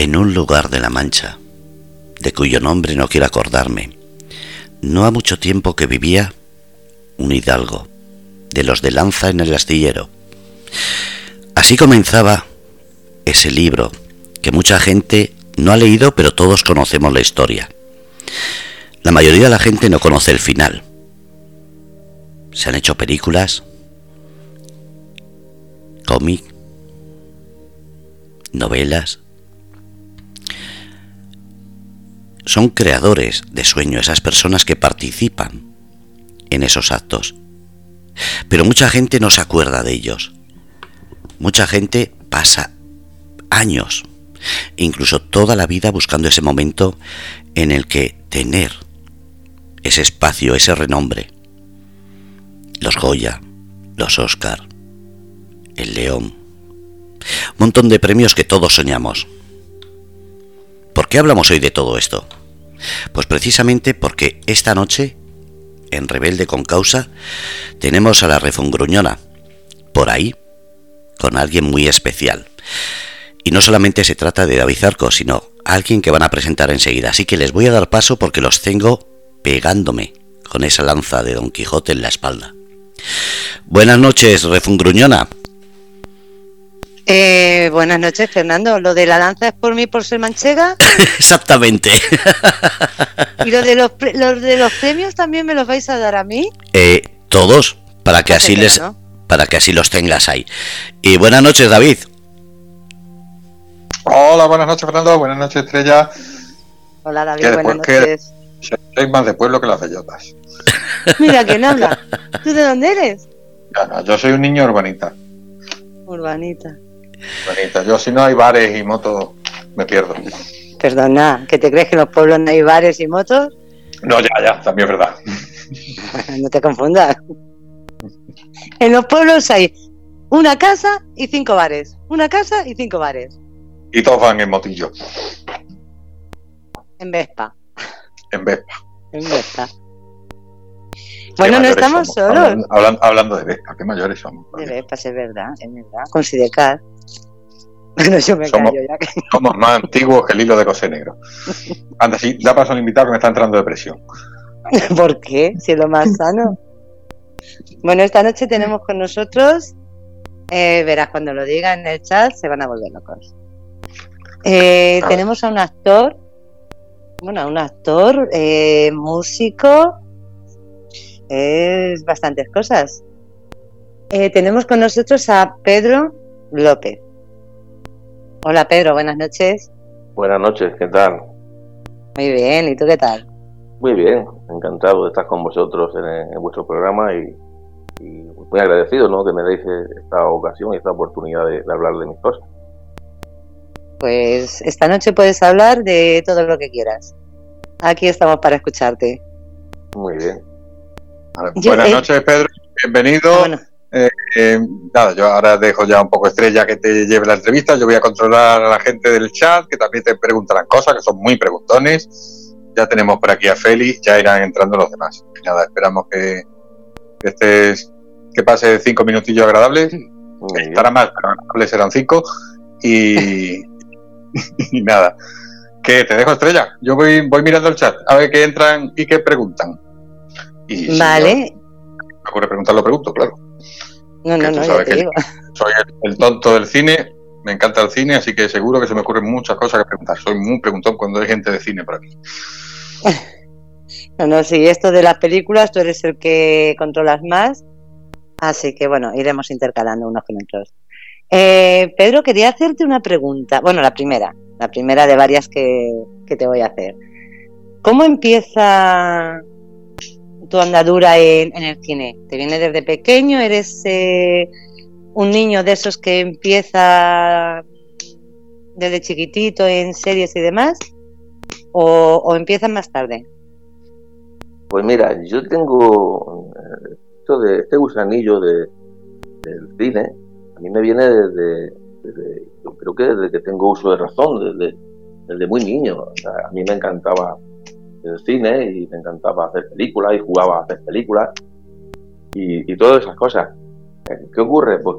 en un lugar de la Mancha, de cuyo nombre no quiero acordarme, no ha mucho tiempo que vivía un hidalgo, de los de lanza en el astillero. Así comenzaba ese libro que mucha gente no ha leído, pero todos conocemos la historia. La mayoría de la gente no conoce el final. Se han hecho películas, cómic, novelas. Son creadores de sueño esas personas que participan en esos actos. Pero mucha gente no se acuerda de ellos. Mucha gente pasa años, incluso toda la vida buscando ese momento en el que tener ese espacio, ese renombre. Los Goya, los Oscar, el León. Un montón de premios que todos soñamos. ¿Por qué hablamos hoy de todo esto? Pues precisamente porque esta noche, en Rebelde con Causa, tenemos a la Refungruñona, por ahí, con alguien muy especial. Y no solamente se trata de David Zarco, sino alguien que van a presentar enseguida. Así que les voy a dar paso porque los tengo pegándome con esa lanza de Don Quijote en la espalda. Buenas noches, Refungruñona. Eh, buenas noches, Fernando. ¿Lo de la lanza es por mí por ser manchega? Exactamente. ¿Y lo de los, de los premios también me los vais a dar a mí? Eh, todos, para que así les, para que así los tengas ahí. Y buenas noches, David. Hola, buenas noches, Fernando. Buenas noches, Estrella. Hola, David. Buenas noches. Soy más de pueblo que las bellotas. Mira quién habla. ¿Tú de dónde eres? yo soy un niño urbanita. Urbanita. Urbanita. Yo si no hay bares y motos, me pierdo. Perdona, ¿que te crees que en los pueblos no hay bares y motos? No, ya, ya, también es verdad. no te confundas. En los pueblos hay una casa y cinco bares. Una casa y cinco bares. Y todos van en motillo. En Vespa. En Vespa. En Vespa. Bueno, no estamos solos. Hablando, de Vespa, qué mayores somos. De Vespa, es verdad, es verdad. Bueno, yo me somos, callo ya que... somos más antiguos que el hilo de José Negro. Anda, sí, da paso al invitado que me está entrando depresión. ¿Por qué? Si es lo más sano. Bueno, esta noche tenemos con nosotros, eh, verás cuando lo diga en el chat, se van a volver locos. Eh, tenemos a un actor, bueno, a un actor, eh, músico, es bastantes cosas. tenemos con nosotros a Pedro López. Hola Pedro, buenas noches. Buenas noches, ¿qué tal? Muy bien, ¿y tú qué tal? Muy bien, encantado de estar con vosotros en, vuestro programa y, muy agradecido ¿no? que me deis esta ocasión y esta oportunidad de, hablar de mis cosas. Pues esta noche puedes hablar de todo lo que quieras. Aquí estamos para escucharte. Muy bien. buenas eh, noches, Pedro. Bienvenido. Ah, eh, eh, nada, yo ahora dejo ya un poco estrella que te lleve la entrevista. Yo voy a controlar a la gente del chat que también te preguntarán cosas, que son muy preguntones ya tenemos por aquí a Félix, ya irán entrando los demás. Y nada, esperamos que, que que pase cinco minutillos agradables. Estará más, pero agradables serán cinco. Y, y nada. Que te dejo estrella. Yo voy, voy mirando el chat a ver qué entran y qué preguntan. Y vale. me ocurre preguntar, lo pregunto, claro. No, no, no, te digo. Soy el, tonto del cine, me encanta el cine, así que seguro que se me ocurren muchas cosas que preguntar. Soy muy preguntón cuando hay gente de cine por aquí. No, no, sí, esto de las películas, tú eres el que controlas más, así que bueno, iremos intercalando unos con otros. Eh, Pedro, quería hacerte una pregunta, bueno, la primera, la primera de varias que, te voy a hacer. ¿Cómo empieza tu andadura en, el cine? ¿Te viene desde pequeño? ¿Eres eh, un niño de esos que empieza desde chiquitito en series y demás? o, empiezan más tarde? Pues mira, yo tengo eh, esto de este gusanillo de, del cine, a mí me viene desde, yo creo que desde que tengo uso de razón, desde, desde muy niño. a mí me encantaba el cine y me encantaba hacer películas y jugaba a hacer películas y, y todas esas cosas. Eh, ¿Qué ocurre? Pues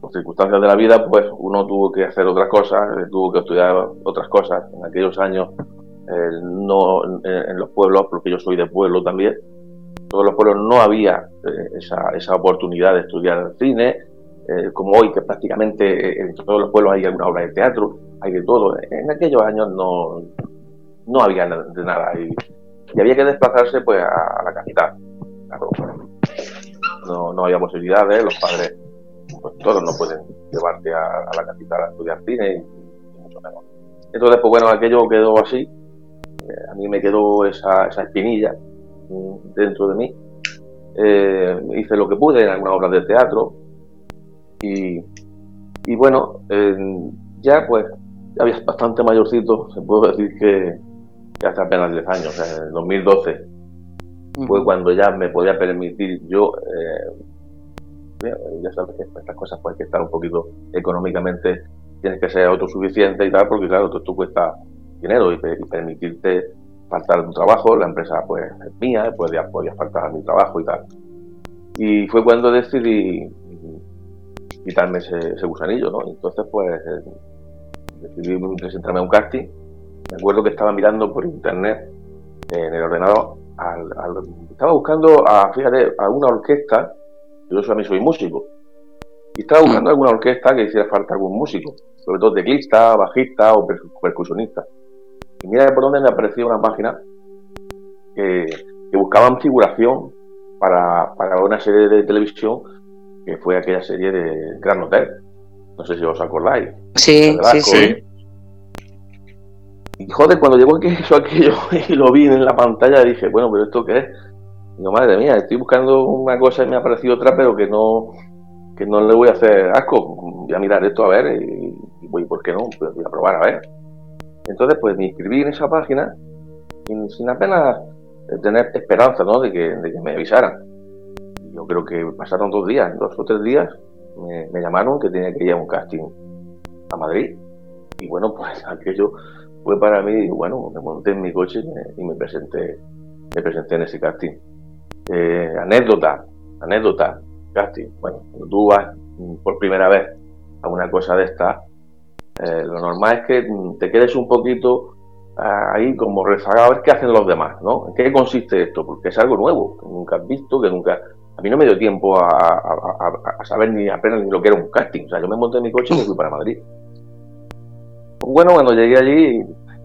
por circunstancias de la vida, pues uno tuvo que hacer otras cosas, eh, tuvo que estudiar otras cosas. En aquellos años, eh, no en, los pueblos, porque yo soy de pueblo también, todos los pueblos no había esa, esa, oportunidad de estudiar cine, como hoy, que prácticamente en todos los pueblos hay alguna obra de teatro, hay de todo. En aquellos años no, no había de nada y, había que desplazarse pues a, la capital. no, no había posibilidades, los padres pues todos no pueden llevarte a, la capital a estudiar cine y, mucho menos. Entonces, pues bueno, aquello quedó así. Eh, a mí me quedó esa, esa espinilla mm, dentro de mí. Eh, hice lo que pude en algunas obras de teatro y, y bueno, ya pues había bastante mayorcito, se puede decir que, hace apenas 10 años, en 2012 fue cuando ya me podía permitir yo eh, ya sabes que estas cosas pues hay que estar un poquito económicamente, tienes que ser autosuficiente y tal, porque claro, tú, cuesta dinero y, permitirte faltar tu trabajo, la empresa pues es mía, podía, podía faltar a mi trabajo y tal. Y fue cuando decidí quitarme ese, gusanillo, ¿no? Entonces pues eh, decidí presentarme a un casting. Me acuerdo que estaba mirando por internet en el ordenador, estaba buscando a, fíjate, a una orquesta yo a mí soy músico. Y estaba buscando alguna orquesta que hiciera falta algún músico, sobre todo teclista, bajista o percusionista. Y mira por dónde me apareció una página que, buscaban figuración para, una serie de televisión que fue aquella serie de Gran Hotel. No sé si os acordáis. Sí, sí, sí. Y joder, cuando llegó aquello, y lo vi en la pantalla, dije, bueno, pero ¿esto qué es? Digo, madre mía, estoy buscando una cosa y me ha aparecido otra, pero que no, que no le voy a hacer asco. Voy a mirar esto a ver y, voy, ¿por qué no? Voy a probar a ver. Entonces, pues me inscribí en esa página sin, apenas tener esperanza, ¿no? De que, de que me avisaran. Yo creo que pasaron dos días, dos o tres días, me, llamaron que tenía que ir a un casting a Madrid. Y bueno, pues aquello fue para mí, bueno, me monté en mi coche y me presenté, me presenté en ese casting. Eh, anécdota, anécdota, casting. Bueno, cuando tú vas por primera vez a una cosa de esta, eh, lo normal es que te quedes un poquito ah, ahí como rezagado a ver qué hacen los demás, ¿no? ¿En qué consiste esto? Porque es algo nuevo, que nunca has visto, que nunca... A mí no me dio tiempo a, saber ni apenas ni lo que era un casting. O sea, yo me monté en mi coche y me fui para Madrid. Bueno, cuando llegué allí,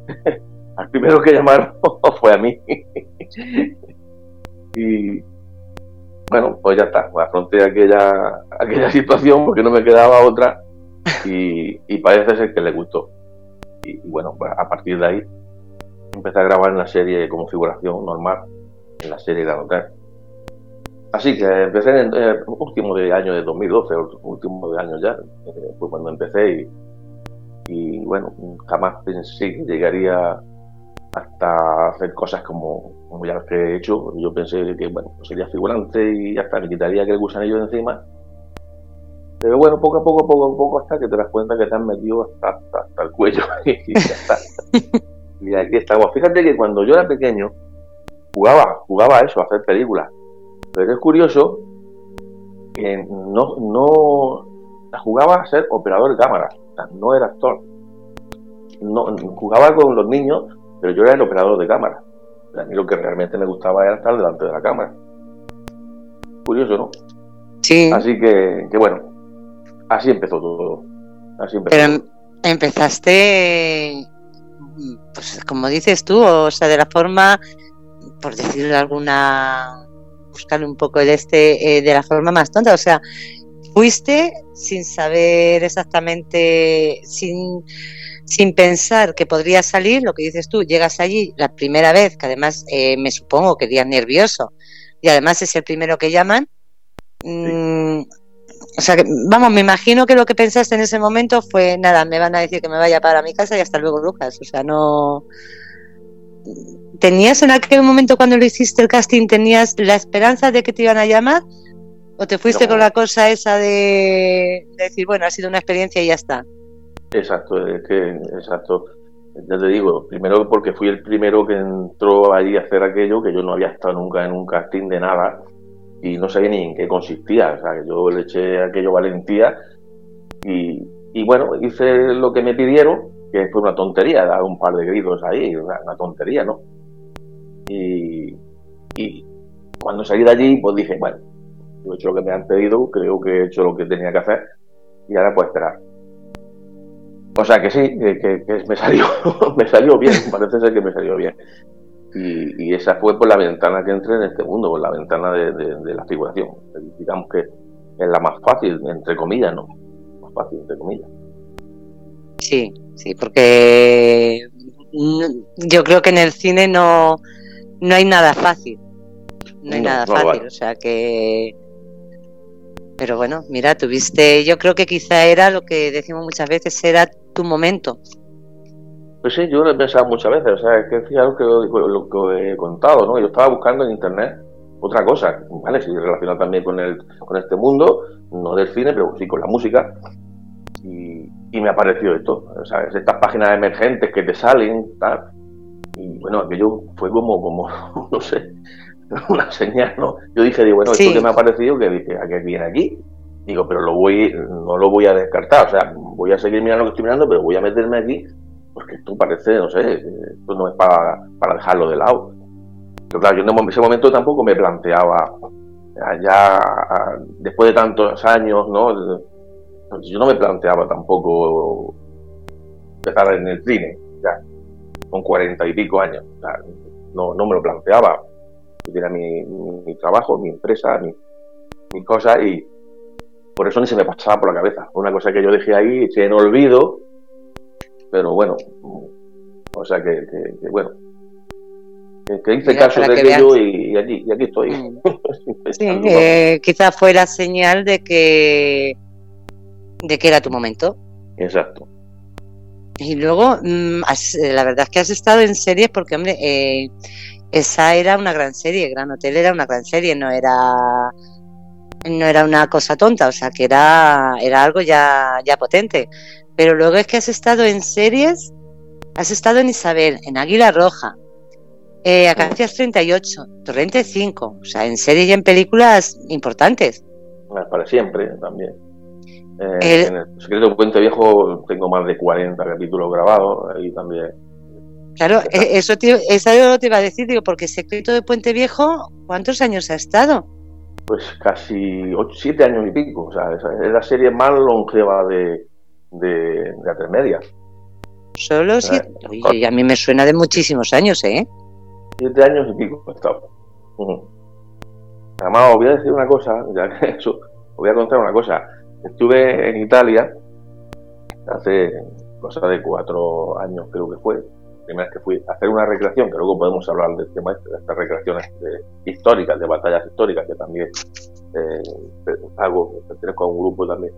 al primero que llamaron fue a mí. Y bueno, pues ya está, afronté aquella, aquella situación porque no me quedaba otra y, parece ser que le gustó. Y, bueno, pues a partir de ahí empecé a grabar en la serie de configuración normal, en la serie de Hotel. Así que empecé en el último de año de 2012, último de año ya, eh, fue cuando empecé y, y bueno, jamás pensé que llegaría hasta hacer cosas como, ya las que he hecho. Yo pensé que bueno, pues sería figurante y hasta me quitaría aquel gusanillo encima. Pero bueno, poco a poco, poco a poco, hasta que te das cuenta que te han metido hasta, hasta, el cuello y ya y aquí estamos. Fíjate que cuando yo era pequeño, jugaba, jugaba a eso, a hacer películas. Pero es curioso que no, no jugaba a ser operador de cámara, no era actor. No, jugaba con los niños pero yo era el operador de cámara. A mí lo que realmente me gustaba era estar delante de la cámara. Curioso, ¿no? Sí. Así que, bueno, así empezó todo. Así empezó Pero empezaste, pues como dices tú, o sea, de la forma, por decirlo alguna, buscarle un poco el este, eh, de la forma más tonta, o sea, fuiste sin saber exactamente, sin sin pensar que podría salir, lo que dices tú, llegas allí la primera vez, que además eh, me supongo que irías nervioso, y además es el primero que llaman. Mm, o sea, que, vamos, me imagino que lo que pensaste en ese momento fue, nada, me van a decir que me vaya para mi casa y hasta luego, Lucas. O sea, no... ¿Tenías en aquel momento cuando lo hiciste el casting, tenías la esperanza de que te iban a llamar? ¿O te fuiste con la cosa esa de decir, bueno, ha sido una experiencia y ya está? Exacto, es que, exacto. Ya te digo, primero porque fui el primero que entró allí a hacer aquello, que yo no había estado nunca en un casting de nada y no sabía ni en qué consistía. O sea, que yo le eché aquello valentía Y, y bueno, hice lo que me pidieron, que fue una tontería, dar un par de gritos ahí, una, tontería, ¿no? Y, y, cuando salí de allí, pues dije, bueno, he hecho lo que me han pedido, creo que he hecho lo que tenía que hacer y ahora puedo esperar. O sea que sí, que, me salió, me salió bien, parece ser que me salió bien. Y, esa fue por la ventana que entré en este mundo, por la ventana de, la figuración. Digamos que es la más fácil, entre comillas, ¿no? Más fácil, entre comillas. Sí, sí, porque yo creo que en el cine no, no hay nada fácil. No hay nada fácil, o sea que pero bueno, mira, tuviste, yo creo que quizá era lo que decimos muchas veces, era tu momento. Pues sí, yo lo he pensado muchas veces, o sea, es que es algo que lo, que he contado, ¿no? Yo estaba buscando en internet otra cosa, ¿vale? Si relacionado también con, el, con este mundo, no del cine, pero sí con la música, y, y me apareció esto, ¿sabes? Estas páginas emergentes que te salen, tal. Y bueno, aquello fue como, como no sé, una señal, ¿no? Yo dije, digo, bueno, esto que me ha parecido, que dije, ¿a qué viene aquí? Digo, pero lo voy, no lo voy a descartar, o sea, voy a seguir mirando lo que estoy mirando, pero voy a meterme aquí, porque esto parece, no sé, esto no es para, para dejarlo de lado. Pero claro, yo en ese momento tampoco me planteaba, ya después de tantos años, ¿no? Yo no me planteaba tampoco empezar en el cine, ya, con cuarenta y pico años, o sea, no, no me lo planteaba tuviera mi, mi, trabajo, mi empresa, mi, mis cosas y por eso ni se me pasaba por la cabeza. Una cosa que yo dejé ahí, se en olvido, pero bueno, o sea que, bueno, que, hice caso de aquello y, aquí, y aquí estoy. Mm. sí, eh, quizás fuera señal de que de que era tu momento. Exacto. Y luego, mm, la verdad es que has estado en series porque, hombre, eh, esa era una gran serie, Gran Hotel era una gran serie, no era no era una cosa tonta, o sea que era, era algo ya, ya potente. Pero luego es que has estado en series, has estado en Isabel, en Águila Roja, eh, Acacias 38, Torrente 5, o sea, en series y en películas importantes. Para siempre también. Eh, en el Secreto Puente Viejo tengo más de 40 capítulos grabados, ahí también Claro, e-, eso te, eso te iba a decir, digo, porque Secreto de Puente Viejo, ¿cuántos años ha estado? Pues casi ocho, siete años y pico, o sea, es la serie más longeva de, de, de media. Solo siete, Oye, a mí me suena de muchísimos años, ¿eh? Siete años y pico he estado. Además, os voy a decir una cosa, ya que eso, os voy a contar una cosa. Estuve en Italia hace cosa de cuatro años, creo que fue, primera vez que fui a hacer una recreación, que luego podemos hablar del tema este, de estas recreaciones históricas, de batallas históricas, que también eh, hago, pertenezco a un grupo también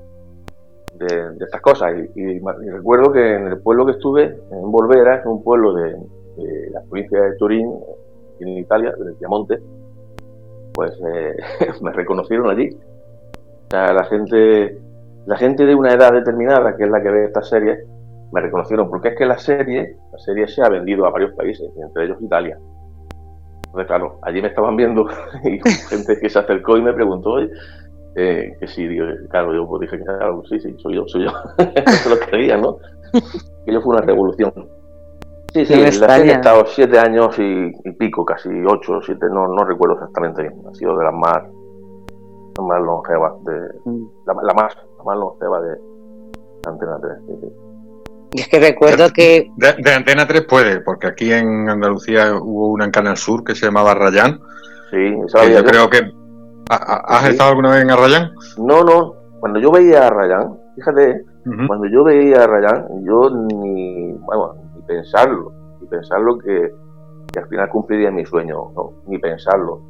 de, estas cosas. Y, recuerdo que en el pueblo que estuve, en Volvera, es un pueblo de, la provincia de Turín, en Italia, del Piamonte, pues eh, me reconocieron allí. O sea, la gente, la gente de una edad determinada, que es la que ve estas series, me reconocieron porque es que la serie, la serie se ha vendido a varios países, entre ellos Italia. Entonces, claro, allí me estaban viendo y gente que se acercó y me preguntó, eh, que sí, claro, yo pues dije que claro, sí, sí, soy yo, soy yo. Eso lo creían, ¿no? Que yo fue una revolución. Sí, sí, la serie ha estado siete años y, pico, casi ocho siete, no, no recuerdo exactamente bien. Ha sido de las más, más longevas, de, mm. la, más, la más longeva de Antena 3. Sí, sí. Es que recuerdo que... De, Antena 3 puede, porque aquí en Andalucía hubo una en Canal Sur que se llamaba Rayán. Sí, yo creo que... ¿Has estado alguna vez en Arrayán? No, no. Cuando yo veía a Rayán, fíjate, cuando yo veía a Rayán, yo ni, bueno, ni pensarlo, ni pensarlo que, que al final cumpliría mi sueño, no, ni pensarlo.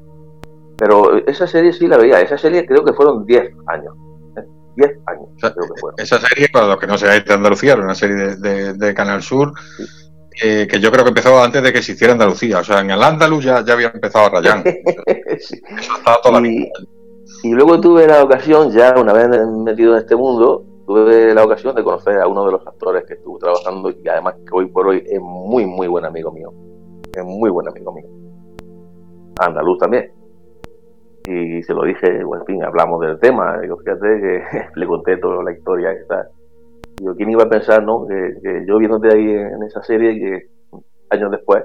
Pero esa serie sí la veía, esa serie creo que fueron 10 años. 10 años. Esa serie, para los que no seáis de Andalucía, era una serie de, Canal Sur. que yo creo que empezó antes de que se hiciera Andalucía. O sea, en el Andaluz ya, ya había empezado a rayar. Eso estaba toda y, la y luego tuve la ocasión, ya una vez metido en este mundo, tuve la ocasión de conocer a uno de los actores que estuvo trabajando y además que hoy por hoy es muy, muy buen amigo mío. Es muy buen amigo mío. Andaluz también. Y se lo dije, bueno, en fin, hablamos del tema, digo, fíjate que le conté toda la historia y tal. Digo, ¿quién iba a pensar, no? Que, yo viéndote ahí en, esa serie y que años después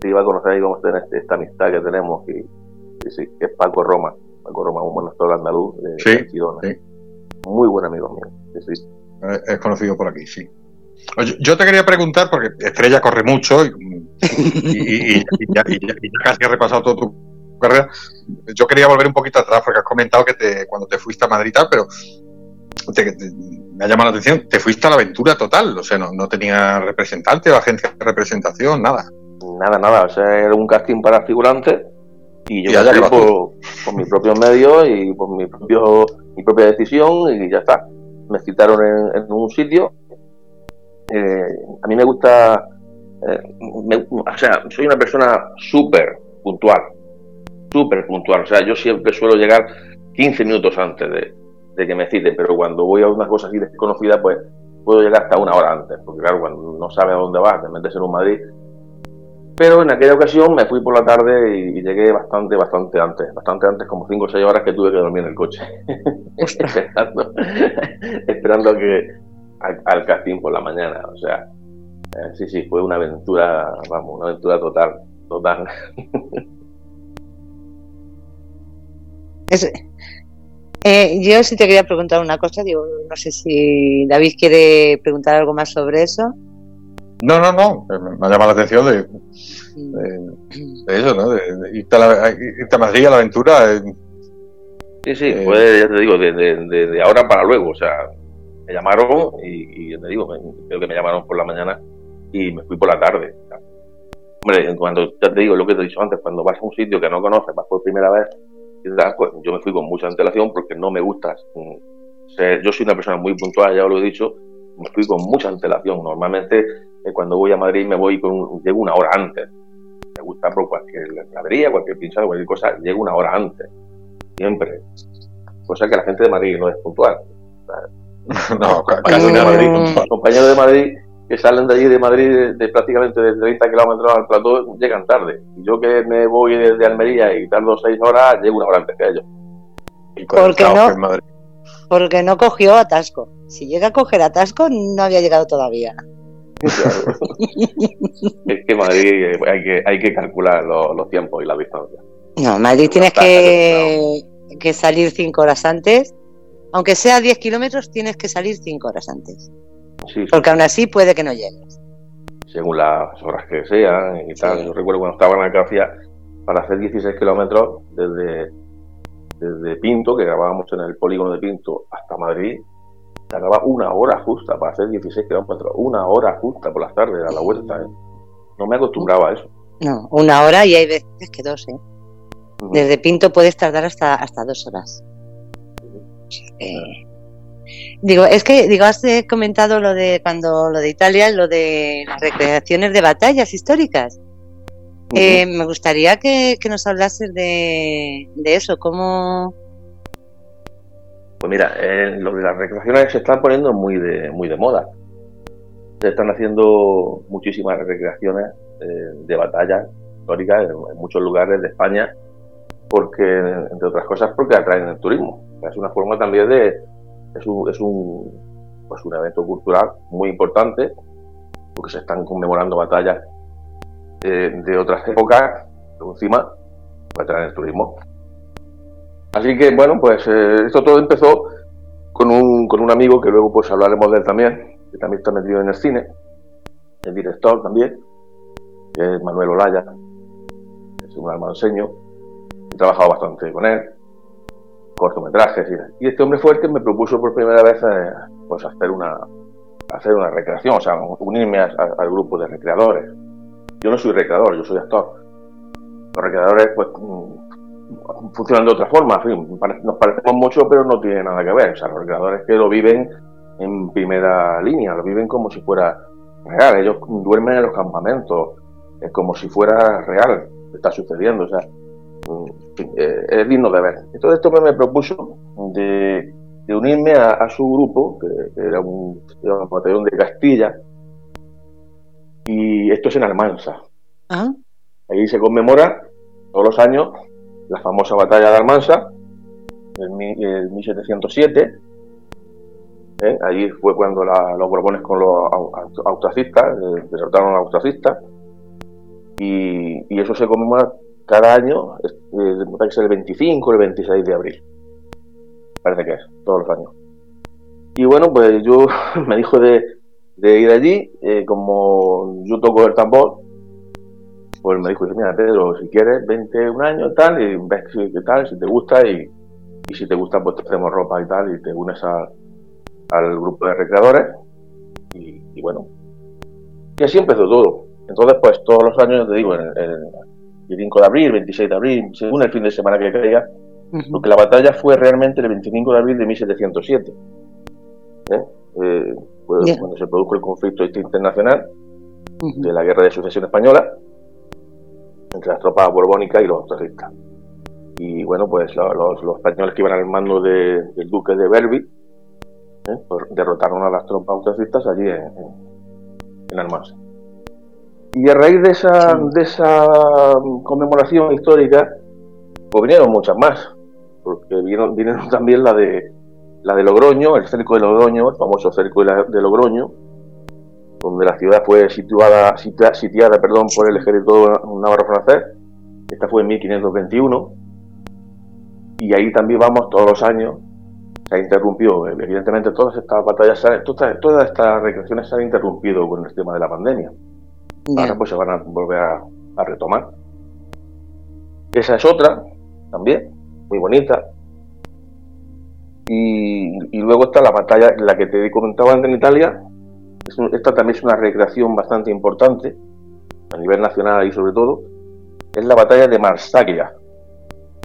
te iba a conocer y vamos a tener esta amistad que tenemos y, sí, que es Paco Roma, Paco Roma, un buen actor andaluz de, sí, Muy buen amigo mío, sí, sí. Es conocido por aquí, sí. yo te quería preguntar, porque Estrella corre mucho y, y, ya, casi ha repasado todo tu carrera. Yo quería volver un poquito atrás, porque has comentado que te, cuando te fuiste a Madrid y tal, pero me ha llamado la atención, te fuiste a la aventura total, o sea, no, no tenía representante o agencia de representación, nada. Nada, nada, o sea, era un casting para figurantes y yo ya por, por mis propios medios y por mi, propio, mi propia decisión y ya está. Me citaron en, un sitio. Eh, a mí me gusta, eh, o sea, soy una persona súper puntual, súper puntual. O sea, yo siempre suelo llegar 15 minutos antes de, que me citen, pero cuando voy a una cosa así desconocida, pues puedo llegar hasta una hora antes, porque claro, cuando no sabes a dónde vas, te metes en un Madrid. Pero en aquella ocasión me fui por la tarde y, llegué bastante, bastante antes, bastante antes, como 5 o 6 horas que tuve que dormir en el coche, esperando, esperando que al, casting por la mañana. O sea, eh, sí, sí, fue una aventura, vamos, una aventura total, total. Eh, yo sí te quería preguntar una cosa, digo, no sé si David quiere preguntar algo más sobre eso. No, no, no, me ha llamado la atención de, eso, ¿no? De, irte, a la, Madrid a la aventura. Eh, sí, sí, eh, pues ya te digo, de, ahora para luego, o sea, me llamaron y, ya te digo, creo que me llamaron por la mañana y me fui por la tarde. Hombre, cuando ya te digo lo que te he dicho antes, cuando vas a un sitio que no conoces, vas por primera vez, pues yo me fui con mucha antelación porque no me gusta. Mm, yo soy una persona muy puntual, ya os lo he dicho, me fui con mucha antelación. Normalmente eh, cuando voy a Madrid me voy con, llego una hora antes. Me gusta por cualquier gradería, cualquier pinchado, cualquier cosa, llego una hora antes. Siempre. Cosa que la gente de Madrid no es puntual. no, compañeros de Madrid, compañeros de Madrid que salen de allí de Madrid de, prácticamente de 30 kilómetros al plató llegan tarde. Y yo que me voy desde Almería y tardo 6 horas, llego una hora antes que ellos. porque no, porque no cogió atasco. Si llega a coger atasco, no había llegado todavía. es que Madrid hay que, hay que calcular los, tiempos y la distancia. No, Madrid tienes que, que salir 5 horas antes. Aunque sea 10 kilómetros, tienes que salir 5 horas antes. Porque aún así puede que no llegues. Según las horas que sean y tal. Yo recuerdo cuando estaba en la Gracia para hacer 16 kilómetros desde, desde Pinto, que grabábamos en el polígono de Pinto, hasta Madrid, tardaba una hora justa para hacer 16 kilómetros. Una hora justa por las tardes a la vuelta. ¿eh? No me acostumbraba a eso. No, una hora y hay veces que dos, ¿eh? Desde Pinto puedes tardar hasta, hasta dos horas. Digo, es que, digo, has eh, comentado lo de cuando lo de Italia, lo de las recreaciones de batallas históricas. Eh, me gustaría que, nos hablases de, eso, cómo... Pues mira, eh, lo de las recreaciones se están poniendo muy de, muy de moda. Se están haciendo muchísimas recreaciones de batallas históricas en, muchos lugares de España, porque, entre otras cosas, porque atraen el turismo. Es una forma también de, es un, es un, pues un evento cultural muy importante porque se están conmemorando batallas de otras épocas, pero encima para traer el turismo. Así que bueno, pues eh, esto todo empezó con un, con un amigo que luego pues hablaremos de él también, que también está metido en el cine, el director también, que es Manuel Olaya, es un almanseño, he trabajado bastante con él, cortometrajes y, este hombre fue el que me propuso por primera vez eh, pues hacer una hacer una recreación, o sea, unirme al grupo de recreadores. Yo no soy recreador, yo soy actor. Los recreadores pues mm, funcionan de otra forma, nos parecemos mucho pero no tiene nada que ver. O sea, los recreadores que lo viven en primera línea, lo viven como si fuera real, ellos duermen en los campamentos, es como si fuera real, está sucediendo, o sea, eh, es digno de ver. Entonces esto me, propuso de, unirme a, su grupo, que, era un, batallón de Castilla, y esto es en Almansa. Ah. Ahí se conmemora todos los años la famosa batalla de Almansa, en, 1707. ¿eh? Allí fue cuando los Borbones con los austracistas, eh, derrotaron a los austracistas. Y, y, eso se conmemora cada año, parece que es el 25 o el 26 de abril. Parece que es, todos los años. Y bueno, pues yo me dijo de, ir allí, eh, como yo toco el tambor, pues me dijo, mira Pedro, si quieres, vente un año y tal, y ves qué tal, si te gusta, y, si te gusta, pues te hacemos ropa y tal, y te unes al grupo de recreadores, y, bueno. Y así empezó todo. Entonces, pues todos los años, te digo, el 5 de abril, 26 de abril, según el fin de semana que caiga, porque la batalla fue realmente el 25 de abril de 1707. ¿eh? Eh, cuando se produjo el conflicto este internacional de la guerra de sucesión española entre las tropas borbónicas y los austracistas. Y bueno, pues los, españoles que iban al mando del duque de Berby ¿eh? pues derrotaron a las tropas austracistas allí en, en, Almansa. Y a raíz de esa, de esa conmemoración histórica, pues vinieron muchas más, porque vinieron, vinieron también la de la de Logroño, el cerco de Logroño, el famoso cerco de, Logroño, donde la ciudad fue situada, sitiada perdón, por el ejército navarro francés. Esta fue en 1521. Y ahí también vamos todos los años. Se interrumpió, evidentemente todas estas batallas, todas, todas estas recreaciones se han interrumpido con el tema de la pandemia. Ahora pues se van a volver a retomar. Esa es otra, también, muy bonita, y, luego está la batalla, la que te comentaba antes en Italia. esta también es una recreación bastante importante, a nivel nacional y sobre todo. Es la batalla de Marsaglia.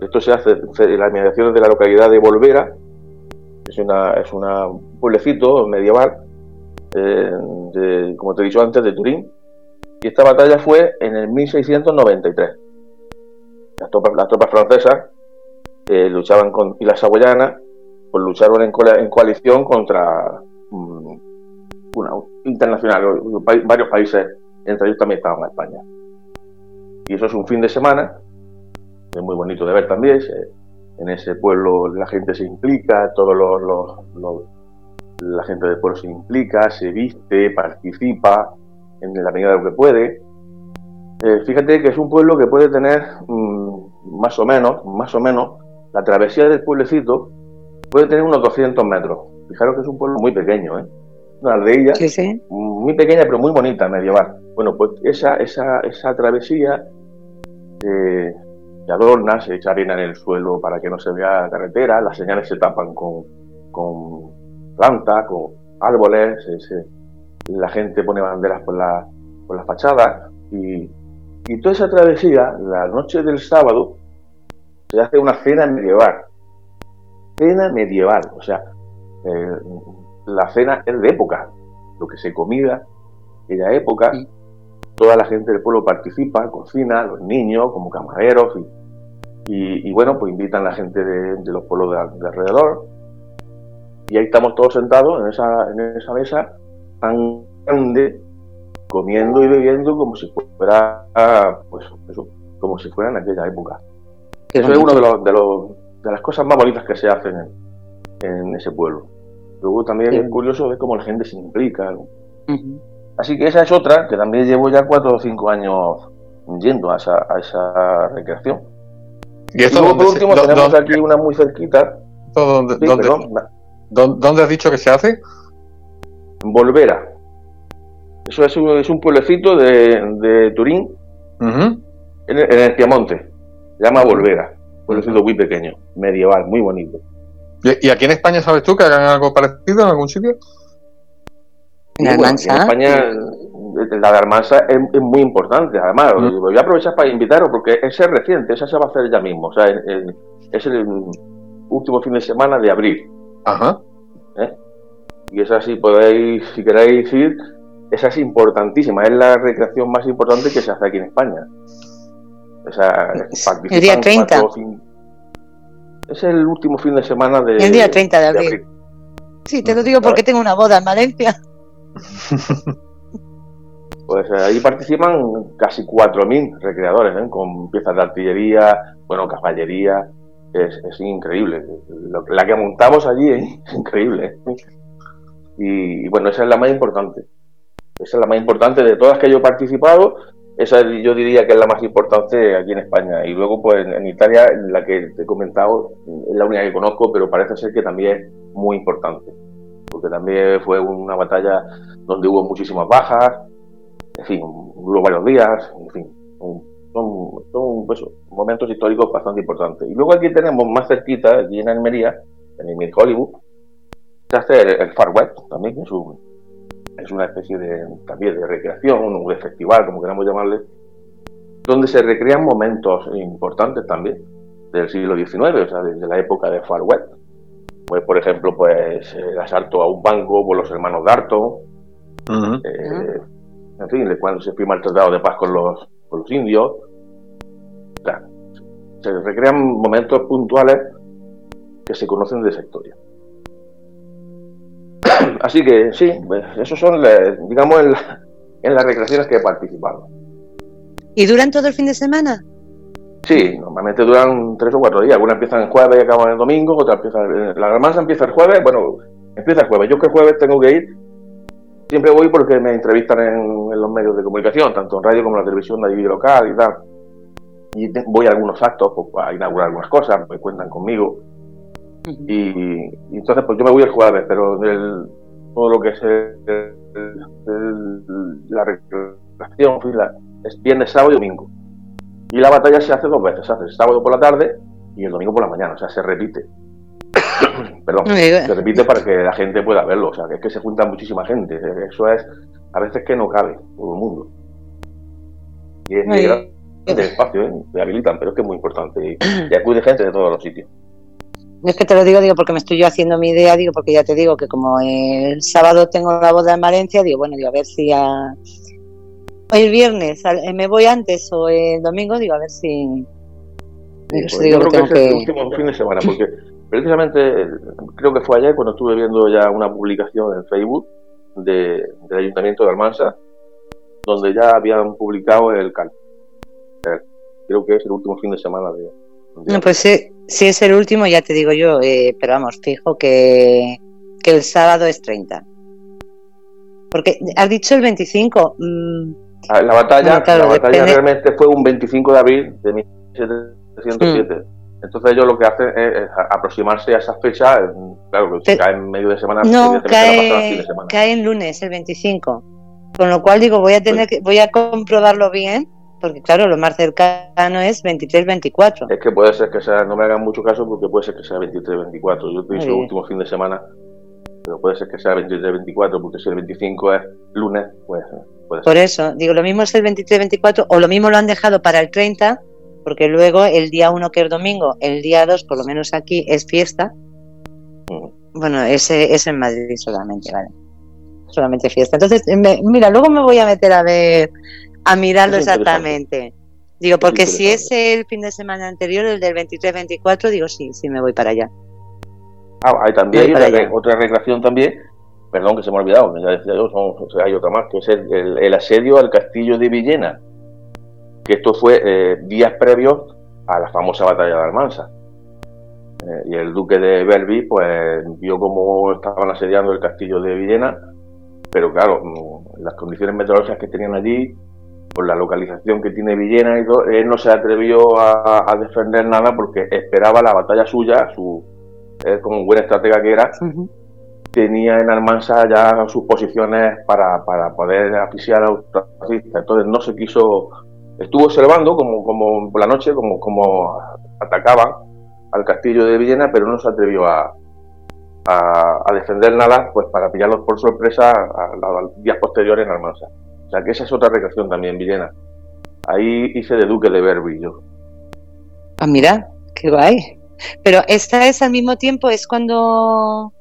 Esto se hace en las inmediaciones de la localidad de Volvera. Es, una, es un pueblecito medieval, eh, como te he dicho antes, de Turín. Y esta batalla fue en el 1693. Las tropas, francesas eh, luchaban con, y las saboyanas pues lucharon en, coalición contra mm, una internacional, varios países, entre ellos también estaban España. Y eso es un fin de semana, es muy bonito de ver también, en ese pueblo la gente se implica, todos los, la gente del pueblo se implica, se viste, participa en la medida de lo que puede. Eh, fíjate que es un pueblo que puede tener mm, más o menos, más o menos, la travesía del pueblecito puede tener unos 200 metros. Fijaros que es un pueblo muy pequeño, ¿eh? Una aldea muy pequeña pero muy bonita, medieval. Bueno, pues esa, esa, esa travesía eh, se adorna, se echa arena en el suelo para que no se vea la carretera, las señales se tapan con, con plantas, con árboles, la gente pone banderas por, la, por las fachadas y, y toda esa travesía, la noche del sábado, se hace una cena medieval. Cena medieval, o sea, eh, la cena es de época, lo que se comida, aquella época, toda la gente del pueblo participa, cocina, los niños como camareros, y, bueno, pues invitan a la gente de, los pueblos de, alrededor, y ahí estamos todos sentados en esa, en esa mesa tan grande, comiendo y bebiendo como si fuera, pues eso, como si fuera en aquella época. eso es uno de los, de los de las cosas más bonitas que se hacen en, ese pueblo. Luego también es curioso ver cómo la gente se implica. Así que esa es otra que también llevo ya cuatro o cinco años yendo a esa, a esa recreación. Y, esto luego, por último, tenemos aquí una muy cerquita. ¿Dónde, dónde, has dicho que se hace? En Volvera. Eso es un, es un pueblecito de, Turín, en, el, en, el, Piamonte. Se llama Volvera pueblo muy pequeño, medieval, muy bonito. ¿Y aquí en España sabes tú que hagan algo parecido en algún sitio? ¿En, España la de Almansa es, muy importante, además. Voy a aprovechar para invitaros porque ese es reciente, esa se va a hacer ya mismo. O sea, es el último fin de semana de abril. Ajá. ¿Eh? Y esa sí podéis, si queréis ir, esa es importantísima. Es la recreación más importante que se hace aquí en España. El día 30. Es el último fin de semana de. El día 30 de abril. Sí, te lo digo porque tengo una boda en Valencia. Pues eh, ahí participan casi 4.000 recreadores, ¿eh? con piezas de artillería, bueno, caballería. Es, increíble. la que montamos allí es increíble. Y, bueno, esa es la más importante. Esa es la más importante de todas que yo he participado. Esa yo diría que es la más importante aquí en España. Y luego, pues en Italia, la que te he comentado, es la única que conozco, pero parece ser que también es muy importante. Porque también fue una batalla donde hubo muchísimas bajas, en fin, duró varios días, en fin, son, pues, momentos históricos bastante importantes. Y luego aquí tenemos más cerquita, aquí en Almería, en el Hollywood, se hace el, Far West también, es, es una especie de, también de recreación, un de festival, como queramos llamarle, donde se recrean momentos importantes también del siglo XIX, o sea, desde la época de Far West. Pues, por ejemplo, pues el asalto a un banco por los hermanos Darton, eh, en fin, cuando se firma el tratado de paz con los, con los indios. se recrean momentos puntuales que se conocen de esa historia. Así que sí, pues, esos son, digamos, en, las recreaciones que he participado. ¿Y duran todo el fin de semana? Sí, normalmente duran tres o cuatro días. Algunas empiezan el jueves y acaban el domingo, otras empiezan. La masa empieza el jueves, bueno, empieza el jueves. Yo que el jueves tengo que ir siempre voy porque me entrevistan en, los medios de comunicación, tanto en radio como en la televisión de allí local y tal. Y voy a algunos actos pues, a inaugurar algunas cosas, me cuentan conmigo. Y, entonces pues yo me voy el jueves, pero todo lo que es la recreación es viernes, sábado y domingo. Y la batalla se hace dos veces, se hace el sábado por la tarde y el domingo por la mañana, o sea, se repite. Perdón, se repite para que la gente pueda verlo. O sea, que es que se junta muchísima gente. Eso es, a veces que no cabe todo el mundo. Y es muy grande espacio, ¿eh? Me habilitan, pero es que es muy importante. Y, acude gente de todos los sitios. Es que te lo digo, digo, porque me estoy yo haciendo mi idea, digo, porque ya te digo que como el sábado tengo la boda en Valencia, digo, bueno, digo, a ver si el viernes me voy antes o el domingo, digo, a ver si... Pues yo creo que, es el último fin de semana, porque Precisamente, creo que fue ayer cuando estuve viendo ya una publicación en Facebook del Ayuntamiento de Almansa, donde ya habían publicado el cartel. Creo que es el último fin de semana de... No, pues sí, si es el último, ya te digo yo, eh, pero vamos, fijo que, el sábado es 30. Porque has dicho el 25. Mm, ah, la batalla, la batalla realmente fue un 25 de abril de 1707. Entonces ellos lo que hacen es, aproximarse a esa fecha, claro, que si cae en medio de semana, no, cae, cae en lunes, el 25. Con lo cual digo, voy a tener que, voy a comprobarlo bien, porque claro, lo más cercano es 23-24. Es que puede ser que sea, no me hagan mucho caso porque puede ser que sea 23-24. Yo te el último fin de semana, pero puede ser que sea 23-24 porque si el 25 es lunes, pues puede ser. Por eso, digo, lo mismo es el 23-24 o lo mismo lo han dejado para el 30 porque luego el día 1 que es domingo, el día 2 por lo menos aquí es fiesta. Bueno, ese es en Madrid solamente, ¿vale? Solamente fiesta. Entonces, mira, luego me voy a meter a ver, a mirarlo exactamente. Digo, porque si es el fin de semana anterior, el del 23-24, digo, sí, sí me voy para allá. Ah, hay también otra recreación también, perdón que se me ha olvidado, ya decía yo, hay otra más, que es el asedio al castillo de Villena que esto fue eh, días previos a la famosa batalla de Almansa. Eh, y el duque de Berbi pues vio cómo estaban asediando el castillo de Villena, pero claro, mm, las condiciones meteorológicas que tenían allí, por la localización que tiene Villena y todo, él no se atrevió a, defender nada porque esperaba la batalla suya, su como buen estratega que era, tenía en Almansa ya sus posiciones para, para poder asfixiar a los Entonces no se quiso estuvo observando como, como por la noche como, como atacaban al castillo de Villena, pero no se atrevió a, a, defender nada, pues para pillarlos por sorpresa a, los días posteriores en Almansa. O sea que esa es otra recreación también, Villena. Ahí hice de Duque de Berbi yo. Ah, mira, qué guay. Pero esta es al mismo tiempo, es cuando...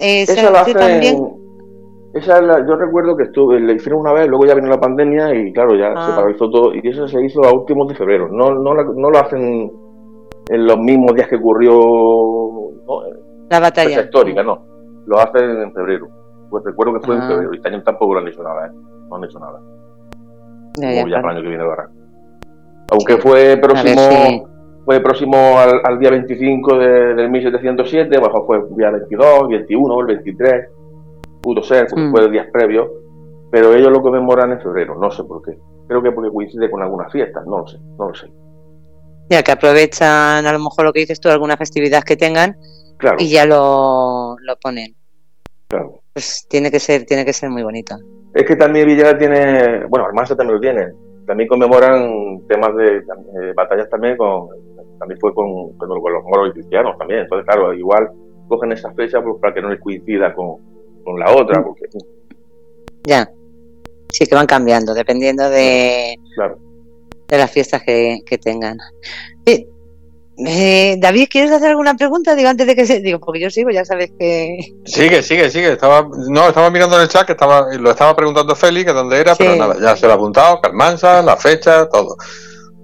Eh, esa también... Esa la, yo recuerdo que estuve, le hicieron una vez, luego ya vino la pandemia y claro, ya se ah. paralizó todo. Y eso se hizo a últimos de febrero. No, no, no lo hacen en los mismos días que ocurrió la batalla. histórica, no. Lo hacen en febrero. Pues recuerdo que fue en ah. febrero y este año tampoco lo han hecho nada. ¿eh? no han hecho nada. Ya, ya, para el año que viene ahora. Aunque fue próximo, fue próximo al, día 25 de, del 1707, bajo fue el día 22, 21, el 23, pudo ser, porque mm. fue el día previo, pero ellos lo conmemoran en febrero, no sé por qué. Creo que porque coincide con algunas fiestas, no lo sé, no lo sé. Ya que aprovechan a lo mejor lo que dices tú, alguna festividad que tengan y ya lo, lo ponen. Claro. Pues tiene que ser, tiene que ser muy bonito. Es que también Villa tiene, bueno, Almansa también lo tiene, también conmemoran temas de, batallas también con, también fue con, con, los moros y cristianos también, entonces claro, igual cogen esa fecha pues, para que no les coincida con, con la otra, mm. porque... Ya, sí que van cambiando, dependiendo de, de las fiestas que, que tengan. Eh, David, ¿quieres hacer alguna pregunta? Digo, antes de que se. Digo, porque yo sigo, ya sabes que. Sigue, sigue, sigue. Estaba, no, estaba mirando en el chat que estaba, lo estaba preguntando Félix que dónde era, pero nada, ya se lo ha apuntado, Carmansa, la fecha, todo.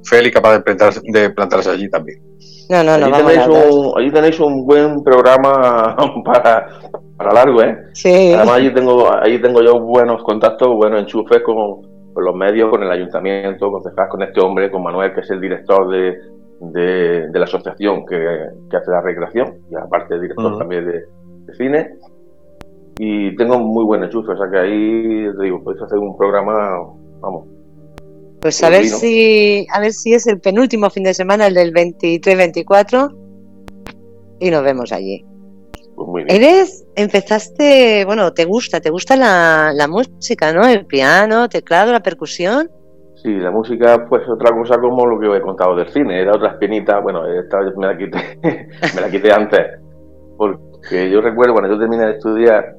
Félix capaz de, plantarse, de plantarse allí también. No, no, no. Allí, tenéis, un, allí tenéis un buen programa para, para largo, ¿eh? Sí. Además, allí tengo, allí tengo yo buenos contactos, buenos enchufes con, con los medios, con el ayuntamiento, con, con este hombre, con Manuel, que es el director de de, la asociación que, hace la recreación y aparte director también de, cine y tengo muy buen enchufe, o sea que ahí te digo, podéis hacer un programa, vamos. Pues a ver si a ver si es el penúltimo fin de semana, el del 23-24 y nos vemos allí. Pues muy bien. Eres, empezaste, bueno, te gusta, te gusta la, la música, ¿no? El piano, teclado, la percusión. Sí, la música pues otra cosa como lo que os he contado del cine, era otra espinita, bueno, esta me la quité, me la quité antes, porque yo recuerdo cuando yo terminé de estudiar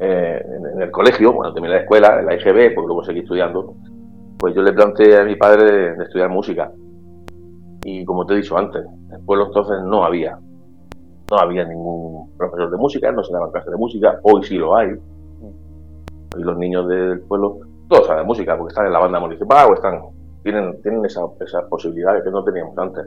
eh, en, el colegio, cuando terminé la escuela, en la IGB, porque luego seguí estudiando, pues yo le planteé a mi padre de, estudiar música. Y como te he dicho antes, en el pueblo entonces no había, no había ningún profesor de música, no se daban clases de música, hoy sí lo hay. Hoy los niños del pueblo todos saben música, porque están en la banda municipal o están, tienen, tienen esa, esas posibilidades que no teníamos antes.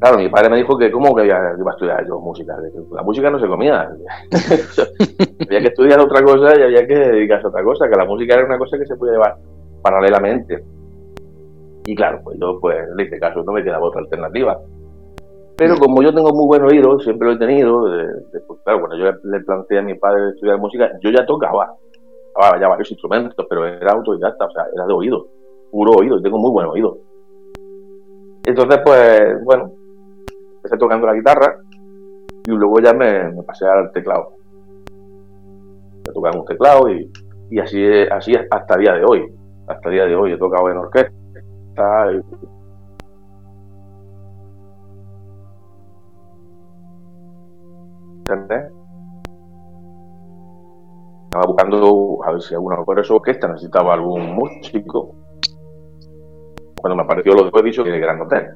Claro, mi padre me dijo que cómo que iba, a estudiar yo música, la música no se comía. había que estudiar otra cosa y había que dedicarse a otra cosa, que la música era una cosa que se podía llevar paralelamente. Y claro, pues yo pues en este caso no me quedaba otra alternativa. Pero como yo tengo muy buen oído, siempre lo he tenido, pues claro, cuando yo le planteé a mi padre estudiar música, yo ya tocaba ya varios instrumentos, pero era autodidacta, o sea, era de oído, puro oído, y tengo muy buen oído. Entonces, pues, bueno, empecé tocando la guitarra y luego ya me, pasé al teclado. Me tocaba un teclado y, y así, así hasta el día de hoy. Hasta el día de hoy he tocado en orquesta. Y, ¿Entendés? Estaba buscando a ver si alguna por eso orquesta necesitaba algún músico. Cuando me apareció lo después dicho que el Gran Hotel.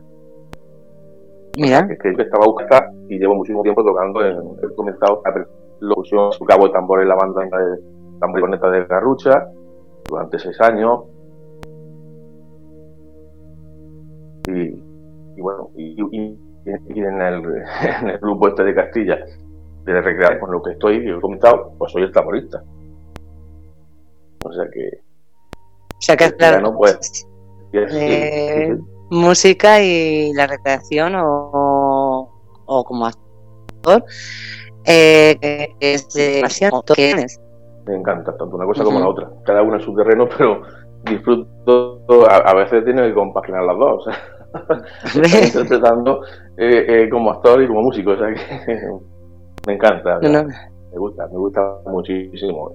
Mira. Es que yo estaba buscando y llevo muchísimo tiempo tocando en, he comenzado a locución, su cabo de tambor en la banda de tambor de Garrucha durante seis años. Y, bueno, y, en, el, en el grupo este de Castilla de recrear con lo que estoy, y he comentado, pues soy el tamborista. O sea que. O sea que claro, pues, eh, música y la recreación o, o como actor eh, es demasiado Me encanta, tanto una cosa como la otra. Cada una en su terreno, pero disfruto. A, veces tiene que compaginar las dos. O sea, interpretando eh, eh, como actor y como músico. O sea que me encanta. Me gusta, me gusta muchísimo.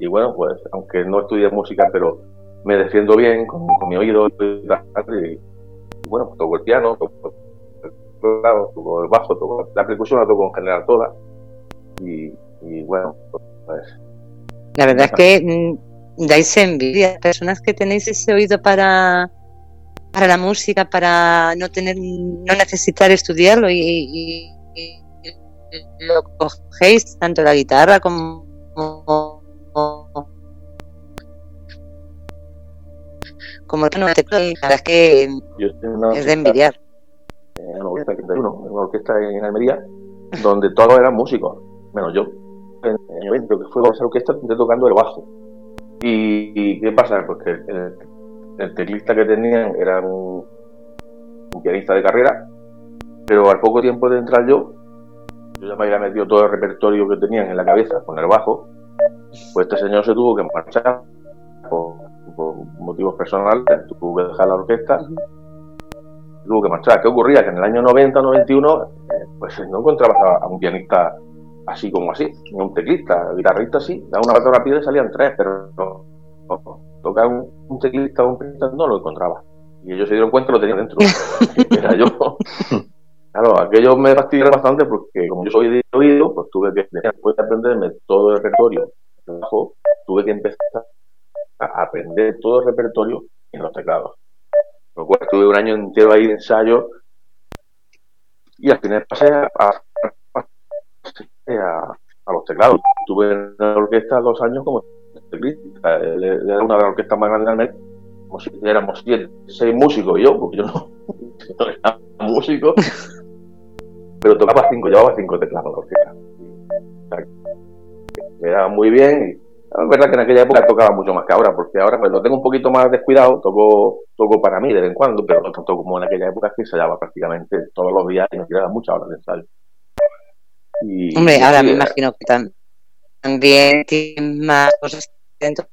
Y, bueno, pues aunque no estudié música, pero me defiendo bien con, mi oído. Y, bueno, pues toco el piano, toco el bajo, toco la percusión, la toco en general toda. Y, bueno, pues. La verdad es que dais envidia. Personas que tenéis ese oído para para la música, para no tener, no necesitar estudiarlo y lo cogéis tanto la guitarra como como el teclado y la es que es de envidiar. en una orquesta, una orquesta en Almería donde todos eran músicos menos yo. En el evento que fue con esa orquesta estoy tocando el bajo. ¿Y, qué pasa? Pues que el, teclista que tenían era un, pianista de carrera, pero al poco tiempo de entrar yo, yo ya me había metido todo el repertorio que tenían en la cabeza con el bajo, pues este señor se tuvo que marchar por, motivos personales, tuvo que dejar la orquesta, tuvo que marchar. ¿Qué ocurría? Que en el año 90 91, eh, pues no encontrabas a, un pianista así como así, ni un teclista, guitarrista sí, da una pata rápida y salían tres, pero no, tocar un, teclista o un pianista no lo encontraba. Y ellos se dieron cuenta que lo tenían dentro. Era yo. Claro, aquello me fastidió bastante porque como yo soy de oído, pues tuve que, después de aprenderme todo el repertorio tuve que empezar a aprender todo el repertorio en los teclados. Lo cual tuve un año entero ahí de ensayo y al final pasé a, los teclados. Tuve en la orquesta dos años como teclista. Era una de las orquestas más grandes del si éramos siete, seis músicos y yo, porque yo no, no era músico pero tocaba cinco, llevaba cinco teclados me daba muy bien y es verdad que en aquella época tocaba mucho más que ahora, porque ahora pues lo tengo un poquito más descuidado, toco, toco para mí de vez en cuando, pero no tanto como en aquella época que ensayaba prácticamente todos los días y me tiraba muchas horas de ensayo. Hombre, ahora me imagino que también tienes más cosas dentro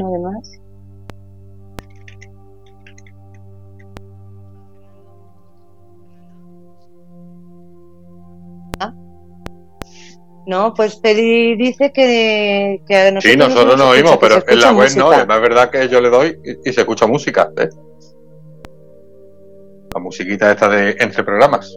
no demás. Ah. No, pues Peri dice que, que nosotros Sí, nosotros no oímos, pero en la web no, es verdad que yo le doy y, se escucha música. ¿eh? La musiquita esta de entre programas.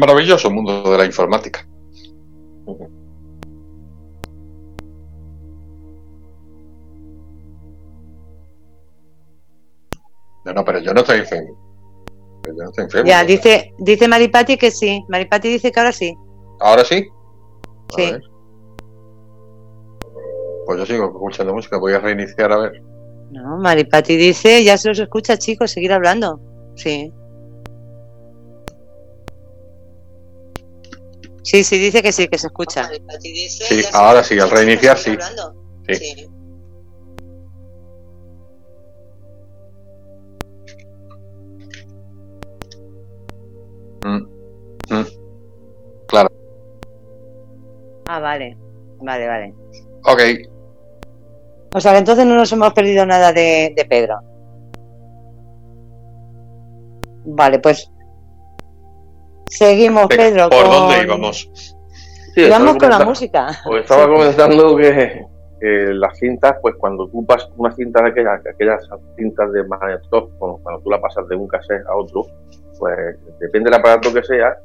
Maravilloso mundo de la informática. No, no, pero yo no estoy enfermo. Yo no estoy enfermo. Ya, dice, dice Maripati que sí. Maripati dice que ahora sí. ¿Ahora sí? sí. Pues yo sigo escuchando música. Voy a reiniciar a ver. No, Maripati dice, ya se os escucha, chicos, seguir hablando. Sí. Sí, sí, dice que sí, que se escucha. Sí, ahora sí, al reiniciar sí. Sí. Mm, mm. Claro. Ah, vale. Vale, vale. Ok. O sea que entonces no nos hemos perdido nada de, de Pedro. Vale, pues Seguimos, Pedro. ¿Por dónde íbamos? Sí, íbamos con la música. Pues estaba comentando que, las cintas, pues cuando tú pasas una cinta de aquellas, aquellas cintas de magnetófono, cuando tú la pasas de un cassette a otro, pues depende del aparato que sea,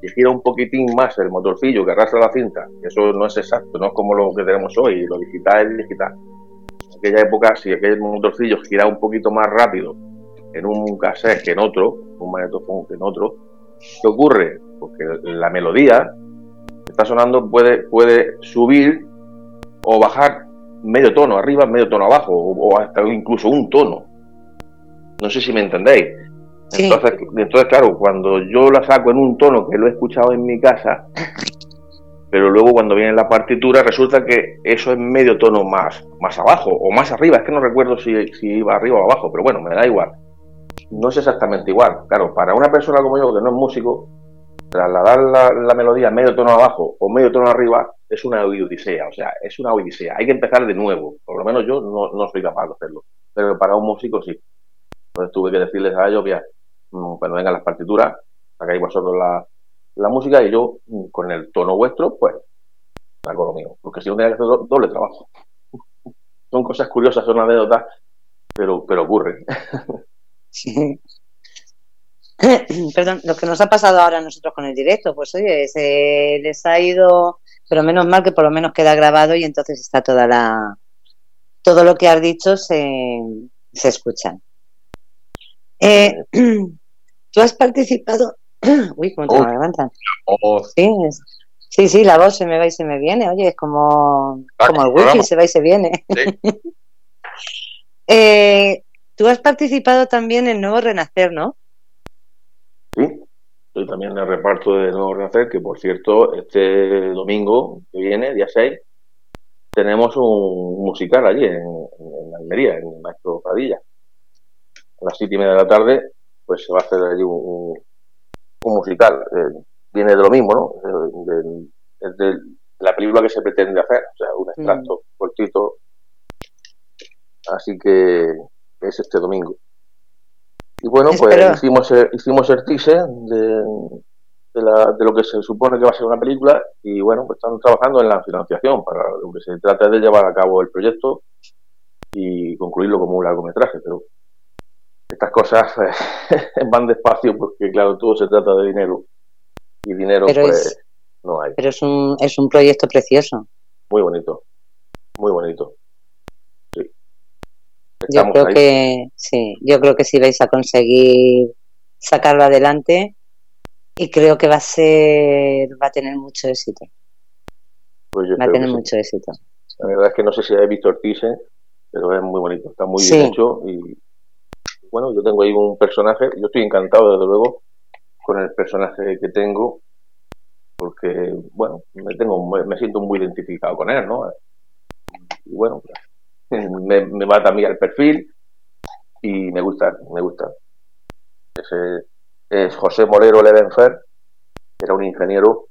si gira un poquitín más el motorcillo que arrastra la cinta, eso no es exacto, no es como lo que tenemos hoy, lo digital es digital. En aquella época, si aquel motorcillo gira un poquito más rápido en un cassette que en otro, un magnetófono que en otro, ¿Qué ocurre? Porque la melodía que está sonando puede, puede subir o bajar medio tono arriba, medio tono abajo, o, hasta incluso un tono. No sé si me entendéis. Entonces, entonces, claro, cuando yo la saco en un tono que lo he escuchado en mi casa, pero luego cuando viene la partitura resulta que eso es medio tono más, más abajo o más arriba, es que no recuerdo si, si iba arriba o abajo, pero bueno, me da igual. No es exactamente igual. Claro, para una persona como yo que no es músico, trasladar la, melodía medio tono abajo o medio tono arriba es una odisea, o sea, es una odisea. Hay que empezar de nuevo, por lo menos yo no, no soy capaz de hacerlo, pero para un músico sí. Entonces tuve que decirles a ellos, mira, mm, cuando vengan las partituras, sacáis vosotros la, la música y yo mm, con el tono vuestro, pues hago lo mío, porque si no tenía que hacer doble trabajo. son cosas curiosas, son anécdotas, pero, pero ocurren. Perdón, lo que nos ha pasado ahora a nosotros con el directo, pues oye, se les ha ido, pero menos mal que por lo menos queda grabado y entonces está toda la todo lo que has dicho se, se escucha. Eh, Tú has participado Uy, cómo te oh, levantan. Sí, sí, la voz se me va y se me viene. Oye, es como, como el wifi, se va y se viene. eh, Tú has participado también en Nuevo Renacer, ¿no? Sí, estoy también en el reparto de Nuevo Renacer, que por cierto, este domingo que viene, día 6, tenemos un musical allí en, Almería, en Maestro Padilla. A las siete y media de la tarde, pues se va a hacer allí un, un musical. Eh, viene de lo mismo, ¿no? De, de, la película que se pretende hacer, o sea, un extracto mm. cortito. Así que es este domingo. Y bueno, pues hicimos, hicimos el teaser de, de, lo que se supone que va a ser una película y bueno, pues estamos trabajando en la financiación para lo que se trata de llevar a cabo el proyecto y concluirlo como un largometraje, pero estas cosas eh, van despacio porque, claro, todo se trata de dinero. Y dinero, pues, no hay. Pero es un, es un proyecto precioso. Muy bonito. Muy bonito. Yo creo que, sí, yo creo que sí vais a conseguir sacarlo adelante y creo que va a ser, va a tener mucho éxito. Pues va a tener mucho éxito. La verdad es que no sé si habéis visto el teaser, pero es muy bonito, está muy bien hecho y bueno, yo tengo ahí un personaje, yo estoy encantado desde luego con el personaje que tengo, porque, bueno, me, tengo, me siento muy identificado con él, ¿no? Y bueno, me, me va también al perfil y me gusta, me gusta. Ese es José Molero Levenfer, era un ingeniero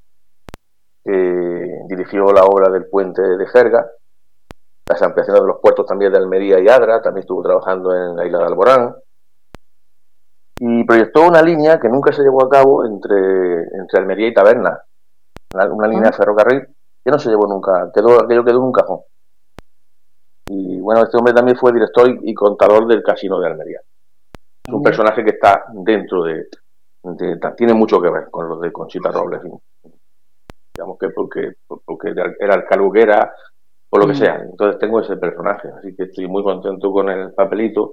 que dirigió la obra del puente de Jerga, las ampliaciones de los puertos también de Almería y Adra, también estuvo trabajando en la isla de Alborán, y proyectó una línea que nunca se llevó a cabo entre, entre Almería y Taberna, una, línea de ferrocarril que no se llevó nunca, quedó, aquello quedó en un cajón. Y bueno, este hombre también fue director y, contador del casino de Almería. Es un personaje que está dentro de, tiene mucho que ver con los de Conchita Robles. Digamos que porque, porque era el cargo que era, por lo que sea. Entonces tengo ese personaje, así que estoy muy contento con el papelito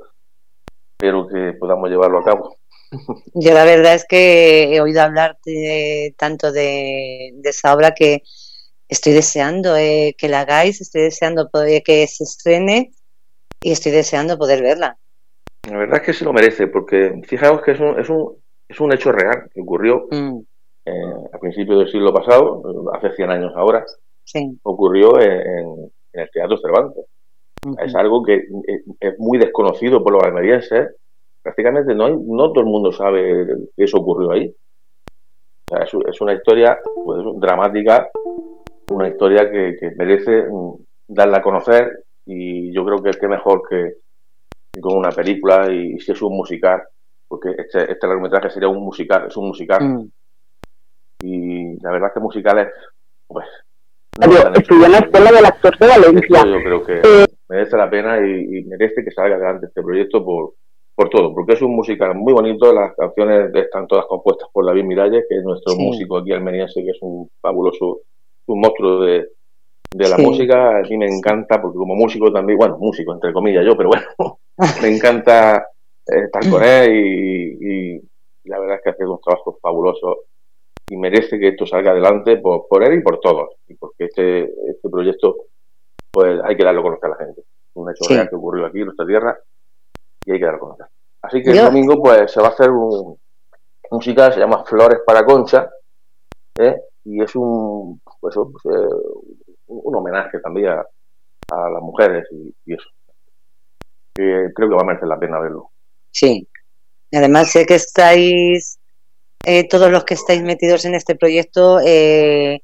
espero que podamos llevarlo a cabo. Yo la verdad es que he oído hablar tanto de, esa obra que estoy deseando eh, que la hagáis, estoy deseando poder, que se estrene y estoy deseando poder verla. La verdad es que se lo merece, porque fijaos que es un, es un, es un hecho real que ocurrió mm. eh, a principios del siglo pasado, hace 100 años ahora, ocurrió en, el Teatro Cervantes. Es algo que eh, es muy desconocido por los almerienses. Prácticamente no, hay, no todo el mundo sabe que eso ocurrió ahí. es, una historia pues, dramática, una historia que, merece mm, darla a conocer y yo creo que es que mejor que, con una película y, si es un musical, porque este, este largometraje sería un musical, es un musical. Mm. Y la verdad es que musicales, pues... No estudió en la escuela del actor de Valencia. Yo creo que... Eh, merece la pena y, merece que salga adelante este proyecto por, por todo, porque es un musical muy bonito, las canciones están todas compuestas por David Miralles, que es nuestro músico aquí almeriense, que es un fabuloso, un monstruo de, de la música, a mí me encanta, porque como músico también, bueno, músico entre comillas yo, pero bueno, me encanta estar con él y, la verdad es que hace un trabajo fabuloso y merece que esto salga adelante por, por él y por todos, y porque este, este proyecto pues hay que darlo a conocer a la gente. Un hecho real que ocurrió aquí en nuestra tierra y hay que darlo a conocer. Así que el domingo pues se va a hacer un musical, se llama Flores para Concha, ¿eh? y es un, pues, pues eh, un homenaje también a, las mujeres y, eso. Creo que va a merecer la pena verlo. Sí. Además sé que estáis, eh, todos los que estáis metidos en este proyecto, eh,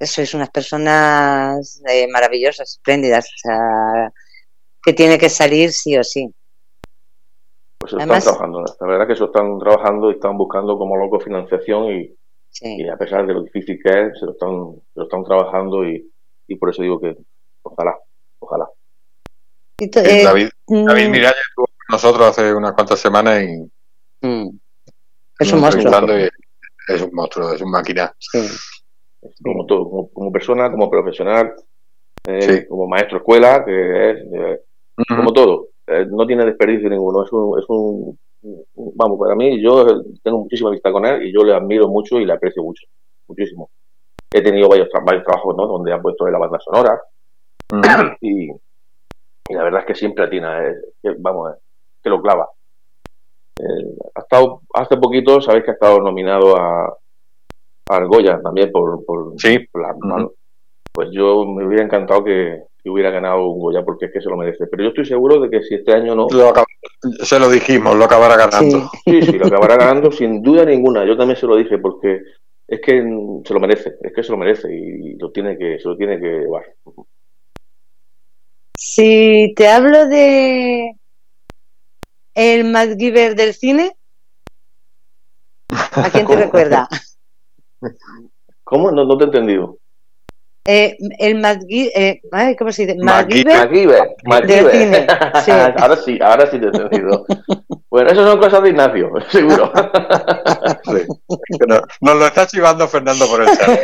sois unas personas eh, maravillosas, espléndidas, o sea, que tiene que salir sí o sí. Pues están trabajando, la verdad que eso están trabajando y están buscando como loco financiación y, y a pesar de lo difícil que es, se lo están, se lo están trabajando y, y por eso digo que ojalá, ojalá. Eh, David, mm. David Miralles estuvo con nosotros hace unas cuantas semanas y mm. es un monstruo. es un monstruo, es un máquina. Como, todo, como, persona, como profesional, eh, como maestro escuela, que es eh, como todo. no tiene desperdicio ninguno. Es un, es un, vamos, para mí, yo tengo muchísima vista con él y yo le admiro mucho y le aprecio mucho, muchísimo he tenido varios, varios trabajos ¿no? donde han puesto de la banda sonora y, la verdad es que siempre atina, vamos, que lo clava. Eh, ha estado, hace poquito, sabéis que ha estado nominado a, a Goya también por, por, sí. Pues yo me hubiera encantado que, hubiera ganado un Goya porque es que se lo merece. Pero yo estoy seguro de que si este año no. se lo dijimos, lo acabará ganando. Sí, sí, lo acabará ganando sin duda ninguna. Yo también se lo dije porque es que se lo merece, es que se lo merece y lo tiene que, se lo tiene que llevar. Si te hablo de el MacGyver del cine, ¿a quién te recuerda? ¿Cómo? No, no te he entendido. Eh, el MacGyver, eh, ¿cómo se dice? MacGyver. Del cine. Sí. ahora sí, ahora sí te he entendido. Bueno, eso son cosas de Ignacio, seguro. Sí. Nos lo está chivando Fernando por el chat.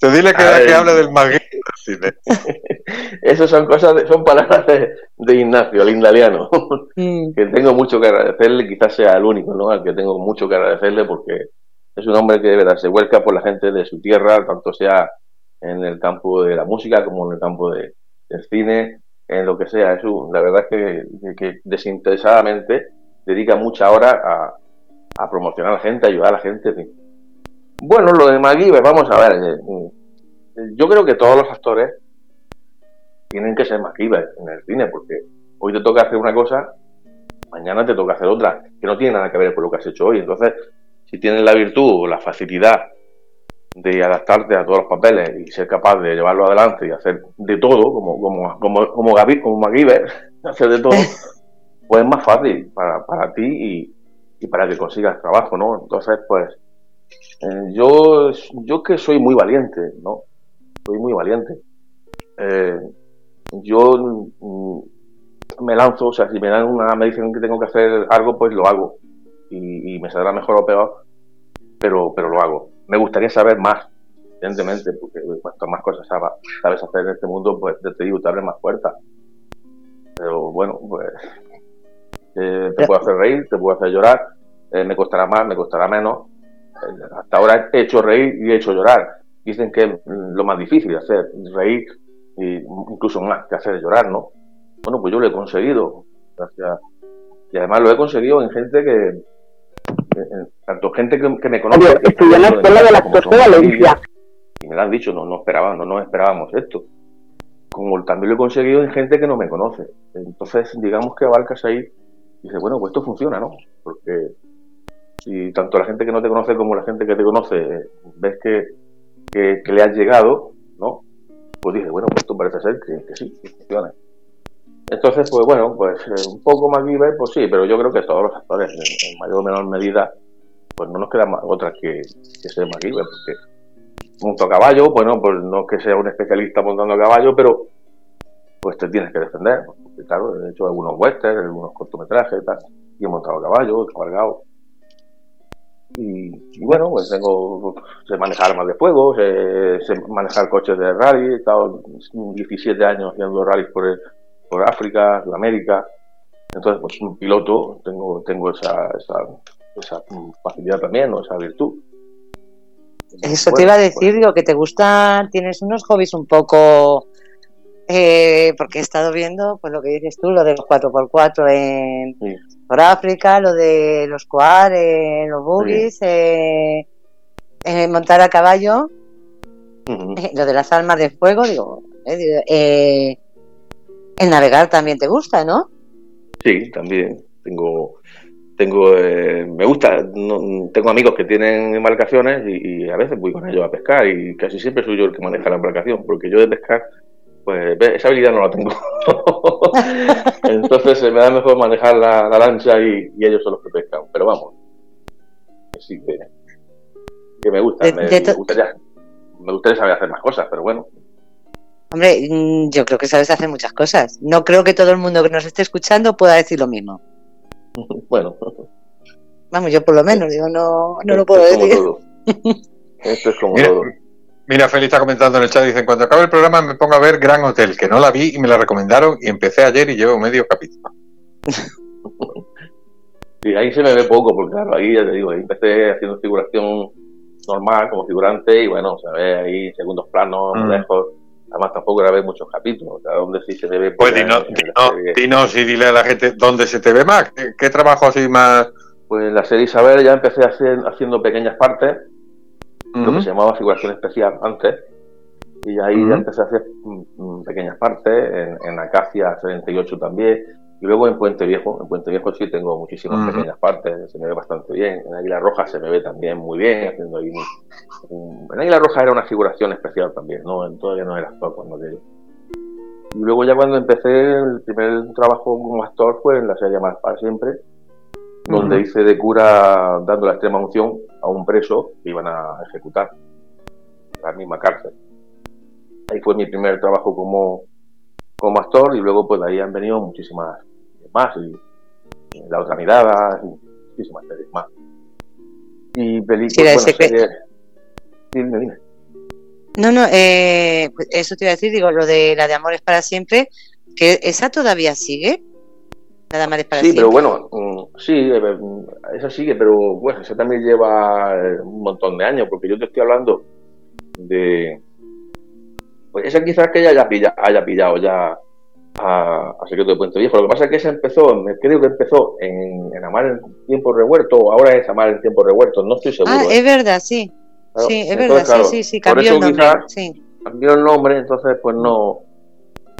Te dile que, que hable del maguito cine. Eso son cosas, son palabras de, Ignacio, el indaliano. Mm. Que tengo mucho que agradecerle, quizás sea el único, ¿no? Al que tengo mucho que agradecerle porque es un hombre que debe darse vuelca por la gente de su tierra, tanto sea en el campo de la música como en el campo de, del cine en lo que sea. La verdad es que, desinteresadamente dedica mucha hora a, promocionar a la gente, a ayudar a la gente. Bueno, lo de MacGyver, vamos a ver. Eh, eh, yo creo que todos los actores tienen que ser MacGyver en el cine, porque hoy te toca hacer una cosa, mañana te toca hacer otra, que no tiene nada que ver con lo que has hecho hoy. Entonces, si tienes la virtud o la facilidad de adaptarte a todos los papeles y ser capaz de llevarlo adelante y hacer de todo, como, como, como, como Gaby, como MacGyver, hacer de todo, pues es más fácil para, para ti y, y, para que consigas trabajo, ¿no? Entonces, pues, eh, yo, yo que soy muy valiente, ¿no? Soy muy valiente. Eh, yo mm, me lanzo, o sea, si me dan una, me dicen que tengo que hacer algo, pues lo hago. Y, y me saldrá mejor o peor, pero, pero lo hago me gustaría saber más, evidentemente, porque cuanto más cosas sabes hacer en este mundo, pues te digo, te abre más puertas. Pero bueno, pues eh, te puedo hacer reír, te puedo hacer llorar, eh, me costará más, me costará menos. Eh, hasta ahora he hecho reír y he hecho llorar. Dicen que es lo más difícil de hacer, reír y incluso más que hacer llorar, ¿no? Bueno, pues yo lo he conseguido, gracias. Y además lo he conseguido en gente que, tanto gente que, me conoce. estudié en la escuela del actor de Valencia. Y me lo han dicho, no, no esperábamos, no nos esperábamos esto. Como también lo he conseguido en gente que no me conoce. Entonces, digamos que abarcas ahí y dices, bueno, pues esto funciona, ¿no? Porque si tanto la gente que no te conoce como la gente que te conoce ves que, que, le has llegado, ¿no? Pues dices, bueno, pues esto parece ser que, que sí, que funciona. Entonces, pues bueno, pues eh, un poco más MacGyver, pues sí, pero yo creo que todos los actores, en, mayor o menor medida, pues no nos queda más, otra que, que ser MacGyver, porque monto a caballo, bueno, pues no es que sea un especialista montando a caballo, pero pues te tienes que defender, porque claro, he hecho algunos westerns, algunos cortometrajes y tal, y he montado a caballo, he cabalgado. Y, bueno, pues tengo, sé manejar armas de fuego, sé, sé manejar coches de rally, he estado 17 años haciendo rallies por el por África, Sudamérica. Entonces, pues un piloto, tengo, tengo esa, esa, facilidad también, o esa virtud. Eso te iba a decir, pues digo, que te gusta, tienes unos hobbies un poco, eh, porque he estado viendo, pues lo que dices tú, lo de los 4x4 en por África, lo de los en los buggies, eh, eh, montar a caballo, lo de las armas de fuego, digo, el navegar también te gusta, ¿no? Sí, también. Tengo, tengo, me gusta, tengo amigos que tienen embarcaciones y, a veces voy con ellos a pescar y casi siempre soy yo el que maneja la embarcación, porque yo de pescar, pues esa habilidad no la tengo. Entonces se me da mejor manejar la, lancha y, ellos son los que pescan. Pero vamos, sí que, me gusta, me, gustaría, me gustaría saber hacer más cosas, pero bueno. Hombre, mm, yo creo que sabes hacer muchas cosas. No creo que todo el mundo que nos esté escuchando pueda decir lo mismo. bueno. Vamos, yo por lo menos, digo, no, no lo puedo decir. Esto es como mira, todo. Mira, Feli está comentando en el chat, dice, cuando acabe el programa me pongo a ver Gran Hotel, que no la vi y me la recomendaron y empecé ayer y llevo medio capítulo. Sí, ahí se me ve poco, porque claro, ahí ya te digo, ahí empecé haciendo figuración normal como figurante y bueno, se ve ahí segundos planos, mm. lejos. Además tampoco grabé muchos capítulos, o sea, donde sí se me ve... Pues dinos, y dile a la gente dónde se te ve más, qué, trabajo así más... Pues la serie Isabel ya empecé hacer, haciendo pequeñas partes, lo que se llamaba figuración especial antes, y ahí ya empecé a hacer mm, mm, pequeñas partes, en, en Acacia 78 también, y luego en Puente Viejo, en Puente Viejo sí tengo muchísimas pequeñas partes, se me ve bastante bien. En Águila Roja se me ve también muy bien, haciendo ahí En Águila Roja era una figuración especial también, ¿no? Todavía no era actor cuando aquello. Y luego ya cuando empecé, el primer trabajo como actor fue en la serie Más para Siempre, donde hice de cura dando la extrema unción a un preso que iban a ejecutar en la misma cárcel. Ahí fue mi primer trabajo como, como actor y luego pues de ahí han venido muchísimas más, y, La otra mirada, y muchísimas series más. Y películas, bueno, No, no, eh, pues eso te iba a decir, digo, lo de la de Amores para siempre, que esa todavía sigue. La de Amores para sí, pero bueno, mm, sí, eh, mm, esa sigue, pero bueno, esa también lleva eh, un montón de años, porque yo te estoy hablando de. Pues esa quizás que ella haya pillado, haya pillado ya a, Secreto de Puente Viejo. Lo que pasa es que ese empezó, creo que empezó en, Amar en tiempo revuelto, o ahora es Amar en tiempo revuelto, no estoy seguro. Ah, es ¿eh? verdad, sí. sí, es verdad, sí, sí, sí, cambió el nombre. Sí. Cambió el nombre, entonces pues no,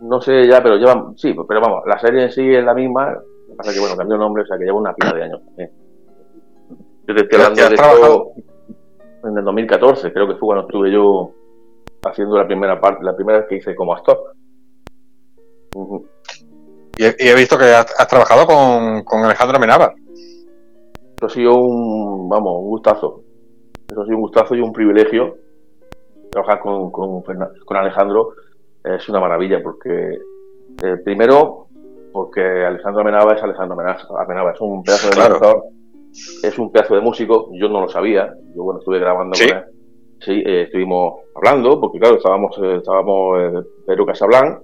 no sé ya, pero lleva, sí, pero vamos, la serie en sí es la misma, lo que pasa es que bueno, cambió el nombre, o sea que lleva una pila de años. Yo te estoy hablando de esto en el 2014, creo que fue cuando estuve yo haciendo la primera parte, la primera vez que hice como actor. Y he, visto que has, trabajado con, Alejandro Menábar. Eso ha sido un, vamos, un gustazo. Eso ha sido un gustazo y un privilegio. Trabajar con, con, Alejandro es una maravilla porque, eh, primero, porque Alejandro Amenaba es Alejandro Amenaba, es un pedazo de es un pedazo de músico, yo no lo sabía, yo bueno, estuve grabando con él. Sí, eh, estuvimos hablando, porque claro, estábamos, eh, estábamos en Perú Casablanca,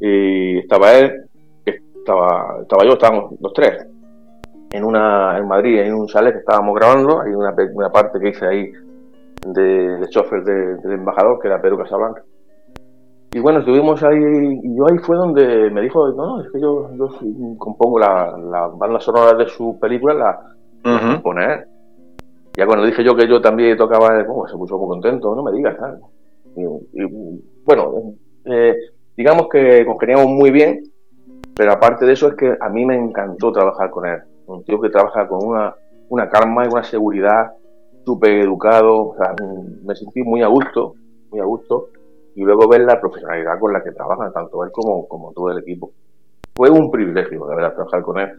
y estaba él, estaba, estaba yo, estábamos los tres en una en Madrid, en un chalet que estábamos grabando, hay una, una parte que hice ahí de, de chofer del embajador, que era Pedro Casablanca. Y bueno, estuvimos ahí, y yo ahí fue donde me dijo, no, no, es que yo, yo compongo la, la banda sonora de su película, la uh poner. Ya cuando dije yo que yo también tocaba, oh, se puso muy contento, no me digas, tal. Y, bueno, eh, digamos que congeniamos muy bien, pero aparte de eso es que a mí me encantó trabajar con él. Un tío que trabaja con una, una calma y una seguridad, súper educado, o sea, me sentí muy a gusto, muy a gusto, y luego ver la profesionalidad con la que trabaja, tanto él como, como todo el equipo. Fue un privilegio, de verdad, trabajar con él.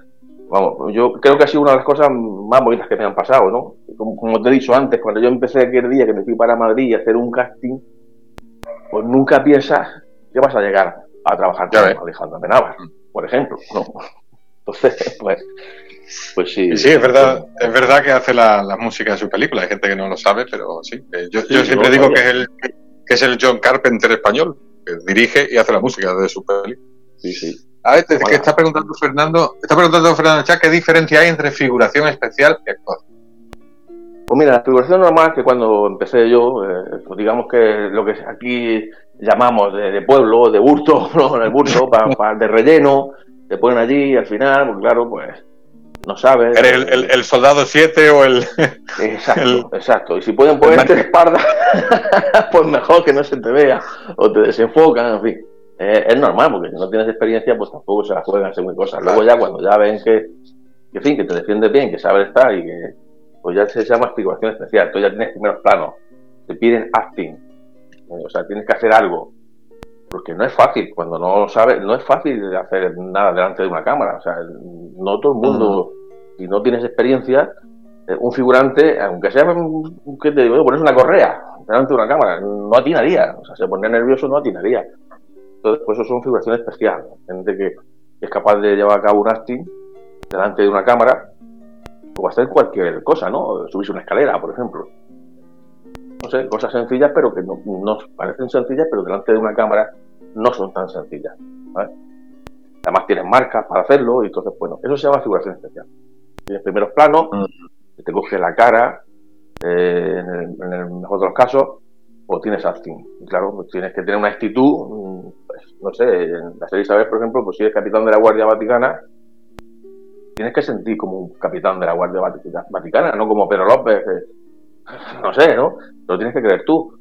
Vamos, yo creo que ha sido una de las cosas más bonitas que me han pasado, ¿no? Como, como te he dicho antes, cuando yo empecé aquel día que me fui para Madrid a hacer un casting, pues nunca piensas que vas a llegar a trabajar con Alejandro Amenábar, por ejemplo. ¿no? Entonces, pues, pues sí. sí, es verdad, es verdad que hace la, música de su película. Hay gente que no lo sabe, pero sí. Yo, siempre digo que es, el, que es el John Carpenter español, que dirige y hace la música de su película. Sí, sí. A ver, que está preguntando Fernando, está preguntando Fernando Chá, ¿qué diferencia hay entre figuración especial y actor? Pues mira, la figuración normal que cuando empecé yo, eh, pues digamos que lo que aquí llamamos de, pueblo, de burto, ¿no? El burto, de relleno, te ponen allí y al final, pues claro, pues no sabes. el, soldado 7 o el. Exacto, exacto. Y si pueden ponerte espalda, pues mejor que no se te vea o te desenfocan, en fin. es normal, porque si no tienes experiencia, pues tampoco se la juegan según cosas. Luego, ya cuando ya ven que, que, en fin, que te defiendes bien, que sabes estar y que. Pues ya se llama figuración especial. Tú ya tienes primeros planos. Te piden acting. O sea, tienes que hacer algo porque no es fácil, cuando no sabes, no es fácil hacer nada delante de una cámara. O sea, no todo el mundo, si no tienes experiencia, eh, un figurante, aunque sea, ¿qué te digo? Pones una correa delante de una cámara, no atinaría. O sea, se ponía nervioso, no atinaría. Entonces, pues eso son figuraciones especiales. Gente que es capaz de llevar a cabo un acting delante de una cámara, o hacer cualquier cosa, ¿no? Subirse una escalera, por ejemplo no sé, cosas sencillas, pero que no, parecen sencillas, pero delante de una cámara no son tan sencillas. Además tienen marcas para hacerlo y entonces, bueno, eso se llama figuración especial. Tienes primeros planos, mm. te coge la cara, eh, en, el, mejor de los casos, o tienes acting. Y claro, pues tienes que tener una actitud, mm, pues, no sé, en la serie Isabel, por ejemplo, pues si eres capitán de la Guardia Vaticana, tienes que sentir como un capitán de la Guardia Vaticana, no como Pedro López, no sé, ¿no? Lo tienes que creer tú.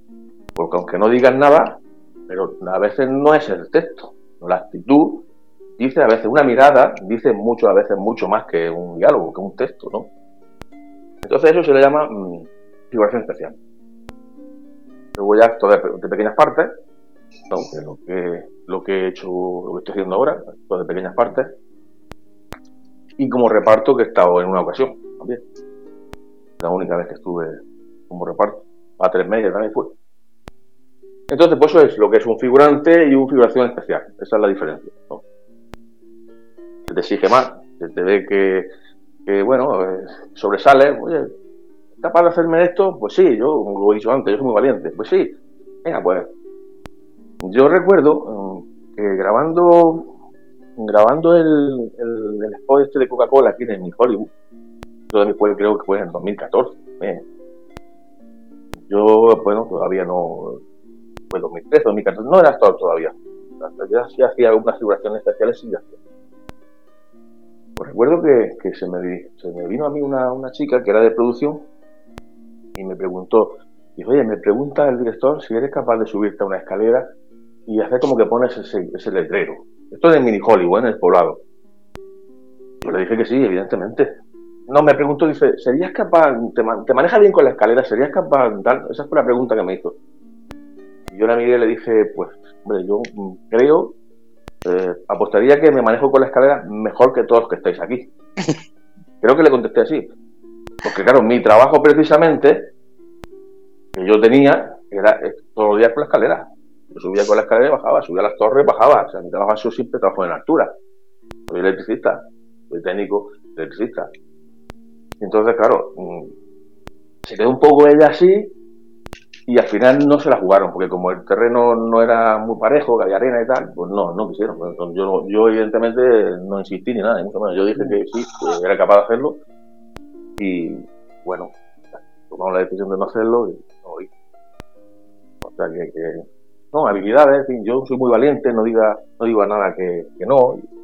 Porque aunque no digas nada, pero a veces no es el texto. La actitud dice a veces una mirada, dice mucho, a veces mucho más que un diálogo, que un texto, ¿no? Entonces eso se le llama mm, figuración especial. Luego ya esto de, pequeñas partes, lo que, lo que he hecho, lo que estoy haciendo ahora, esto de pequeñas partes, y como reparto que he estado en una ocasión también. La única vez que estuve como reparto. A tres medias también fue. Entonces, pues eso es lo que es un figurante y una figuración especial. Esa es la diferencia. Se te exige más, se te ve que, bueno, eh, sobresale. Oye, ¿capaz de hacerme esto? Pues sí, yo, como he dicho antes, yo soy muy valiente. Pues sí, venga, pues. Yo recuerdo mm, que grabando grabando el, el, spot este de Coca-Cola aquí en mi Hollywood, yo creo que fue en 2014, yo, bueno, todavía no, fue 2013, 2014, no era actor todavía. Ya hacía algunas figuraciones especiales y ya Pues recuerdo que, se, me, se me vino a mí una, chica que era de producción y me preguntó, dijo, oye, me pregunta el director si eres capaz de subirte a una escalera y hacer como que pones ese, ese letrero. Esto es en Mini Hollywood, en el poblado. Yo le dije que sí, evidentemente. No, me preguntó, dice, ¿serías capaz, te, te manejas bien con la escalera, ¿serías capaz tal? Esa fue la pregunta que me hizo. Y yo la miré y le dije, pues, hombre, yo creo, eh, apostaría que me manejo con la escalera mejor que todos los que estáis aquí. creo que le contesté así. Porque claro, mi trabajo precisamente, que yo tenía, era todos los días con la escalera. Yo subía con la escalera y bajaba, subía a las torres y bajaba. O sea, mi trabajo ha sido siempre trabajo en altura. Soy electricista, soy técnico electricista. Entonces, claro, mm, se quedó un poco ella así y al final no se la jugaron, porque como el terreno no era muy parejo, que había arena y tal, pues no, no quisieron. Yo, yo evidentemente no insistí ni nada, mucho menos. Yo dije que sí, que era capaz de hacerlo y bueno, tomamos la decisión de no hacerlo y no hice. O sea que, no, habilidades, en fin, yo soy muy valiente, no diga, no digo nada que, que no. Y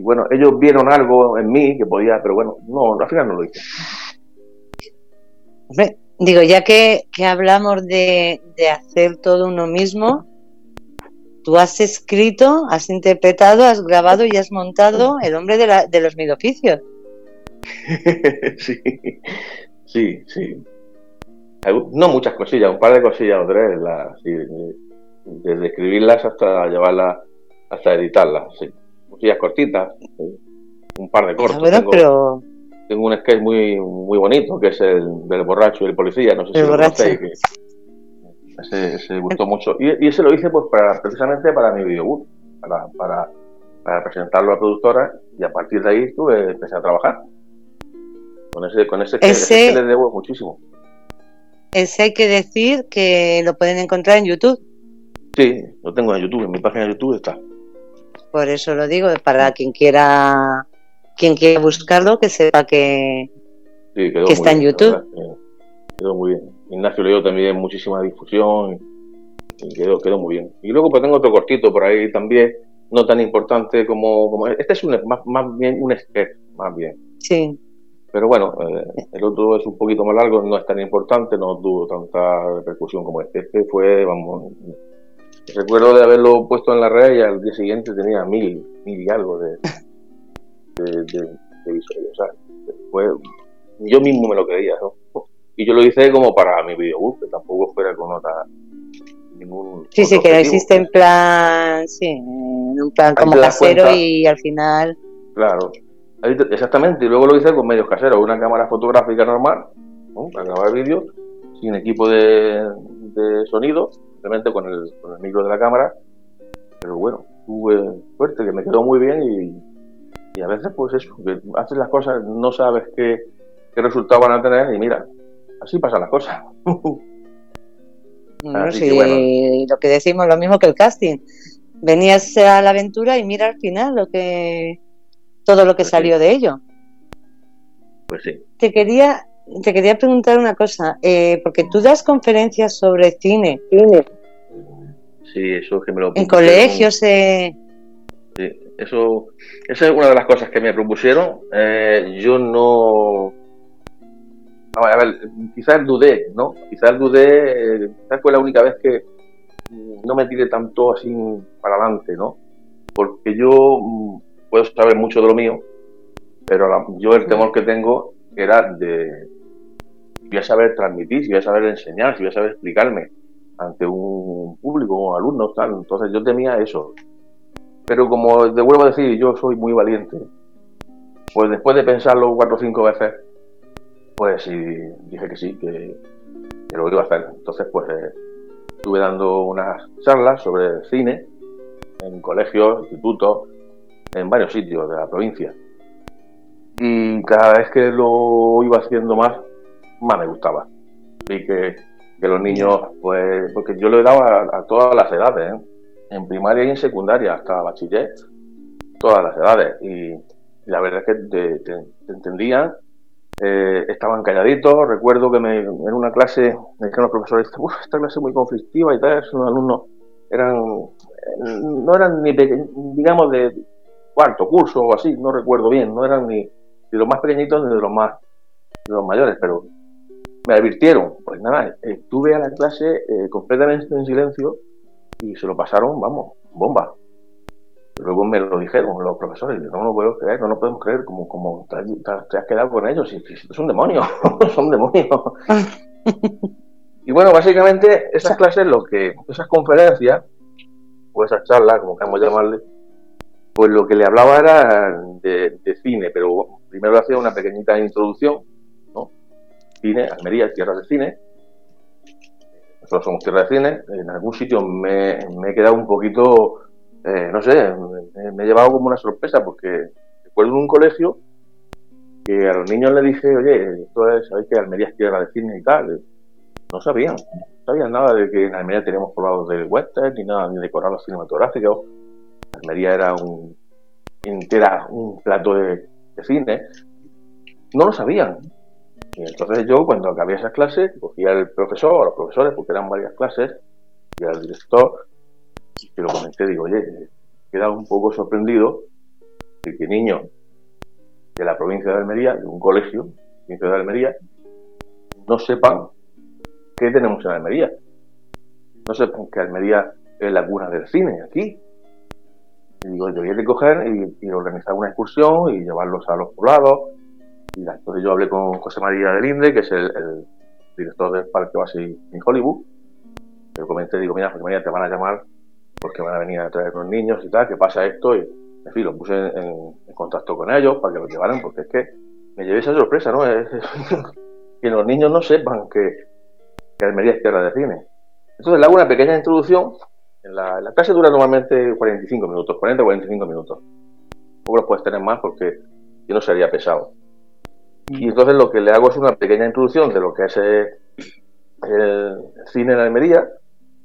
bueno, ellos vieron algo en mí que podía, pero bueno, no, al final no lo hice. Digo, ya que, hablamos de, hacer todo uno mismo, tú has escrito, has interpretado, has grabado y has montado El hombre de, la, de los mil oficios. sí, sí, sí. No muchas cosillas, un par de cosillas o tres, desde escribirlas hasta llevarlas, hasta editarlas, sí cosillas cortitas, un par de cortos. tengo, tengo, un sketch muy muy bonito que es el del borracho y el policía, no sé si lo conocéis. ese, ese, gustó mucho. Y, ese lo hice pues para, precisamente para mi videobook, para, para, para, presentarlo a la productora y a partir de ahí estuve, empecé a trabajar. Con ese, con ese, ese, le debo muchísimo. Ese hay que decir que lo pueden encontrar en YouTube. Sí, lo tengo en YouTube, en mi página de YouTube está. Por eso lo digo, para quien quiera quien quiera buscarlo, que sepa que, está en YouTube. quedó muy bien. Ignacio le dio también muchísima difusión y quedó, quedó muy bien. Y luego pues tengo otro cortito por ahí también, no tan importante como, como este es un, más, más bien un sketch, más bien. Sí. Pero bueno, eh, el otro es un poquito más largo, no es tan importante, no tuvo tanta repercusión como este. Este fue, vamos, recuerdo de haberlo puesto en la red y al día siguiente tenía mil, mil y algo de, de, visuales. O sea, fue, yo mismo me lo creía, ¿no? Y yo lo hice como para mi videobook, que tampoco fuera con otra ningún. Sí, sí, que lo hiciste en plan, sí, en un plan como casero y al final. Claro, exactamente. Y luego lo hice con medios caseros, una cámara fotográfica normal, para grabar vídeo, sin equipo de, sonido, simplemente con el, con el micro de la cámara. Pero bueno, tuve suerte, que me quedó muy bien y, y a veces pues eso, que haces las cosas, no sabes qué, qué resultado van a tener y mira, así pasan las cosas. No, sí, lo que decimos, lo mismo que el casting. Venías a la aventura y mira al final lo que todo lo que pues salió de ello. Pues sí. Te quería, te quería preguntar una cosa, eh, porque tú das conferencias sobre cine. Cine. Sí, eso que me lo En colegios. Eh... Sí, eso, esa es una de las cosas que me propusieron. Eh, yo no a ver, quizás dudé, ¿no? Quizás dudé, quizás fue la única vez que no me tiré tanto así para adelante, ¿no? Porque yo mm, puedo saber mucho de lo mío, pero yo el temor que tengo era de voy a saber transmitir, si voy a saber enseñar, si voy a saber explicarme ante un público, un alumno, tal. Entonces yo temía eso. Pero como te vuelvo a decir, yo soy muy valiente. Pues después de pensarlo cuatro o cinco veces, pues sí, dije que sí, que, lo iba a hacer. Entonces, pues eh, estuve dando unas charlas sobre cine en colegios, institutos, en varios sitios de la provincia. Y cada vez que lo iba haciendo más, más me gustaba. Y que, los niños, pues, porque yo lo he dado a, todas las edades, ¿eh? en primaria y en secundaria, hasta bachiller, todas las edades. Y, la verdad es que te entendían eh, estaban calladitos. Recuerdo que me, en una clase me dijeron los profesores, esta clase es muy conflictiva y tal, los alumnos eran, no eran ni, digamos, de cuarto curso o así, no recuerdo bien, no eran ni de los más pequeñitos ni de los más de los mayores, pero me advirtieron, pues nada, estuve a la clase eh, completamente en silencio y se lo pasaron, vamos, bomba. Luego me lo dijeron los profesores, no lo puedo creer, no lo podemos creer, como, como te, has quedado con ellos, y, son demonios, son demonios. y bueno, básicamente esas clases, lo que, esas conferencias, o esas charlas, como queramos llamarle, pues lo que le hablaba era de, cine, pero primero hacía una pequeñita introducción. Cine, Almería, tierra de cine. Nosotros somos tierra de cine. En algún sitio me, me he quedado un poquito eh, no sé, me, he llevado como una sorpresa porque recuerdo en un colegio que a los niños les dije, oye, esto es, sabéis que Almería es tierra de cine y tal. No sabían, no sabían nada de que en Almería teníamos poblados del western, ni nada, ni de corales cinematográficos. Almería era un, era un plato de, cine. No lo sabían. Y entonces yo, cuando acabé esas clases, cogía al profesor o los profesores, porque eran varias clases, y al director, que lo comenté, digo, oye, he quedado un poco sorprendido de que niños de la provincia de Almería, de un colegio, de Almería, no sepan qué tenemos en Almería. No sepan que Almería es la cuna del cine aquí. Y digo, yo voy a coger y, organizar una excursión y llevarlos a los poblados. Entonces yo hablé con José María del Inde, que es el, director del Parque Basi en Hollywood. Le comenté, digo, mira, José María, te van a llamar porque van a venir a traer los niños y tal, que pasa esto, y en fin, lo puse en, contacto con ellos para que lo llevaran, porque es que me llevé esa sorpresa, ¿no? que los niños no sepan que, que Almería es tierra de cine. Entonces le hago una pequeña introducción, la, clase dura normalmente 45 minutos, 40 o 45 minutos. Luego los puedes tener más porque yo no sería pesado. Y entonces lo que le hago es una pequeña introducción de lo que es eh, el cine en Almería,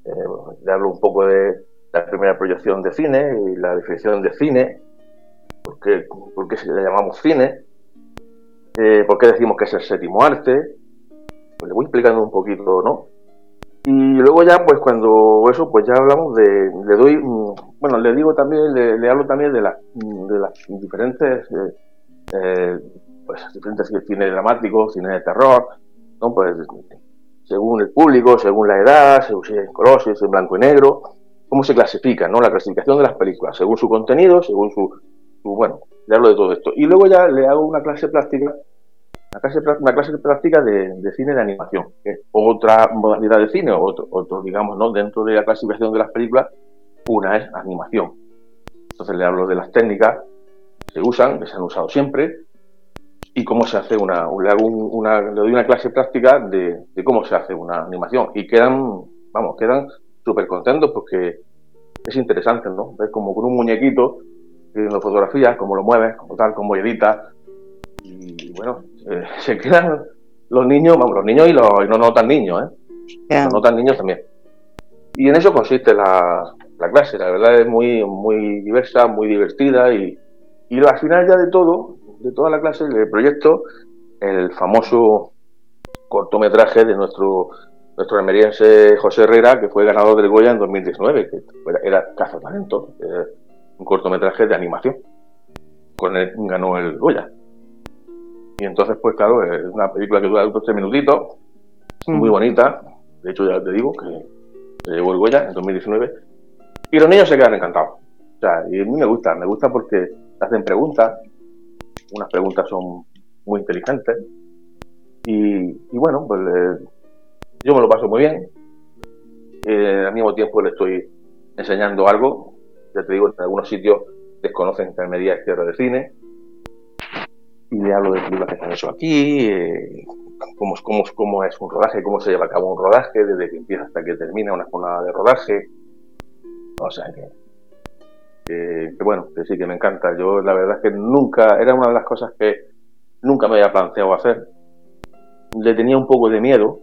eh, le hablo un poco de, la primera proyección de cine y la definición de cine, por qué, por le llamamos cine, eh, por qué decimos que es el séptimo arte, pues le voy explicando un poquito, ¿no? Y luego ya, pues cuando eso, pues ya hablamos de, le doy, mm, bueno, le digo también, le, hablo también de, de las diferentes eh, pues diferentes cine dramático, cine de terror. Pues según el público, según la edad, según si es en color, si es en blanco y negro, cómo se clasifica, ¿no? La clasificación de las películas, según su contenido, según su, bueno, le hablo de todo esto. Y luego ya le hago una clase práctica, una clase, práctica de, cine de animación, otra modalidad de cine, otro, otro, digamos, ¿no? Dentro de la clasificación de las películas, una es animación. Entonces le hablo de las técnicas que se usan, que se han usado siempre, y cómo se hace una, le, hago una, le doy una clase práctica de, cómo se hace una animación. Y quedan, vamos, quedan súper contentos porque es interesante, ¿no? Ver como con un muñequito, viendo fotografías, cómo lo mueves, como tal, cómo edita. Y bueno, eh, se quedan los niños, vamos, los niños y los y no, tan niños, ¿eh? No tan niños también. Y en eso consiste la, la clase, la verdad es muy, muy diversa, muy divertida y, y al final ya de todo, de toda la clase, le proyecto el famoso cortometraje de nuestro nuestro almeriense José Herrera, que fue ganador del Goya en 2019, que era Caza Talento, un cortometraje de animación. Con él ganó el Goya. Y entonces, pues claro, es una película que dura dos tres minutitos, muy bonita. De hecho, ya te digo que se llevó el Goya en 2019. Y los niños se quedan encantados. O sea, y a mí me gusta, me gusta porque hacen preguntas. Unas preguntas son muy inteligentes. Y, bueno, pues yo me lo paso muy bien. Eh, al mismo tiempo le estoy enseñando algo. Ya te digo, en algunos sitios desconocen es tierra de cine. Y le hablo de películas que se han hecho aquí, eh, cómo, cómo, cómo, es un rodaje, cómo se lleva a cabo un rodaje, desde que empieza hasta que termina una jornada de rodaje. O sea que, que, bueno, que sí que me encanta. Yo la verdad es que nunca, era una de las cosas que nunca me había planteado hacer. Le tenía un poco de miedo,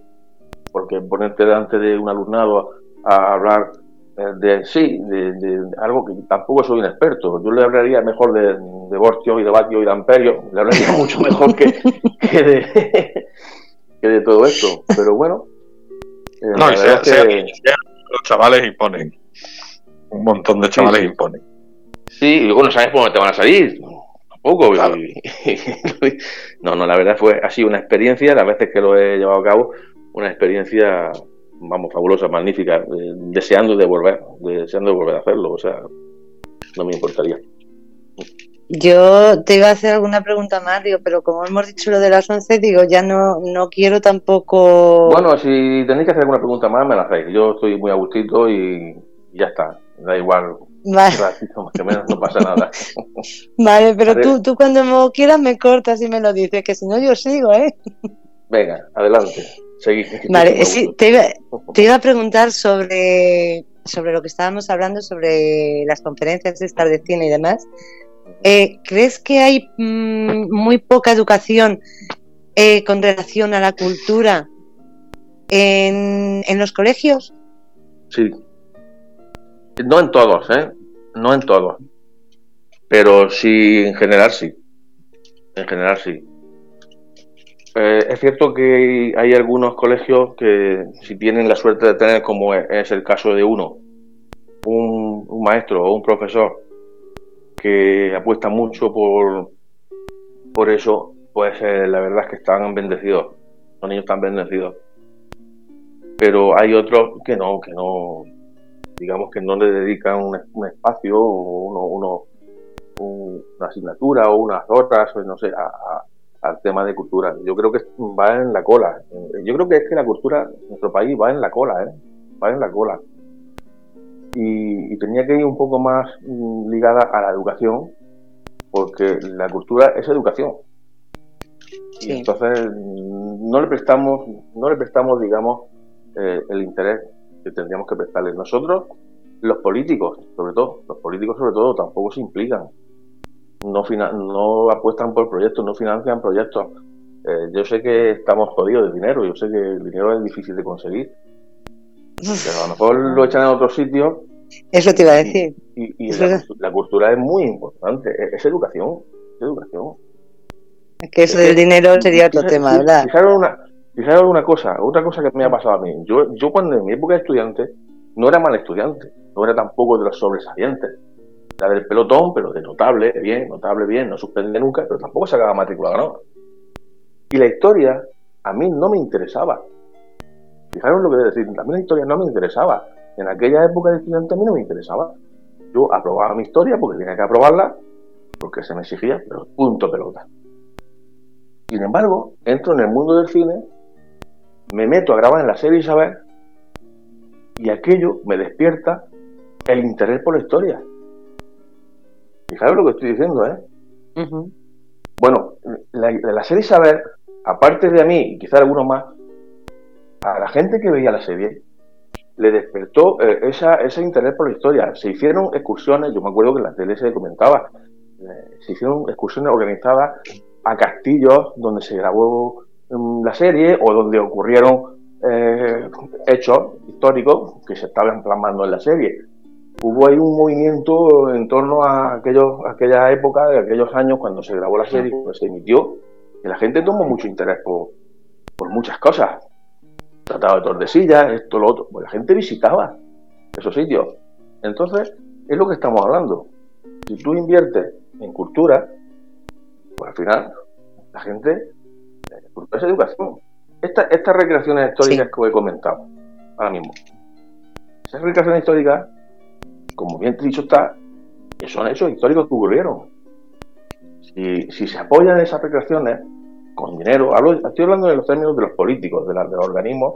porque ponerte delante de un alumnado a, hablar eh, de sí, de, algo que tampoco soy un experto. Yo le hablaría mejor de, de Bortio y de Batio y de Amperio, le hablaría mucho mejor que, que, de, que de todo esto. Pero bueno. Eh, no, y sea, que... los chavales imponen. Un montón de chavales imponen. Sí, y luego no sabes por dónde te van a salir. Tampoco. no, no, la verdad fue así una experiencia, las veces que lo he llevado a cabo, una experiencia, vamos, fabulosa, magnífica, eh, deseando de volver, deseando de volver a hacerlo, o sea, no me importaría. Yo te iba a hacer alguna pregunta más, digo, pero como hemos dicho lo de las 11, digo, ya no, no quiero tampoco... Bueno, si tenéis que hacer alguna pregunta más, me la hacéis. Yo estoy muy a gustito y ya está, da igual. Vale. que menos no pasa nada. Vale, pero tú, tú cuando quieras me cortas y me lo dices, que si no yo sigo, ¿eh? Venga, adelante. Vale, te, iba, a preguntar sobre, sobre lo que estábamos hablando, sobre las conferencias estas de cine y demás. Eh, ¿Crees que hay mm, muy poca educación eh, con relación a la cultura en, en los colegios? Sí. No en todos, ¿eh? No en todos. Pero sí, en general sí. En general sí. Eh, es cierto que hay algunos colegios que si tienen la suerte de tener, como es el caso de uno, un, maestro o un profesor que apuesta mucho por, por eso, pues eh, la verdad es que están bendecidos, los niños están bendecidos. Pero hay otros que no, que no, digamos que no le dedican un, espacio o uno, una asignatura o unas horas, no sé, a al tema de cultura. Yo creo que va en la cola. Yo creo que es que la cultura en nuestro país va en la cola, ¿eh? Va en la cola. Y, tenía que ir un poco más mm, ligada a la educación, porque la cultura es educación. Y entonces mm, no le prestamos, no le prestamos, digamos, eh, el interés que tendríamos que prestarle. Nosotros, los políticos, sobre todo, los políticos sobre todo, tampoco se implican no, no apuestan por proyectos, no financian proyectos. Eh, yo sé que estamos jodidos de dinero, yo sé que el dinero es difícil de conseguir, pero a lo mejor lo echan en otro sitio. Eso te iba a decir. Y, la, cultura es muy importante, es, educación, es educación. Es que eso del dinero sería otro tema, ¿verdad? Fijaros una, fijaros una cosa, otra cosa que me ha pasado a mí. Yo, yo cuando en mi época de estudiante no era mal estudiante, no era tampoco de los sobresalientes la del pelotón, pero de notable, bien, notable, bien, no suspende nunca, pero tampoco sacaba matrícula ganadora. Y la historia a mí no me interesaba. Fijaros lo que voy a decir, a mí la historia no me interesaba. En aquella época de estudiante a mí no me interesaba. Yo aprobaba mi historia porque tenía que aprobarla, porque se me exigía, pero punto pelota. Sin embargo, entro en el mundo del cine, me meto a grabar en la serie Isabel y aquello me despierta el interés por la historia. Fijaros lo que estoy diciendo, ¿eh? Bueno, la, la serie Saber, aparte de a mí y quizá algunos más, a la gente que veía la serie le despertó eh, esa, ese interés por la historia. Se hicieron excursiones, yo me acuerdo que en la tele se comentaba, eh, se hicieron excursiones organizadas a castillos donde se grabó la serie o donde ocurrieron eh, hechos históricos que se estaban plasmando en la serie hubo ahí un movimiento en torno a, aquellos, aquella época, de aquellos años cuando se grabó la serie, cuando se emitió, que la gente tomó mucho interés por, muchas cosas. Tratado de Tordesillas, esto, lo otro. Pues la gente visitaba esos sitios. Entonces, es lo que estamos hablando. Si tú inviertes en cultura, pues al final la gente, cultura es educación. estas recreaciones históricas que os he comentado ahora mismo, esas recreaciones históricas como bien dicho está, que son hechos históricos que ocurrieron. Si, se apoyan esas recreaciones con dinero, hablo, estoy hablando de los términos de los políticos, de, los organismos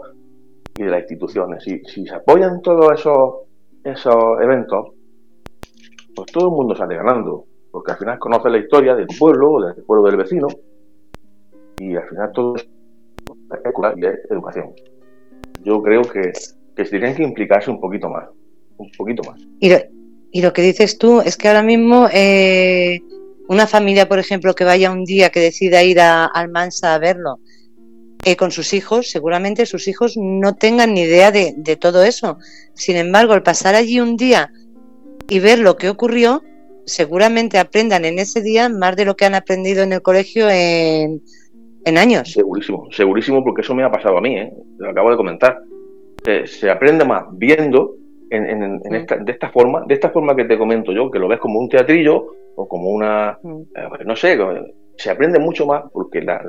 y de las instituciones. Si, si se apoyan todos esos, esos eventos, pues todo el mundo sale ganando, porque al final conoce la historia del pueblo, del pueblo del vecino, y al final todo es educación. Yo creo que, que tienen que implicarse un poquito más un poquito más. Y lo, y lo que dices tú es que ahora mismo eh, una familia, por ejemplo, que vaya un día, que decida ir a Almansa a verlo, eh, con sus hijos, seguramente sus hijos no tengan ni idea de, todo eso. Sin embargo, al pasar allí un día y ver lo que ocurrió, seguramente aprendan en ese día más de lo que han aprendido en el colegio en, en años. Segurísimo, segurísimo, porque eso me ha pasado a mí, ¿eh? lo acabo de comentar. Se aprende más viendo en, esta, de esta forma, de esta forma que te comento yo, que lo ves como un teatrillo o como una, eh, no sé, se aprende mucho más porque la,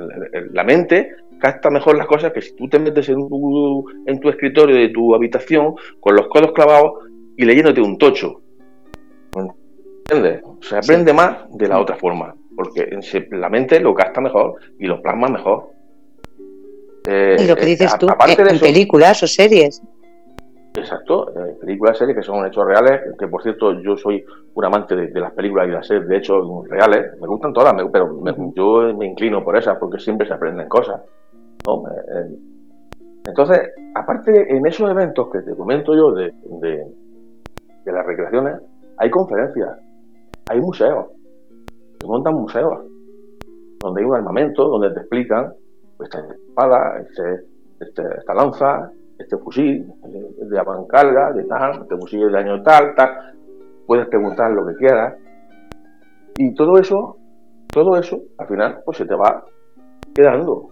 la, mente capta mejor las cosas que si tú te metes en tu, en tu escritorio de tu habitación con los codos clavados y leyéndote un tocho. ¿Entiendes? Se aprende más de la otra forma, porque la mente lo capta mejor y lo plasma mejor. y lo que eh, dices tú, en películas o series. Exacto, eh, películas, series que son hechos reales, que por cierto yo soy un amante de, las películas y las series de hechos reales, me gustan todas, pero yo me inclino por esas porque siempre se aprenden cosas. Eh, entonces, aparte en esos eventos que te comento yo de, de, las recreaciones, hay conferencias, hay museos, se montan museos, donde hay un armamento, donde te explican pues, esta espada, este, este, esta lanza, este fusil de avancarga, de tal, este fusil de año tal, tal, puedes preguntar lo que quieras. Y todo eso, todo eso, al final, pues se te va quedando.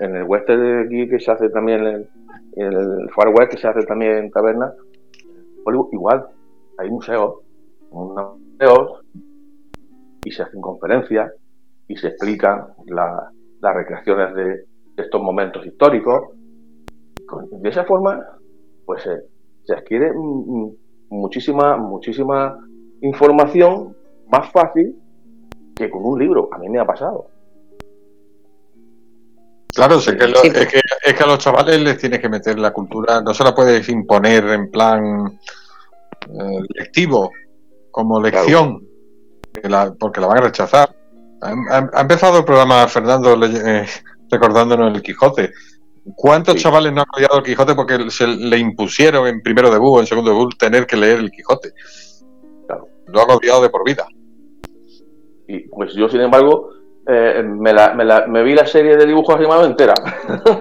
En el western de aquí que se hace también, en el, Far West que se hace también en taberna, igual, hay museos, museos, y se hacen conferencias y se explican las recreaciones de estos momentos históricos de esa forma, pues eh, se adquiere muchísima, muchísima información más fácil que con un libro. A mí me ha pasado. Claro, es, que es, que, a los chavales les tienes que meter la cultura, no se la puedes imponer en plan eh, lectivo, como lección, porque la van a rechazar. Ha, empezado el programa Fernando eh, recordándonos el Quijote. ¿Cuántos chavales no han odiado el Quijote porque se le impusieron en primero de o en segundo de tener que leer el Quijote? Claro. Lo han odiado de por vida. Y pues yo, sin embargo, eh, me, la, me, la, me, vi la serie de dibujos animados entera.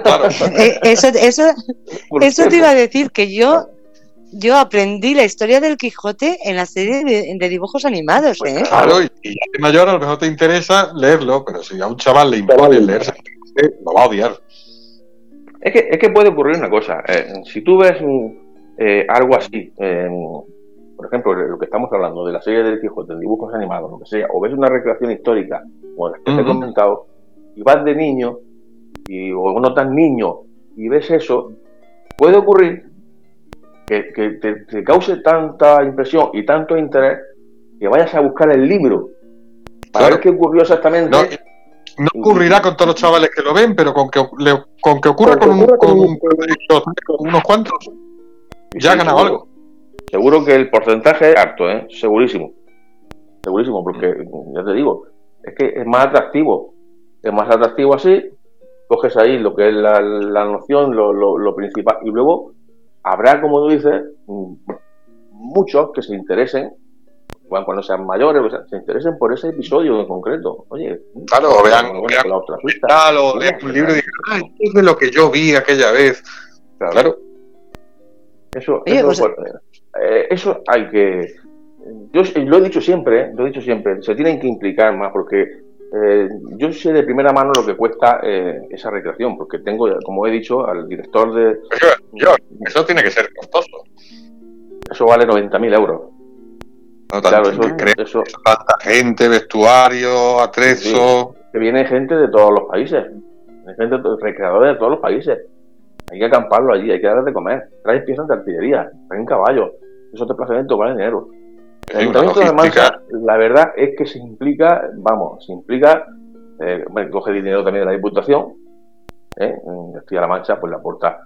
Claro. Eh, eso, eso, eso te iba a decir, que yo yo aprendí la historia del Quijote en la serie de, dibujos animados. Pues ¿eh? Claro, y, y de mayor a lo mejor te interesa leerlo, pero si a un chaval le impone leerse, lo va a odiar. Es que, es que puede ocurrir una cosa. Eh, si tú ves eh, algo así, por ejemplo, lo que estamos hablando de la serie de Quijote, de dibujos animados, lo que sea, o ves una recreación histórica, como la que te he comentado, y vas de niño, y, o no tan niño, y ves eso, puede ocurrir que, te, cause tanta impresión y tanto interés que vayas a buscar el libro para ver qué ocurrió exactamente. No, ocurrirá con todos los chavales que lo ven, pero con que, con que ocurra con, unos cuantos, ya ha ganado algo. Seguro que el porcentaje es alto, ¿eh? segurísimo. Segurísimo, porque ya te digo, es que es más atractivo. Es más atractivo así, coges ahí lo que es la, noción, lo, lo, principal, y luego habrá, como tú dices, muchos que se interesen, cuando sean mayores, se interesen por ese episodio en concreto. Oye, claro, vean, la otra o lean un libro y digan, ay, es de lo que yo vi aquella vez. Claro. Eso, eso pues, eh, eso hay que. Yo lo he dicho siempre, ¿eh? lo he dicho siempre, se tienen que implicar más porque eh, yo sé de primera mano lo que cuesta esa recreación, porque tengo, como he dicho, al director de. eso tiene que ser costoso. Eso vale 90.000 euros. claro, eso, eso, tanta gente, vestuario, atrezo. que viene gente de todos los países, gente, recreadores de todos los países. Hay que acamparlo allí, hay que darle de comer. Traes piezas de artillería, traen caballos. Esos desplazamientos valen dinero. El Ayuntamiento de Mansa, la verdad es que se implica, vamos, se implica, eh, coge dinero también de la Diputación, ¿eh? Castilla-La Mancha, pues la aporta.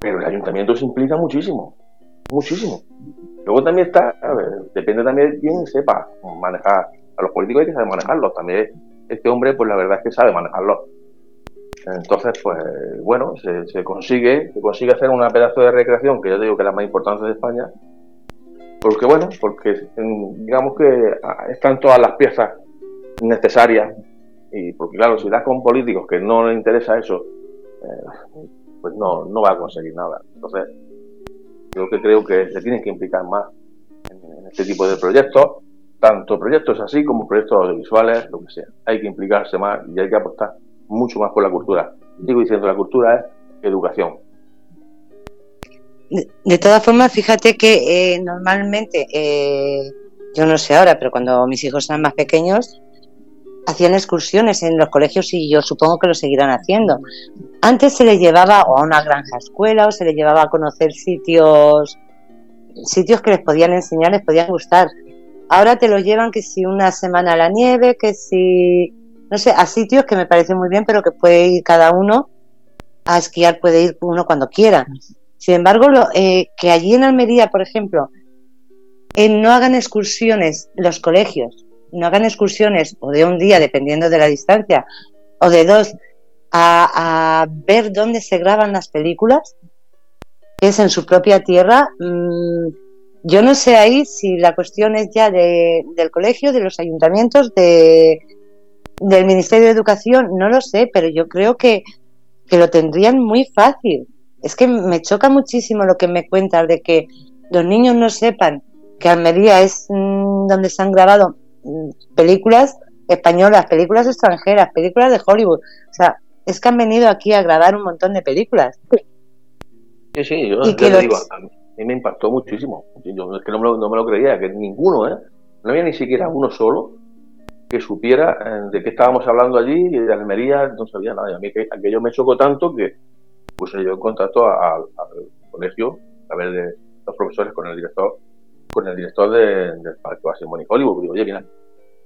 Pero el Ayuntamiento se implica muchísimo, muchísimo. Luego también está, a ver, depende también de quién sepa manejar. A los políticos hay que saber manejarlos. También este hombre, pues la verdad es que sabe manejarlos. Entonces, pues bueno, se, consigue, se consigue hacer una pedazo de recreación que yo digo que es la más importante de España. Porque bueno, porque digamos que están todas las piezas necesarias y porque claro, si das con políticos que no les interesa eso, eh, pues no, no va a conseguir nada. Entonces, yo que creo que se tienen que implicar más en, en este tipo de proyectos, tanto proyectos así como proyectos audiovisuales, lo que sea. Hay que implicarse más y hay que apostar mucho más por la cultura. Digo diciendo, la cultura es educación. De, todas formas, fíjate que eh, normalmente, eh, yo no sé ahora, pero cuando mis hijos eran más pequeños, hacían excursiones en los colegios y yo supongo que lo seguirán haciendo. Antes se les llevaba a una granja escuela o se les llevaba a conocer sitios sitios que les podían enseñar, les podían gustar. Ahora te los llevan que si una semana a la nieve, que si no sé, a sitios que me parecen muy bien, pero que puede ir cada uno a esquiar, puede ir uno cuando quiera. Sin embargo, eh, que allí en Almería, por ejemplo, eh, no hagan excursiones los colegios, no hagan excursiones o de un día, dependiendo de la distancia, o de dos, a, ver dónde se graban las películas, que es en su propia tierra. Mm, yo no sé ahí si la cuestión es ya de, del colegio, de los ayuntamientos, de, del Ministerio de Educación, no lo sé, pero yo creo que, lo tendrían muy fácil. Es que me choca muchísimo lo que me cuentas de que los niños no sepan que Almería es mm, donde se han grabado mm, películas españolas, películas extranjeras, películas de Hollywood. O sea, es que han venido aquí a grabar un montón de películas. Sí, sí, yo, te digo, a mí me impactó muchísimo. Yo es que no me, lo, no me lo creía, que ninguno, ¿eh? No había ni siquiera uno solo que supiera eh, de qué estábamos hablando allí y de Almería no sabía nada. Y a mí que, aquello me chocó tanto que puse yo en contacto al colegio a ver de los profesores con el director con el director del Parque Washington y Hollywood. Digo, oye, mira,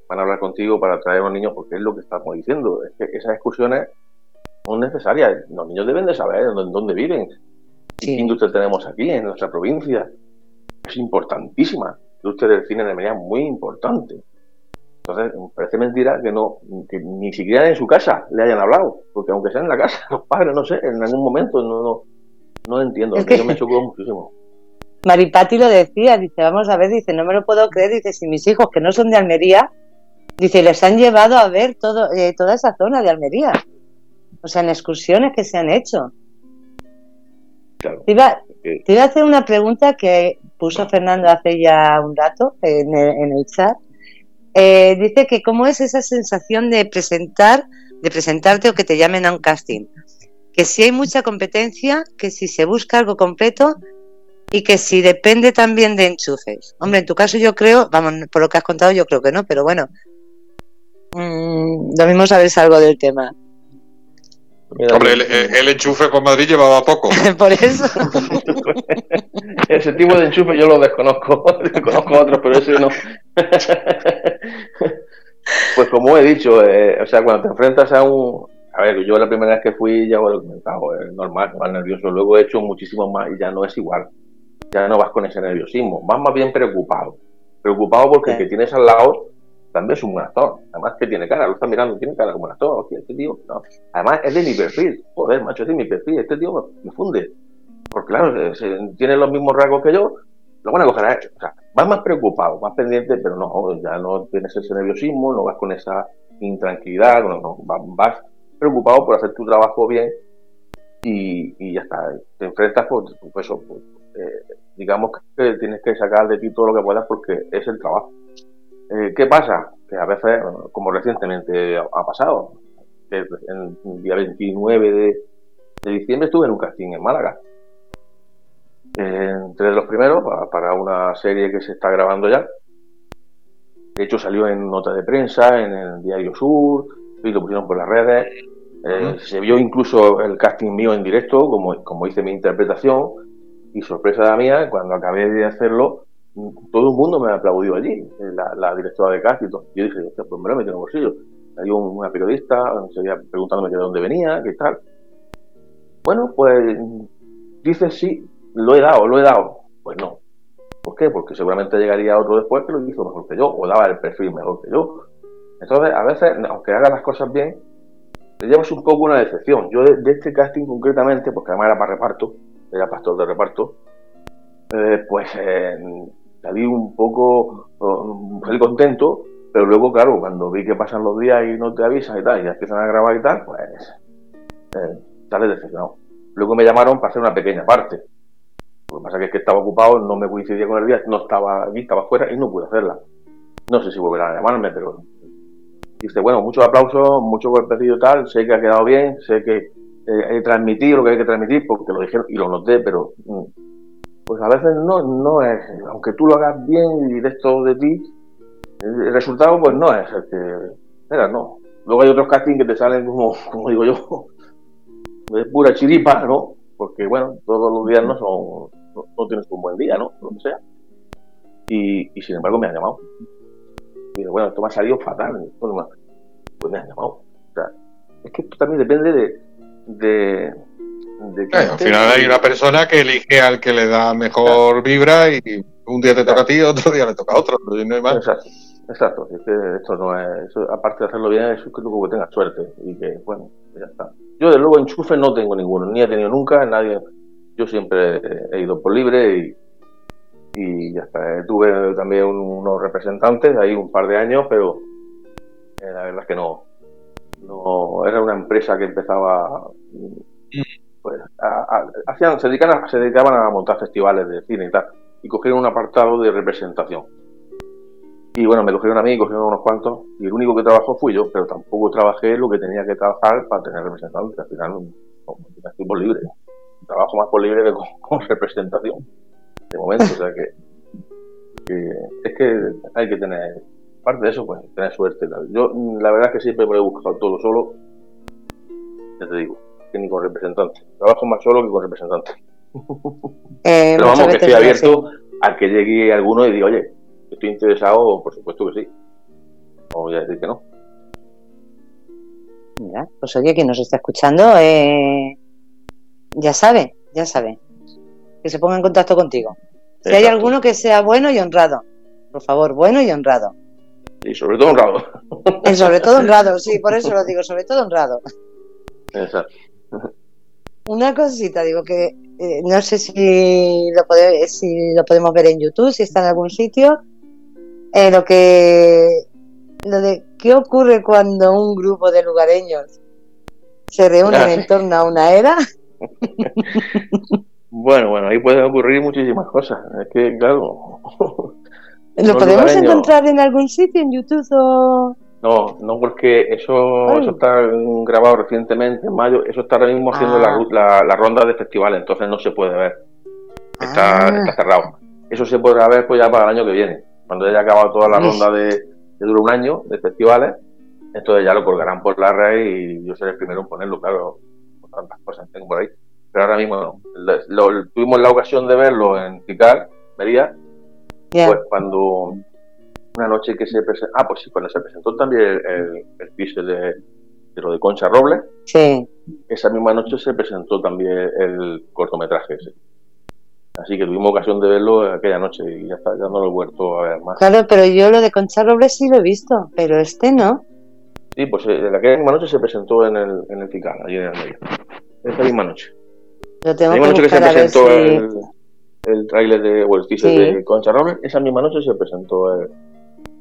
van a hablar contigo para traer a los niños porque es lo que estamos diciendo. Es que esas excursiones son necesarias. Los niños deben de saber dónde, dónde viven. ¿Qué industria tenemos aquí en nuestra provincia? Es importantísima. La industria del cine de es muy importante. Entonces, parece mentira que no, que ni siquiera en su casa le hayan hablado, porque aunque sea en la casa, los padres, no sé, en algún momento no, no, no entiendo, es que... me chocó muchísimo. Maripati lo decía, dice, vamos a ver, dice, no me lo puedo creer, dice, si mis hijos que no son de Almería, dice, les han llevado a ver todo, eh, toda esa zona de Almería. O sea, en excursiones que se han hecho. Claro, te, iba, a hacer una pregunta que puso Fernando hace ya un rato en en el chat eh, dice que cómo es esa sensación de presentar, de presentarte o que te llamen a un casting. Que si hay mucha competencia, que si se busca algo completo y que si depende también de enchufes. Hombre, en tu caso yo creo, vamos, por lo que has contado yo creo que no, pero bueno, mmm, lo mismo sabes algo del tema. Hombre, el, enchufe con Madrid llevaba poco. Por eso. ese tipo de enchufe yo lo desconozco. Conozco otros, pero ese no. Pues como he dicho, eh, o sea, cuando te enfrentas a un... A ver, yo la primera vez que fui, ya lo he comentado, es normal, más nervioso. Luego he hecho muchísimo más y ya no es igual. Ya no vas con ese nerviosismo. Vas más bien preocupado. Preocupado porque el que tienes al lado también es un buen actor. Además que tiene cara, lo está mirando, tiene cara como un actor. Hostia, este tío, no. Además es de mi perfil. Joder, macho, es de mi perfil. Este tío me, funde. Porque claro, tiene los mismos rasgos que yo. Lo van a coger a O sea, vas más preocupado, más pendiente, pero no, ya no tienes ese nerviosismo, no vas con esa intranquilidad, vas preocupado por hacer tu trabajo bien y, ya está. Te enfrentas, pues, pues eso, pues, eh, digamos que tienes que sacar de ti todo lo que puedas porque es el trabajo. Eh, ¿Qué pasa? Que a veces, como recientemente ha pasado, el día 29 de, diciembre estuve en un casting en Málaga. Entre los primeros, para, una serie que se está grabando ya. De hecho, salió en nota de prensa, en el Diario Sur, y lo pusieron por las redes. Eh, se vio incluso el casting mío en directo, como, como hice mi interpretación. Y sorpresa la mía, cuando acabé de hacerlo, todo el mundo me aplaudió allí, la, directora de casting. Yo dije, pues me lo metí en el bolsillo. Hay una periodista, seguía preguntándome de dónde venía, qué tal. Bueno, pues dice sí, lo he dado, lo he dado. Pues no. ¿Por qué? Porque seguramente llegaría otro después que lo hizo mejor que yo, o daba el perfil mejor que yo. Entonces, a veces, aunque haga las cosas bien, te llevas un poco una decepción. Yo de, este casting concretamente, porque además era para reparto, era pastor de reparto, eh, pues eh, salí un poco, salí contento, pero luego, claro, cuando vi que pasan los días y no te avisan y tal, y empiezan a grabar y tal, pues eh, decepcionado. Luego me llamaron para hacer una pequeña parte. Lo que pasa es que estaba ocupado, no me coincidía con el día, no estaba aquí, estaba fuera y no pude hacerla. No sé si volverán a llamarme, pero dice, bueno, muchos aplausos, mucho golpecillo tal, sé que ha quedado bien, sé que eh, he transmitido lo que hay que transmitir porque lo dijeron y lo noté, pero mm, pues a veces no, no es, aunque tú lo hagas bien y directo de ti, el resultado pues no es que era, no. Luego hay otros castings que te salen como, como digo yo, de pura chiripa, ¿no? Porque bueno, todos los días no son, no, tienes un buen día, ¿no? Lo que sea. Y, y, sin embargo me han llamado. Y digo, bueno, esto me ha salido fatal. Pues me han llamado. O sea, es que esto también depende de, de al final hay una persona que elige al que le da mejor vibra y un día te toca a ti, otro día le toca a otro, no hay más. Exacto, exacto. esto no es, aparte de hacerlo bien, es que que tengas suerte y que, bueno, ya está. Yo, de luego, enchufe no tengo ninguno, ni he tenido nunca, nadie. Yo siempre he ido por libre y, y ya está. Tuve también unos representantes ahí un par de años, pero eh, la verdad es que no. No, era una empresa que empezaba pues, hacían, se, dedicaban, se dedicaban a montar festivales de cine y tal, y cogieron un apartado de representación. Y bueno, me cogieron a mí, cogieron unos cuantos, y el único que trabajó fui yo, pero tampoco trabajé lo que tenía que trabajar para tener representación, al final no, estoy por libre. Trabajo más por libre que con, representación, de momento, o sea que, es que hay que tener, parte de eso, pues tener suerte. Yo la verdad es que siempre me lo he buscado todo solo, ya te digo ni con representante. Trabajo más solo que con representante. Eh, Pero vamos, que estoy abierto a que llegue alguno y diga, oye, estoy interesado, por supuesto que sí. O voy a decir que no. Mira, pues oye, quien nos está escuchando, eh, ya sabe, ya sabe. Que se ponga en contacto contigo. Si hay alguno que sea bueno y honrado, por favor, bueno y honrado. Y sobre todo honrado. Y sobre todo honrado, sí, por eso lo digo, sobre todo honrado. Exacto. Una cosita, digo que eh, no sé si lo, si lo podemos ver en YouTube, si está en algún sitio. Eh, lo que. Lo de qué ocurre cuando un grupo de lugareños se reúnen en torno a una era. Bueno, bueno, ahí pueden ocurrir muchísimas cosas. Es que, claro. ¿Lo podemos encontrar en algún sitio, en YouTube o.? No, no porque eso, eso está grabado recientemente, en mayo, eso está ahora mismo haciendo la, ah. la, ronda de festivales, entonces no se puede ver. Está, ah. está cerrado. Eso se podrá ver pues ya para el año que viene, cuando haya acabado toda la ronda de, que dura un año de festivales, entonces ya lo colgarán por la red y yo seré el primero en ponerlo, claro, tantas cosas tengo por ahí. Pero ahora mismo no. tuvimos la ocasión de verlo en Picar, vería, pues cuando una noche que se presentó, ah, pues sí, cuando se presentó también el, el, piso de, de, lo de Concha Robles, sí. esa misma noche se presentó también el cortometraje ese. Así que tuvimos ocasión de verlo aquella noche y ya, está, ya no lo he vuelto a ver más. Claro, pero yo lo de Concha Robles sí lo he visto, pero este no. Sí, pues eh, aquella misma noche se presentó en el, en el FICAL, allí en el medio. Esa misma noche. La misma noche que se presentó el, el tráiler de, o el de Concha Robles, esa misma noche se presentó el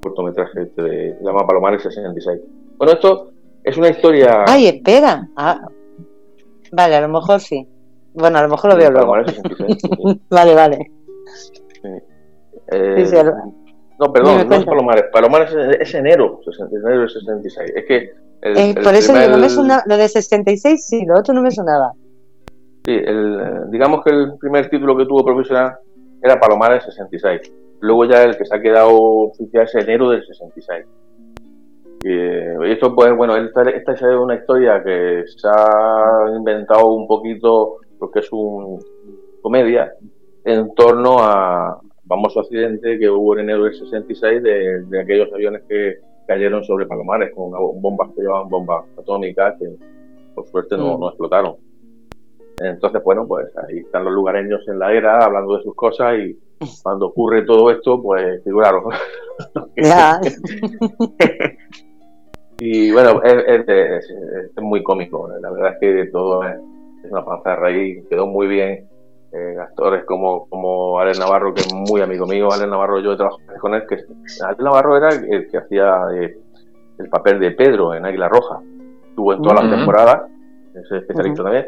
cortometraje este de llama Palomares 66. Bueno, esto es una historia... Ay, espera. Ah. Vale, a lo mejor sí. Bueno, a lo mejor lo veo luego. vale, vale. Eh, no, perdón, no es Palomares. Palomares es, enero, enero del 66. Es que. Eh, por eso digo, no me sonaba. Lo de 66 sí, lo otro no me sonaba. Sí, el, digamos que el primer título que tuvo profesional era Palomares 66. Luego ya el que se ha quedado oficial es enero del 66. Y esto, pues, bueno, esta, esta es una historia que se ha inventado un poquito porque es un comedia en torno a famoso accidente que hubo en enero del 66 de, aquellos aviones que cayeron sobre Palomares con bombas que llevaban bombas atómicas que por suerte no, mm. no explotaron. Entonces, bueno, pues ahí están los lugareños en la era hablando de sus cosas y cuando ocurre todo esto, pues figuraron. y bueno, es, es, es, muy cómico. La verdad es que todo es, es una panza de raíz, quedó muy bien. Eh, actores como, como Alex Navarro, que es muy amigo mío, Alex Navarro, yo he trabajado con él, que Alex Navarro era el que hacía eh, el papel de Pedro en Águila Roja. Estuvo en todas las temporadas, es especialista también.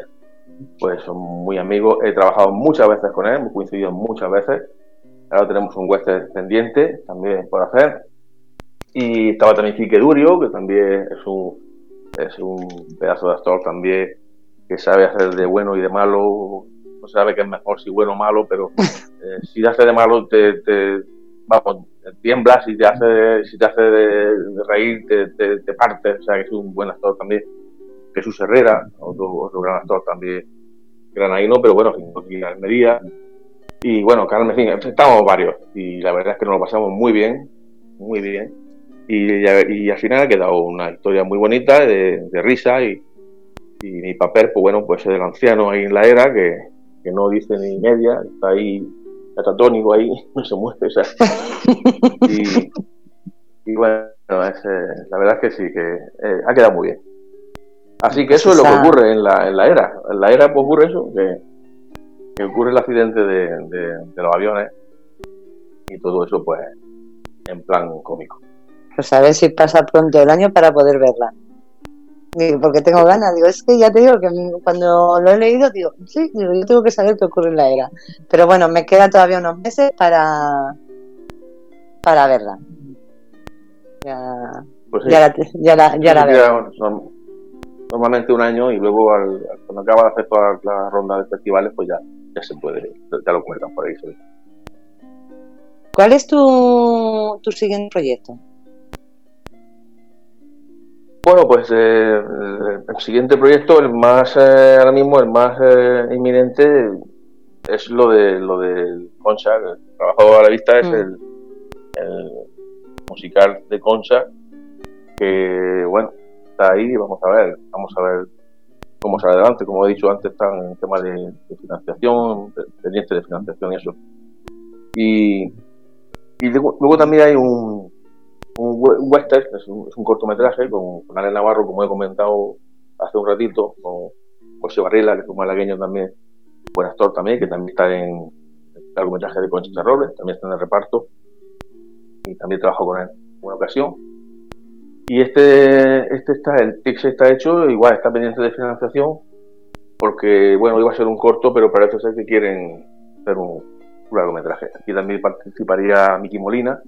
Pues son muy amigos, he trabajado muchas veces con él, hemos coincidido muchas veces. Ahora tenemos un western pendiente también por hacer. Y estaba también Quique Durio, que también es un, es un pedazo de actor también que sabe hacer de bueno y de malo, no sabe qué es mejor si bueno o malo, pero eh, si hace de malo te, te vamos, tiemblas y te hace, si te hace de, reír te, te, parte, o sea que es un buen actor también. Jesús Herrera, otro, otro gran actor también granadino, pero bueno, en Almería. Y bueno, Carmen, en fin, estamos varios y la verdad es que nos lo pasamos muy bien, muy bien. Y, y, al final ha quedado una historia muy bonita de, de risa y, y mi papel, pues bueno, pues es el anciano ahí en la era que, no dice ni media, está ahí catatónico ahí, no se mueve, o sea. y, bueno, la verdad es que sí, que eh, ha quedado muy bien. Así que eso es lo que ocurre en la, en la era. En la era pues ocurre eso, que, ocurre el accidente de, de, los aviones y todo eso pues en plan cómico. Pues a ver si pasa pronto el año para poder verla porque tengo ganas, digo, es que ya te digo que cuando lo he leído, digo, sí, digo, yo tengo que saber qué ocurre en la era. Pero bueno, me queda todavía unos meses para, para verla. Ya, pues ya, la, ya la, ya la veo. Normalmente un año y luego al, cuando acaba de hacer toda la ronda de festivales, pues ya, ya se puede, ya lo cuentan por ahí. ¿Cuál es tu, tu siguiente proyecto? Bueno, pues eh, el siguiente proyecto, el más eh, ahora mismo, el más eh, inminente es lo de lo del Concha, el trabajo a la vista es mm. el, musical de Concha, que bueno, está ahí, vamos a ver, vamos a ver cómo sale adelante, como he dicho antes, están en tema de, financiación, pendiente de financiación y eso. Y, y luego también hay un, un western, es un, cortometraje con, con Ale Navarro, como he comentado hace un ratito, con José Barrila, que es un malagueño también, buen actor también, que también está en el largometraje de Conchita Robles, también está en el reparto, y también trabajo con él en una ocasión. Y este, este está, el TIX está hecho, igual está pendiente de financiación, porque, bueno, iba a ser un corto, pero parece ser que quieren hacer un, un largometraje. Aquí también participaría Miki Molina,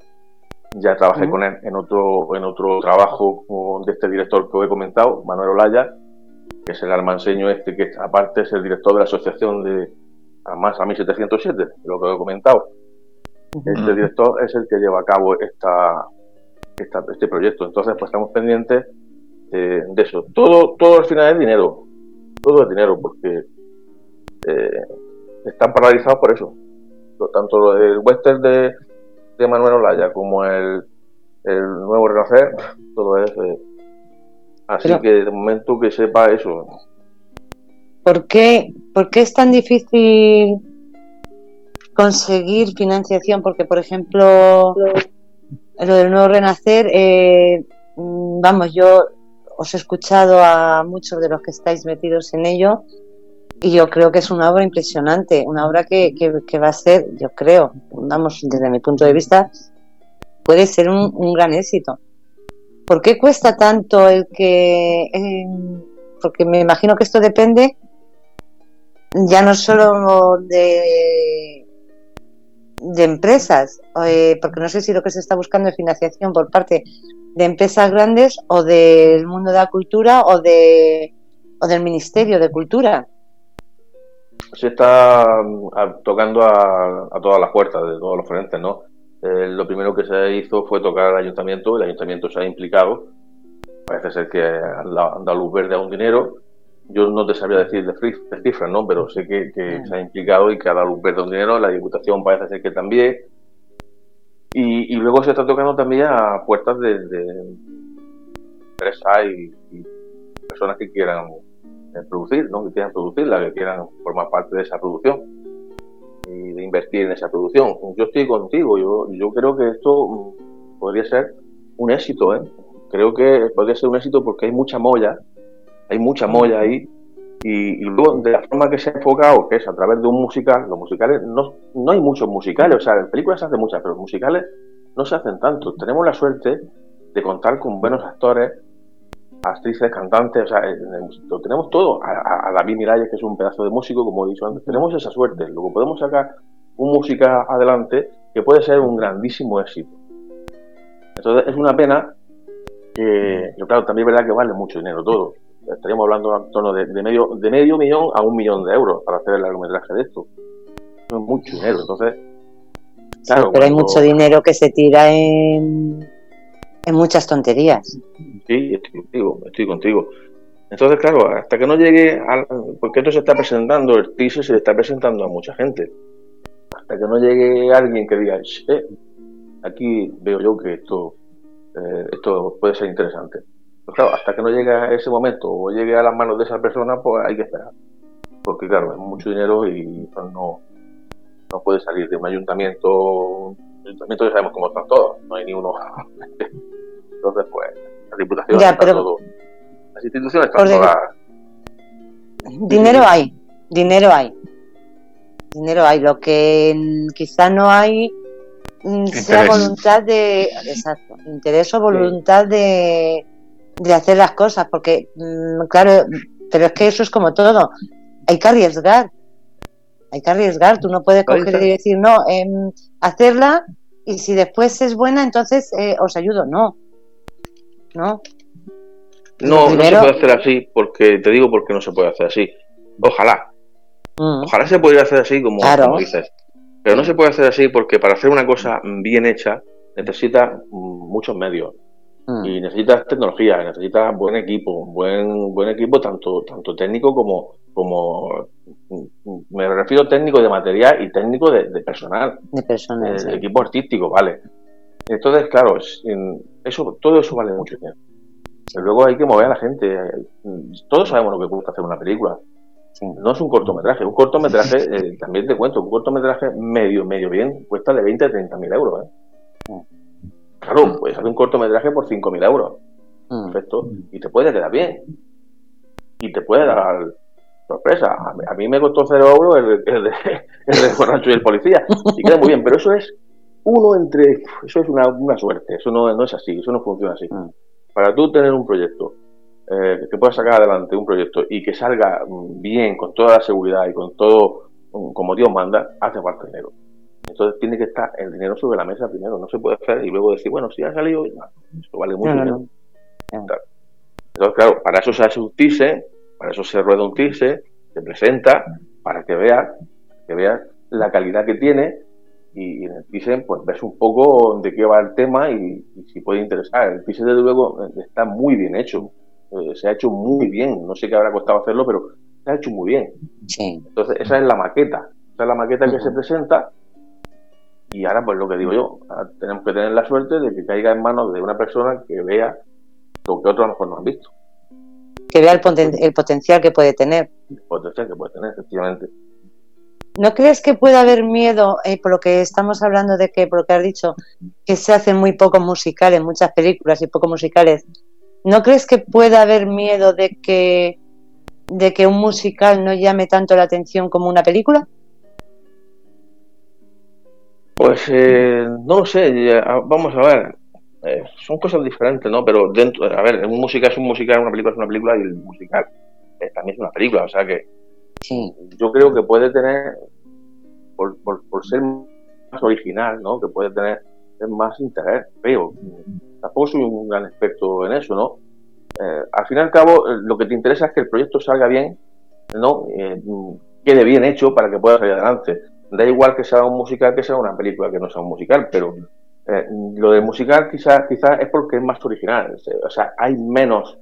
ya trabajé con él en otro, en otro trabajo de este director que os he comentado, Manuel Olaya, que es el almanseño este, que aparte es el director de la Asociación de, además a 1707, lo que he comentado. Este director es el que lleva a cabo esta, este proyecto. Entonces, pues estamos pendientes de eso. Todo, todo al final es dinero. Todo es dinero, porque eh, están paralizados por eso. Tanto el western de, de Manuel Olaya como el, el nuevo Renacer, todo es. Eh, así que de momento que sepa eso. ¿Por qué, ¿Por qué es tan difícil conseguir financiación? Porque, por ejemplo, lo del nuevo Renacer, eh, mm, vamos, yo os he escuchado a muchos de los que estáis metidos en ello y yo creo que es una obra impresionante, una obra que, que, va a ser, yo creo, vamos, desde mi punto de vista, puede ser un, gran éxito. ¿Por qué cuesta tanto el que... porque me imagino que esto depende ya no solo de, de empresas, eh, porque no sé si lo que se está buscando es financiación por parte de empresas grandes o del mundo de la cultura o, de, o del Ministerio de Cultura. Se está mm, tocando a, todas las puertas de todos los frentes, ¿no? Eh, lo primero que se hizo fue tocar al ayuntamiento, el ayuntamiento se ha implicado, parece ser que han dado luz verde a un dinero, yo no te sabría decir de, cifras, ¿no? Pero sé que, mm. se ha implicado y que ha dado luz verde a un dinero, la Diputación parece ser que también, y, luego se está tocando también a puertas de, empresas y, personas que quieran eh, producir, ¿no? que quieran producirla, que quieran formar parte de esa producción y de invertir en esa producción. Yo estoy contigo, yo, yo creo que esto mm, podría ser un éxito, ¿eh? creo que podría ser un éxito porque hay mucha molla, hay mucha molla ahí y, luego, de la forma que se ha enfocado, que es a través de un musical, los musicales, no, no hay muchos musicales, o sea, en películas se hacen muchas, pero musicales no se hacen tanto. Tenemos la suerte de contar con buenos actores, actrices, cantantes, o sea, lo tenemos todo. A, David Miralles, que es un pedazo de músico, como he dicho antes, tenemos esa suerte. Luego podemos sacar un música adelante que puede ser un grandísimo éxito. Entonces, es una pena que, claro, también es verdad que vale mucho dinero todo estaríamos hablando en torno de, medio, de medio millón a un millón de euros para hacer el largometraje de esto. es mucho dinero, entonces... Claro, pero hay mucho dinero que se tira en, en muchas tonterías. Sí, estoy contigo, estoy contigo. Entonces, claro, hasta que no llegue al... Porque esto se está presentando, el teaser se está presentando a mucha gente. Hasta que no llegue alguien que diga, eh, aquí veo yo que esto, eh, esto puede ser interesante. Pues claro, hasta que no llegue a ese momento o llegue a las manos de esa persona, pues hay que esperar. Porque claro, es mucho dinero y no, no puede salir de un ayuntamiento. Un ayuntamiento ya sabemos cómo están todos, no hay ni uno. Entonces, pues, la diputación está todo. Las instituciones están todas. Dinero hay, dinero hay. Dinero hay. Lo que quizá no hay mm, sea voluntad de. Exacto, interés o voluntad de de hacer las cosas, porque, mm, claro, pero es que eso es como todo, hay que arriesgar, hay que arriesgar, tú no puedes coger y decir, no, em, hacerla y si después es buena, entonces eh, os ayudo, no, no. No, no se puede hacer así, porque te digo porque no se puede hacer así. Ojalá. Mm. Ojalá se pudiera hacer así como, como, dices. Pero no se puede hacer así porque para hacer una cosa bien hecha necesita muchos medios. Mm. Y necesitas tecnología, necesitas buen equipo, buen buen equipo tanto tanto técnico como como me refiero técnico de material y técnico de, personal, de personal, eh, equipo artístico, vale. Entonces, claro, eso todo eso vale mucho dinero. Luego hay que mover a la gente. Todos sabemos lo que cuesta hacer una película. No es un cortometraje. Un cortometraje, eh, también te cuento, un cortometraje medio, medio bien, cuesta de 20 a 30 mil euros. ¿eh? Mm. Claro, mm. puedes hacer un cortometraje por 5.000 euros. Mm. Perfecto. Y te puede quedar bien. Y te puede dar sorpresa. A mí, me costó 0 euros el, el, de, el borracho y el policía. Y queda muy bien. Pero eso es uno entre. Eso es una, una suerte. Eso no, no, es así. Eso no funciona así. Mm. Para tú tener un proyecto, eh, que puedas sacar adelante un proyecto y que salga bien, con toda la seguridad y con todo como Dios manda, hace falta dinero. Entonces tiene que estar el dinero sobre la mesa primero, no se puede hacer y luego decir, bueno, si ha salido, eso vale mucho dinero. Entonces, claro, para eso se hace para eso se rueda un TISE, se presenta, para que veas, que veas la calidad que tiene y, en el PISE pues ves un poco de qué va el tema y, si puede interesar. El PISE desde luego está muy bien hecho, eh, se ha hecho muy bien, no sé qué habrá costado hacerlo, pero se ha hecho muy bien. Entonces esa es la maqueta, esa es la maqueta que se presenta y ahora pues lo que digo yo, tenemos que tener la suerte de que caiga en manos de una persona que vea lo que otros a lo mejor no han visto. Que vea el, el potencial que puede tener. El potencial que puede tener, efectivamente. ¿No crees que puede haber miedo, eh, por lo que estamos hablando de que, por lo que has dicho, que se hacen muy pocos musicales, muchas películas y pocos musicales? ¿No crees que puede haber miedo de que, de que un musical no llame tanto la atención como una película? Pues eh, no sé, vamos a ver. Eh, son cosas diferentes, ¿no? Pero dentro, a ver, un musical es un musical, una película es una película y el musical también es una película, o sea que yo creo que puede tener, por, por, ser más original, ¿no? Que puede tener más interés, pero tampoco soy un gran experto en eso, ¿no? Eh, al fin y al cabo, eh, lo que te interesa es que el proyecto salga bien, ¿no? Eh, quede bien hecho para que pueda salir adelante. Da igual que sea un musical que sea una película que no sea un musical, pero lo del musical quizás quizás es porque es más original. O sea, hay menos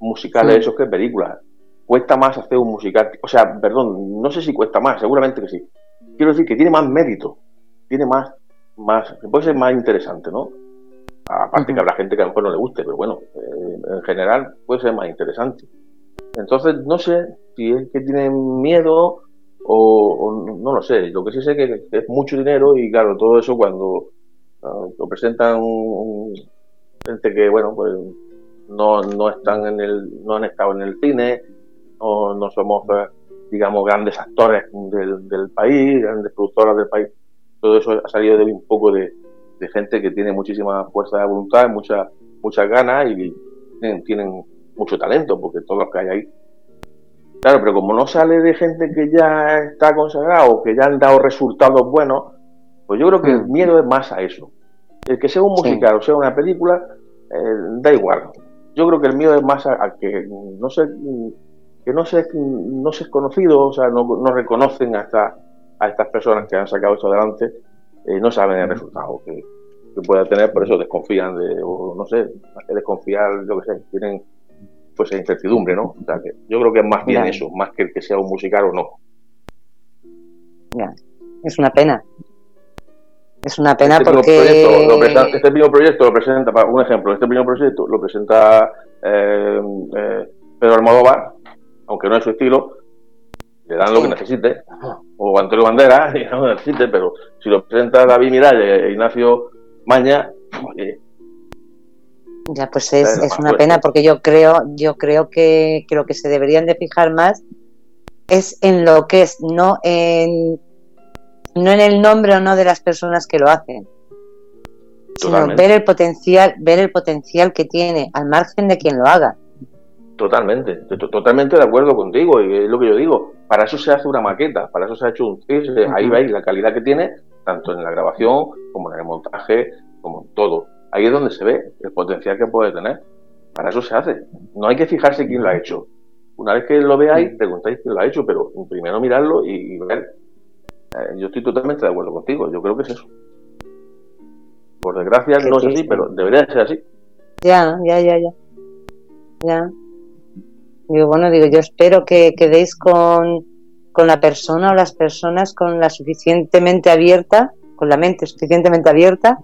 musicales de esos que películas cuesta más hacer un musical. O sea, perdón, no sé si cuesta más, seguramente que sí. Quiero decir que tiene más mérito, tiene más, más, puede ser más interesante, ¿no? Aparte que habrá gente que a lo mejor no le guste, pero bueno, eh, en general puede ser más interesante. Entonces, no sé si es que tienen miedo o, no lo sé. Lo que sí sé que es mucho dinero y claro, todo eso cuando lo presentan gente que, bueno, pues no, no están en el, no han estado en el cine, no, no somos, eh, digamos, grandes actores del, país, grandes productoras del país. Todo eso ha salido de un poco de, gente que tiene muchísima fuerza de voluntad, muchas muchas ganas y tienen, mucho talento, porque todos los que hay ahí. Claro, pero como no sale de gente que ya está consagrado, que ya han dado resultados buenos, pues yo creo que el mm. miedo es más a eso. El que sea un musical o sea una película, eh, da igual. Yo creo que el miedo es más a que no sé que no se, no se es conocido, o sea, no, no reconocen hasta a estas personas que han sacado esto adelante, eh, no saben el resultado que, pueda tener, por eso desconfían de, o no sé, desconfiar, lo que sé, tienen pues incertidumbre, ¿no? O sea, que yo creo que es más bien eso, más que el que sea un musical o no. Ya. Es una pena. Es una pena este porque... este primer proyecto lo presenta, para un ejemplo, este primer proyecto lo presenta eh, eh, Pedro Almodóvar, aunque no es su estilo, le dan lo que necesite, o Antonio Bandera, y no necesite, pero si lo presenta David Miralles e Ignacio Maña, Ya, pues es, es una pena porque yo creo, yo creo que, que, lo que se deberían de fijar más es en lo que es, no en no en el nombre o no de las personas que lo hacen, sino ver el potencial, ver el potencial que tiene al margen de quien lo haga. Totalmente, totalmente de acuerdo contigo, y es lo que yo digo. Para eso se hace una maqueta, para eso se ha hecho un CIS, ahí veis la calidad que tiene, tanto en la grabación como en el montaje, como en todo. Ahí es donde se ve el potencial que puede tener. Para eso se hace. No hay que fijarse quién lo ha hecho. Una vez que lo veáis, preguntáis quién lo ha hecho, pero primero mirarlo y, ver. Eh, yo estoy totalmente de acuerdo contigo, yo creo que es eso. Por desgracia no es así, pero debería ser así. Ya, ya, ya, ya. Ya. Digo, bueno, digo, yo espero que quedéis con, con la persona o las personas con la suficientemente abierta, con la mente suficientemente abierta,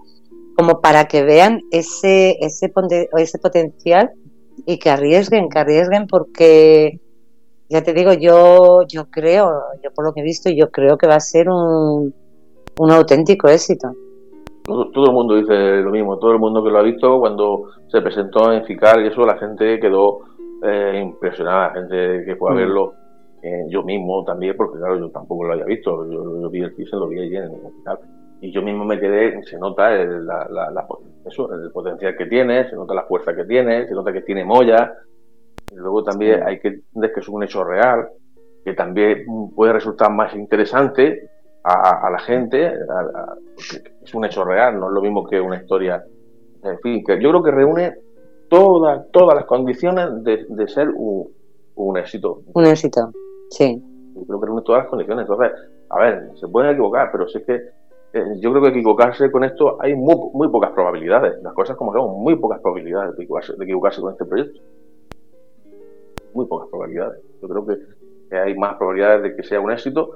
como para que vean ese, ese, ese potencial y que arriesguen, que arriesguen porque ya te digo, yo, yo creo, yo por lo que he visto, yo creo que va a ser un, un auténtico éxito. Todo, todo, el mundo dice lo mismo, todo el mundo que lo ha visto cuando se presentó en FICAR y eso, la gente quedó eh, impresionada, gente que pueda mm. verlo. Eh, yo mismo también, porque claro, yo tampoco lo había visto. Yo, vi el piso, lo vi allí en el hospital. Y yo mismo me quedé, se nota el, la, la, eso, el potencial que tiene, se nota la fuerza que tiene, se nota que tiene molla. Luego también hay que entender que es un hecho real, que también puede resultar más interesante a, la gente, es un hecho real, no es lo mismo que una historia. En fin, que yo creo que reúne todas, todas las condiciones de, ser un, éxito. Un éxito, sí. Yo creo que reúne todas las condiciones. Entonces, a ver, se pueden equivocar, pero si es que eh, yo creo que equivocarse con esto hay muy, muy pocas probabilidades. Las cosas como son, muy pocas probabilidades de equivocarse, con este proyecto. Muy pocas probabilidades. Yo creo que, hay más probabilidades de que sea un éxito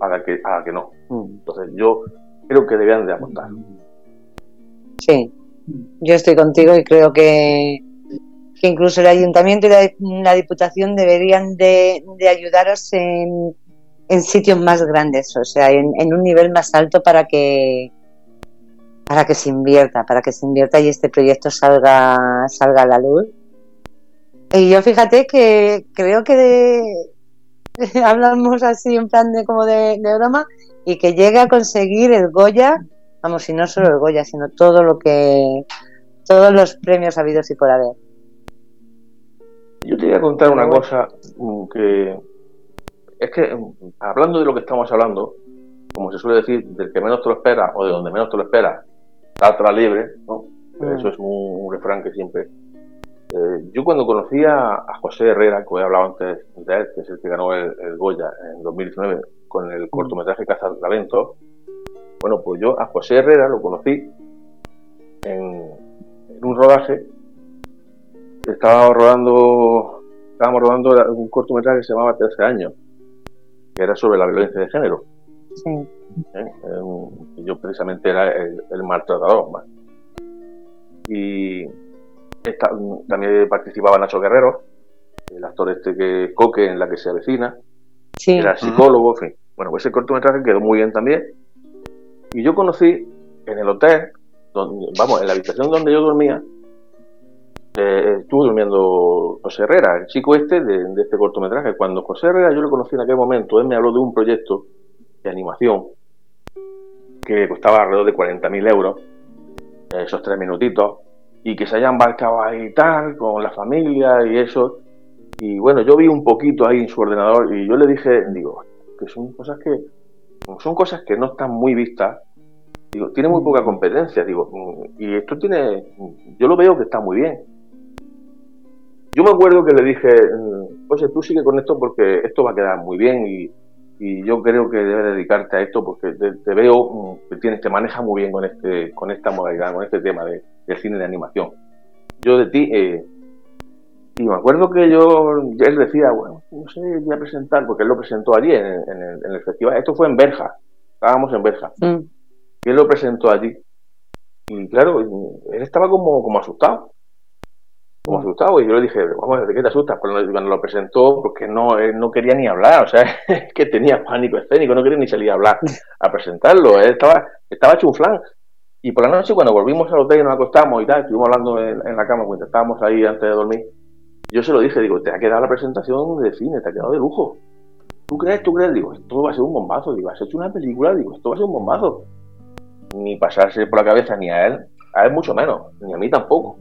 a la que, a que no. Mm. Entonces, yo creo que deberían de apuntar. Sí, yo estoy contigo y creo que, que incluso el ayuntamiento y la, diputación deberían de, ayudaros en, en, sitios más grandes, o sea, en, un nivel más alto para que para que se invierta, para que se invierta y este proyecto salga salga a la luz. Y yo fíjate que creo que hablamos así en plan de como de, de broma y que llegue a conseguir el Goya Vamos, y no solo el Goya, sino todo lo que. todos los premios habidos y por haber. Yo te voy a contar una cosa mm, que. Es que, mm, hablando de lo que estamos hablando, como se suele decir, del que menos te lo espera o de donde menos te lo espera, está atrás libre, ¿no? Mm. Eso es un, refrán que siempre. Eh, yo cuando conocí a, José Herrera, que he hablado antes de él, que es el que ganó el, Goya en 2019 con el cortometraje Casa Talento, bueno, pues yo a José Herrera lo conocí en, un rodaje. Estaba rodando, estábamos rodando un cortometraje que se llamaba 13 años, que era sobre la violencia de género. Sí. ¿Eh? yo precisamente era el, maltratador. Y también participaba Nacho Guerrero, el actor este que Coque en la que se avecina. Sí. Era psicólogo, en fin. Bueno, pues ese cortometraje quedó muy bien también. Y yo conocí en el hotel, donde, vamos, en la habitación donde yo dormía, eh, estuvo durmiendo José Herrera, el chico este de, este cortometraje. Cuando José Herrera yo lo conocí en aquel momento, él me habló de un proyecto de animación que costaba alrededor de 40.000 euros, esos tres minutitos, y que se haya embarcado ahí y tal, con la familia y eso. Y bueno, yo vi un poquito ahí en su ordenador y yo le dije, digo, que son cosas que son cosas que no están muy vistas. Digo, tiene muy poca competencia, digo, mm, y esto tiene, yo lo veo que está muy bien. Yo me acuerdo que le dije, mm, oye, tú sigue con esto porque esto va a quedar muy bien y, yo creo que debes dedicarte a esto porque te, veo mm, que tienes, te maneja muy bien con este, con esta modalidad, con este tema de, del cine de animación. Yo de ti eh, y me acuerdo que yo, él decía, bueno, no sé, voy a presentar, porque él lo presentó allí en, el, festival. Esto fue en Berja, estábamos en Berja. Mm. Y él lo presentó allí. Y claro, él estaba como, como asustado. Como asustado. Y yo le dije, vamos, ¿de qué te asustas? Cuando, cuando lo presentó, porque no, no quería ni hablar. O sea, es que tenía pánico escénico, no quería ni salir a hablar, a presentarlo. Él estaba, estaba chuflán. Y por la noche, cuando volvimos al hotel y nos acostamos y tal, estuvimos hablando en, en la cama, cuando estábamos ahí antes de dormir yo se lo dije, digo, te ha quedado la presentación de cine, te ha quedado de lujo. ¿Tú crees? ¿Tú crees? Digo, esto va a ser un bombazo. Digo, has hecho una película, digo, esto va a ser un bombazo. Ni pasarse por la cabeza ni a él, a él mucho menos, ni a mí tampoco.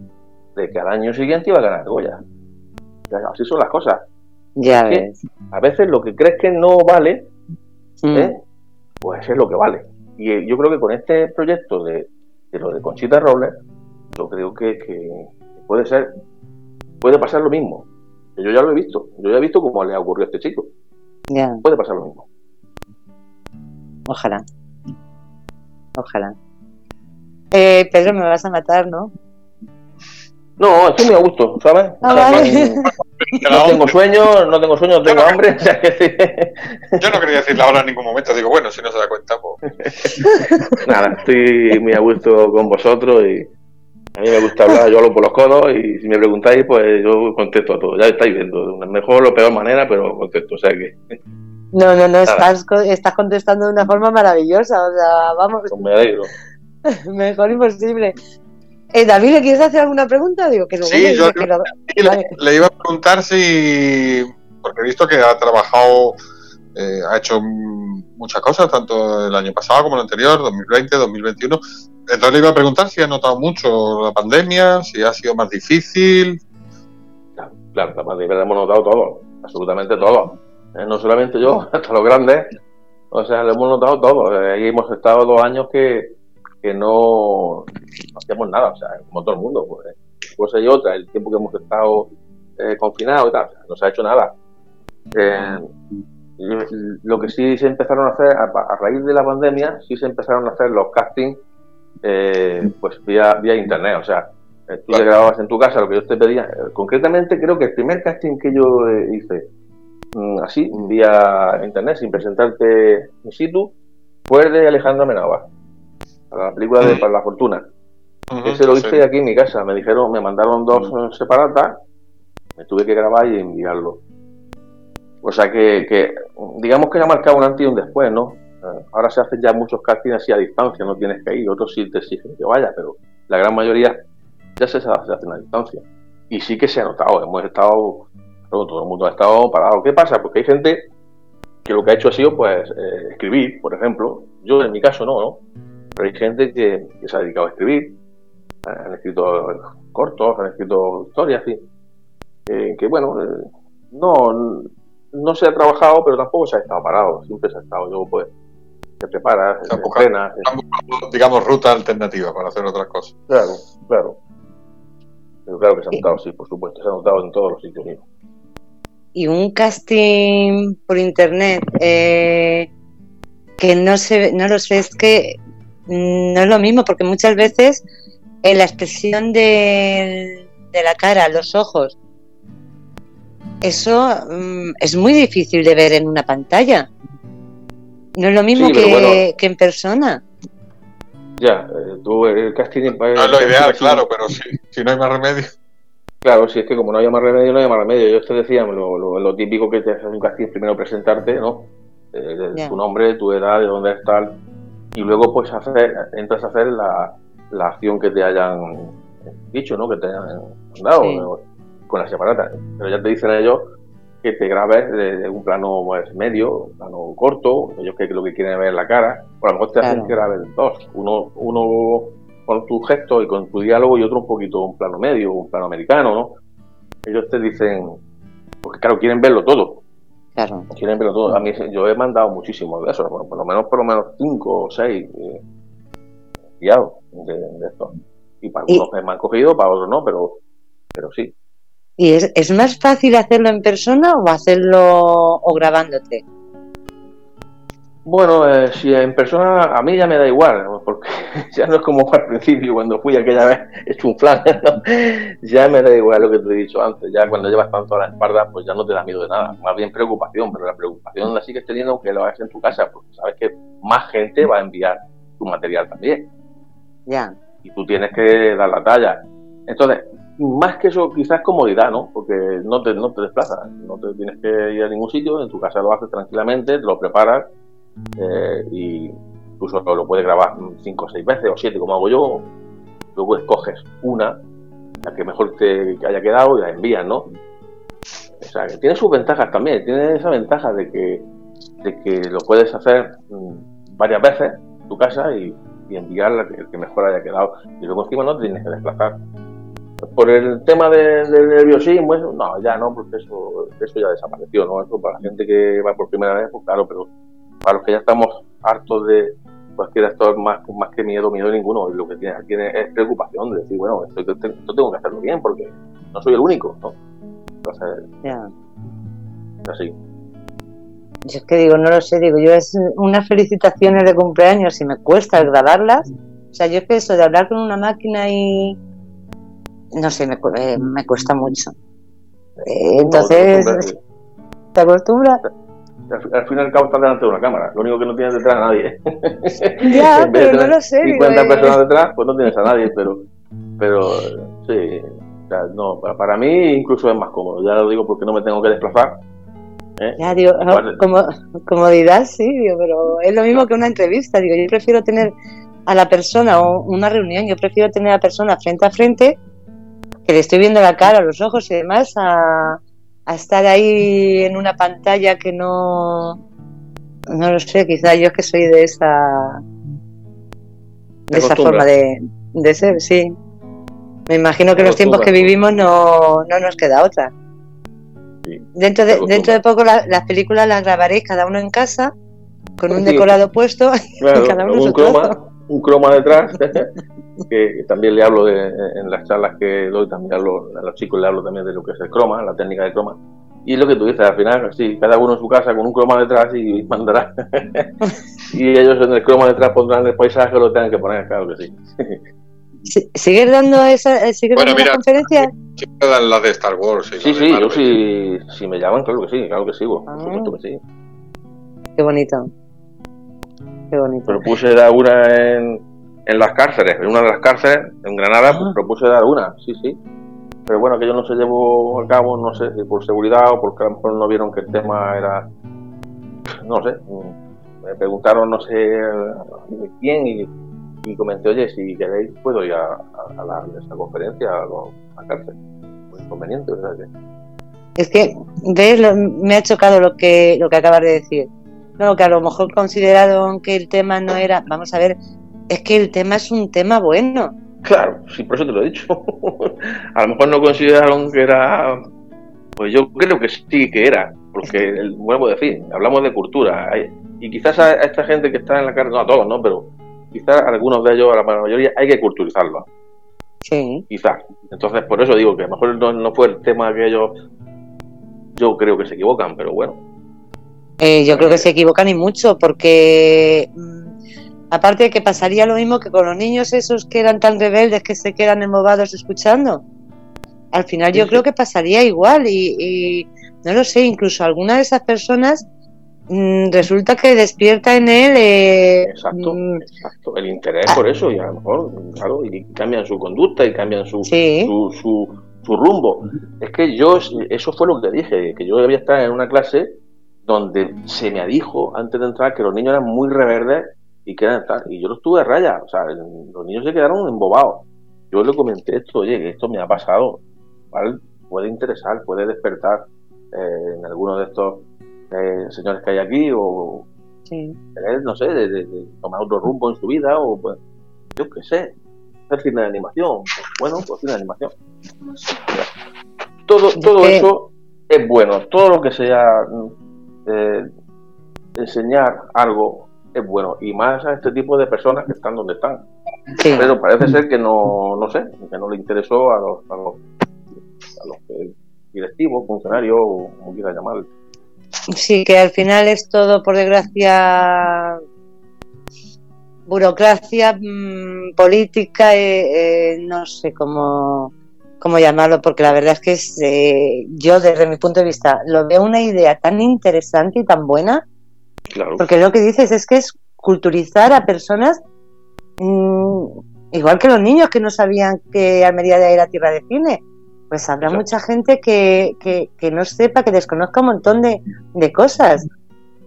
De que al año siguiente iba a ganar Goya. Así son las cosas. Ya ves. A veces lo que crees que no vale, mm. ¿eh? pues es lo que vale. Y eh, yo creo que con este proyecto de, lo de Conchita Robles, yo creo que, que puede ser puede pasar lo mismo. Yo ya lo he visto. Yo ya he visto cómo le ha ocurrido a este chico. Ya. Puede pasar lo mismo. Ojalá. Ojalá. Eh, Pedro, me vas a matar, ¿no? No, estoy muy a gusto, ¿sabes? Ah, no, tengo sueño, no tengo sueño, no tengo hambre. Yo no quería decirlo ahora en ningún momento. Digo, bueno, si no se da cuenta, pues. Nada, estoy muy a gusto con vosotros y a mí me gusta hablar, yo hablo por los codos y si me preguntáis, pues yo contesto a todo. Ya estáis viendo, de una mejor o peor manera, pero contesto, o sea que... No, no, no, estás, estás contestando de una forma maravillosa, o sea, vamos... Pues me alegro. mejor imposible. Eh, David, ¿le quieres hacer alguna pregunta? Digo, que sí, yo le, iba a preguntar si, porque he visto que ha trabajado, eh, ha hecho muchas cosas, tanto el año pasado como el anterior, 2020, 2021. Entonces le iba a preguntar si ha notado mucho la pandemia, si ha sido más difícil. Claro, la pandemia la hemos notado todo, absolutamente todo. Eh, no solamente yo, hasta los grandes. O sea, lo hemos notado todo. Eh, ahí hemos estado dos años que, que no, hacíamos nada, o sea, como todo el mundo. Pues, cosa y otra, el tiempo que hemos estado eh, confinados y tal, no se ha hecho nada. lo que sí se empezaron a hacer, a, raíz de la pandemia, sí se empezaron a hacer los castings eh, pues vía, vía internet. O sea, eh, tú te grababas en tu casa lo que yo te pedía. Concretamente, creo que el primer casting que yo hice mm, así, vía internet, sin presentarte in situ, fue de Alejandro Amenábar, para la película de Para la Fortuna. Ese lo hice aquí en mi casa. Me dijeron, me mandaron dos separatas, me tuve que grabar y enviarlo. O sea que, digamos que ha marcado un antes y un después, ¿no? Eh, ahora se hacen ya muchos castings así a distancia, no tienes que ir, otros sí te exigen que vaya, pero la gran mayoría ya se, hacen a distancia. Y sí que se ha notado, hemos estado, todo el mundo ha estado parado. ¿Qué pasa? Porque hay gente que lo que ha hecho ha sido pues eh, escribir, por ejemplo. Yo en mi caso no, ¿no? Pero hay gente que, se ha dedicado a escribir, han escrito cortos, han escrito historias, en fin. que bueno, eh, no, no se ha trabajado, pero tampoco se ha estado parado, siempre se ha estado. Luego, pues, se prepara, se entrena. digamos, ruta alternativa para hacer otras cosas. Claro, claro. Pero claro que se ha notado, sí, por supuesto, se ha notado en todos los sitios. Y un casting por internet eh, que no se, no lo sé, es que no es lo mismo, porque muchas veces en la expresión de, de la cara, los ojos, eso mm, es muy difícil de ver en una pantalla. No es lo mismo que, en persona. Ya, eh, tú el casting... No es lo ideal, claro, pero si, si no hay más remedio. Claro, si es que como no hay más remedio, no hay más remedio. Yo te decía lo, lo, típico que te hace un casting, primero presentarte, ¿no? Eh, tu nombre, tu edad, de dónde estás, y luego pues hacer, entras a hacer la, la acción que te hayan dicho, ¿no? Que te hayan dado con las separatas. Pero ya te dicen ellos que te grabes de, un plano pues, medio, un plano corto, ellos que lo que quieren ver la cara, o a lo mejor te hacen que grabes dos, uno, uno con tu gesto y con tu diálogo y otro un poquito un plano medio, un plano americano, ¿no? Ellos te dicen, porque claro, quieren verlo todo. Claro. Quieren. A mí yo he mandado muchísimos de esos, por lo menos por lo menos cinco o seis eh, de, de esto. Y para algunos me han cogido, para otros no, pero, pero sí. ¿Y es, es más fácil hacerlo en persona o hacerlo o grabándote? Bueno, eh, si en persona a mí ya me da igual, porque ya no es como al principio cuando fui aquella vez hecho un flan, ya me da igual lo que te he dicho antes, ya cuando llevas tanto a la espalda pues ya no te da miedo de nada, más bien preocupación, pero la preocupación la sigues teniendo aunque lo hagas en tu casa, porque sabes que más gente va a enviar tu material también. Ya. Y tú tienes que dar la talla. Entonces, más que eso, quizás comodidad, ¿no? Porque no te, no te desplazas, no te tienes que ir a ningún sitio, en tu casa lo haces tranquilamente, te lo preparas eh, y incluso lo puedes grabar cinco o seis veces o siete como hago yo. Luego escoges una, la que mejor te haya quedado y la envías, ¿no? O sea, que tiene sus ventajas también, tiene esa ventaja de que, de que lo puedes hacer mm, varias veces en tu casa y, y enviar la que, el que mejor haya quedado. Y luego encima no tienes que desplazar por el tema del nerviosismo, no, ya no, porque eso, eso ya desapareció, ¿no? Eso para la gente que va por primera vez, pues claro, pero para los que ya estamos hartos de cualquier actor más, más que miedo, miedo ninguno, lo que tiene, tiene es preocupación de decir, bueno, esto, tengo que hacerlo bien porque no soy el único, ¿no? Entonces, así. Yo es que digo, no lo sé, digo, yo es unas felicitaciones de cumpleaños y me cuesta grabarlas. O sea, yo es que eso de hablar con una máquina y no sé, me, eh, me cuesta mucho. Entonces, ¿te acostumbras? Al, fin y al cabo estás delante de una cámara, lo único que no tienes detrás a nadie. Ya, pero no lo sé. 50 eh. personas detrás, pues no tienes a nadie, pero, pero sí, no, para, mí incluso es más cómodo, ya lo digo porque no me tengo que desplazar. Ya, digo, como, comodidad sí, digo, pero es lo mismo que una entrevista, digo, yo prefiero tener a la persona o una reunión, yo prefiero tener a la persona frente a frente que le estoy viendo la cara, los ojos y demás, a, estar ahí en una pantalla que no, no lo sé, quizá yo es que soy de esa, de esa forma de, ser, sí. Me imagino que en los tiempos que vivimos no, no nos queda otra. Dentro, de, dentro de poco las películas las grabaréis cada uno en casa, con un decorado puesto, cada uno un, croma, un croma detrás que también le hablo de, en las charlas que doy, también hablo, a los chicos le hablo también de lo que es el croma, la técnica de croma, Y es lo que tú dices, al final, sí, cada uno en su casa con un croma detrás y mandará. y ellos en el croma detrás pondrán el paisaje, lo tengan que poner, claro que sí. ¿Sigues dando esa eh, ¿sigues bueno, dando mira, conferencia? Sí, dan las de Star Wars. Sí, sí, yo sí, si me llaman, claro que sí, claro que sigo. Por supuesto que sí. Qué bonito. Qué bonito. Propuse dar una en, en las cárceles, en una de las cárceles, en Granada, pues ah. propuse dar una, sí, sí pero bueno, que yo no se llevó a cabo, no sé, por seguridad o porque a lo mejor no vieron que el tema era, no sé, me preguntaron no sé quién y, y comenté, oye, si queréis puedo ir a, a, la, conferencia, a, la cárcel, muy inconveniente, que... Es que, ves, me ha chocado lo que, lo que acabas de decir. No, que a lo mejor consideraron que el tema no era, vamos a ver, es que el tema es un tema bueno Claro, sí, por eso te lo he dicho. a lo mejor no consideraron que era. Pues yo creo que sí que era, porque, vuelvo a decir, hablamos de cultura. Y quizás a esta gente que está en la cárcel, no a todos, ¿no? Pero quizás a algunos de ellos, a la mayoría, hay que culturizarlo. Sí. Quizás. Entonces, por eso digo que a lo mejor no, fue el tema que ellos. Yo creo que se equivocan, pero bueno. Eh, yo creo que se equivocan y mucho, porque Aparte de que pasaría lo mismo que con los niños esos que eran tan rebeldes que se quedan embobados escuchando. Al final yo creo que pasaría igual y, no lo sé, incluso alguna de esas personas mm, resulta que despierta en él eh, exacto, mm, exacto, el interés por eso y a lo mejor claro y cambian su conducta y cambian su, su, su, su, rumbo. Es que yo eso fue lo que dije que yo debía estar en una clase donde se me dijo antes de entrar que los niños eran muy rebeldes y quedan y yo lo estuve a raya, o sea, los niños se quedaron embobados. Yo le comenté esto, oye, esto me ha pasado, ¿vale? Puede interesar, puede despertar eh, en alguno de estos eh, señores que hay aquí o no sé, de, tomar otro rumbo en su vida o pues, yo qué sé, hacer cine de animación, bueno, pues cine de animación. Todo, todo eso es bueno, todo lo que sea eh, enseñar algo es bueno y más a este tipo de personas que están donde están. Pero parece ser que no, no sé, que no le interesó a los, a los, a los directivos, funcionarios, o como quiera llamar. Sí, que al final es todo, por desgracia, burocracia mm, política, eh, eh, no sé cómo, cómo llamarlo, porque la verdad es que es, eh, yo desde mi punto de vista lo veo una idea tan interesante y tan buena porque lo que dices es que es culturizar a personas, mm, igual que los niños que no sabían que Almería era tierra de cine. Pues habrá mucha gente que, que, no sepa, que desconozca un montón de, cosas.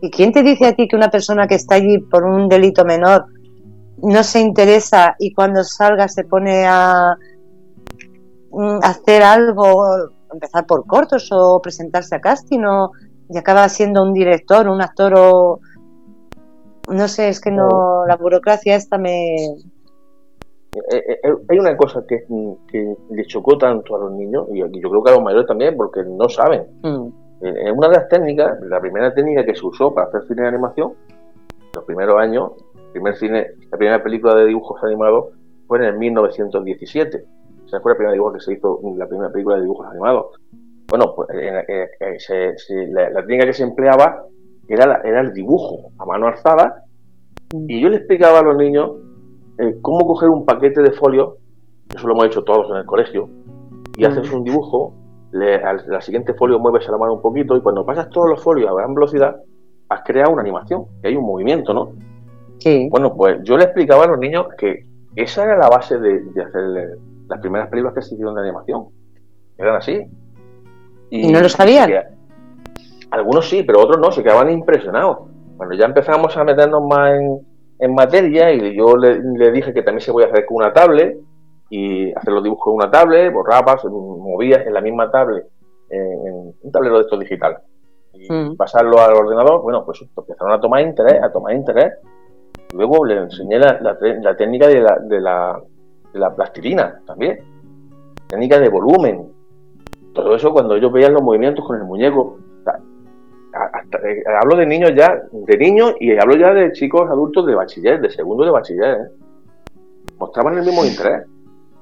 ¿Y quién te dice a ti que una persona que está allí por un delito menor no se interesa y cuando salga se pone a hacer algo, empezar por cortos o presentarse a casting o y acaba siendo un director, un actor o... No sé, es que no, la burocracia esta me... Eh, eh, eh, hay una cosa que, que le chocó tanto a los niños, y yo creo que a los mayores también, porque no saben. Mm. En una de las técnicas, la primera técnica que se usó para hacer cine de animación, los primeros años, primer cine, la primera película de dibujos animados fue en el 1917. O sea, fue la primera dibujo que se hizo, la primera película de dibujos animados. Bueno, pues eh, eh, eh, la, técnica que se empleaba era, era el dibujo a mano alzada mm. y yo le explicaba a los niños cómo coger un paquete de folio, eso lo hemos hecho todos en el colegio, y mm. haces un dibujo, le, al, la siguiente folio mueves la mano un poquito y cuando pasas todos los folios a gran velocidad, has creado una animación, que hay un movimiento, ¿no? Sí. Bueno, pues yo le explicaba a los niños que esa era la base de, de hacer las primeras películas que se hicieron de animación. Eran así. ¿Y, no lo sabían? algunos sí, pero otros no, se quedaban impresionados. Cuando ya empezamos a meternos más en, materia y yo le, dije que también se podía hacer con una tablet y hacer los dibujos con una tablet, borrabas, movías en la misma tablet, en, un tablero de estos digital y mm. pasarlo al ordenador, bueno, pues empezaron a tomar interés, a tomar interés. Luego le enseñé la, la, técnica de la, de, la, de la plastilina también, técnica de volumen, todo eso cuando ellos veían los movimientos con el muñeco. Eh, hablo de niños ya, de niños y hablo ya de chicos adultos de bachiller, de segundo de bachiller. ¿eh? Mostraban el mismo interés,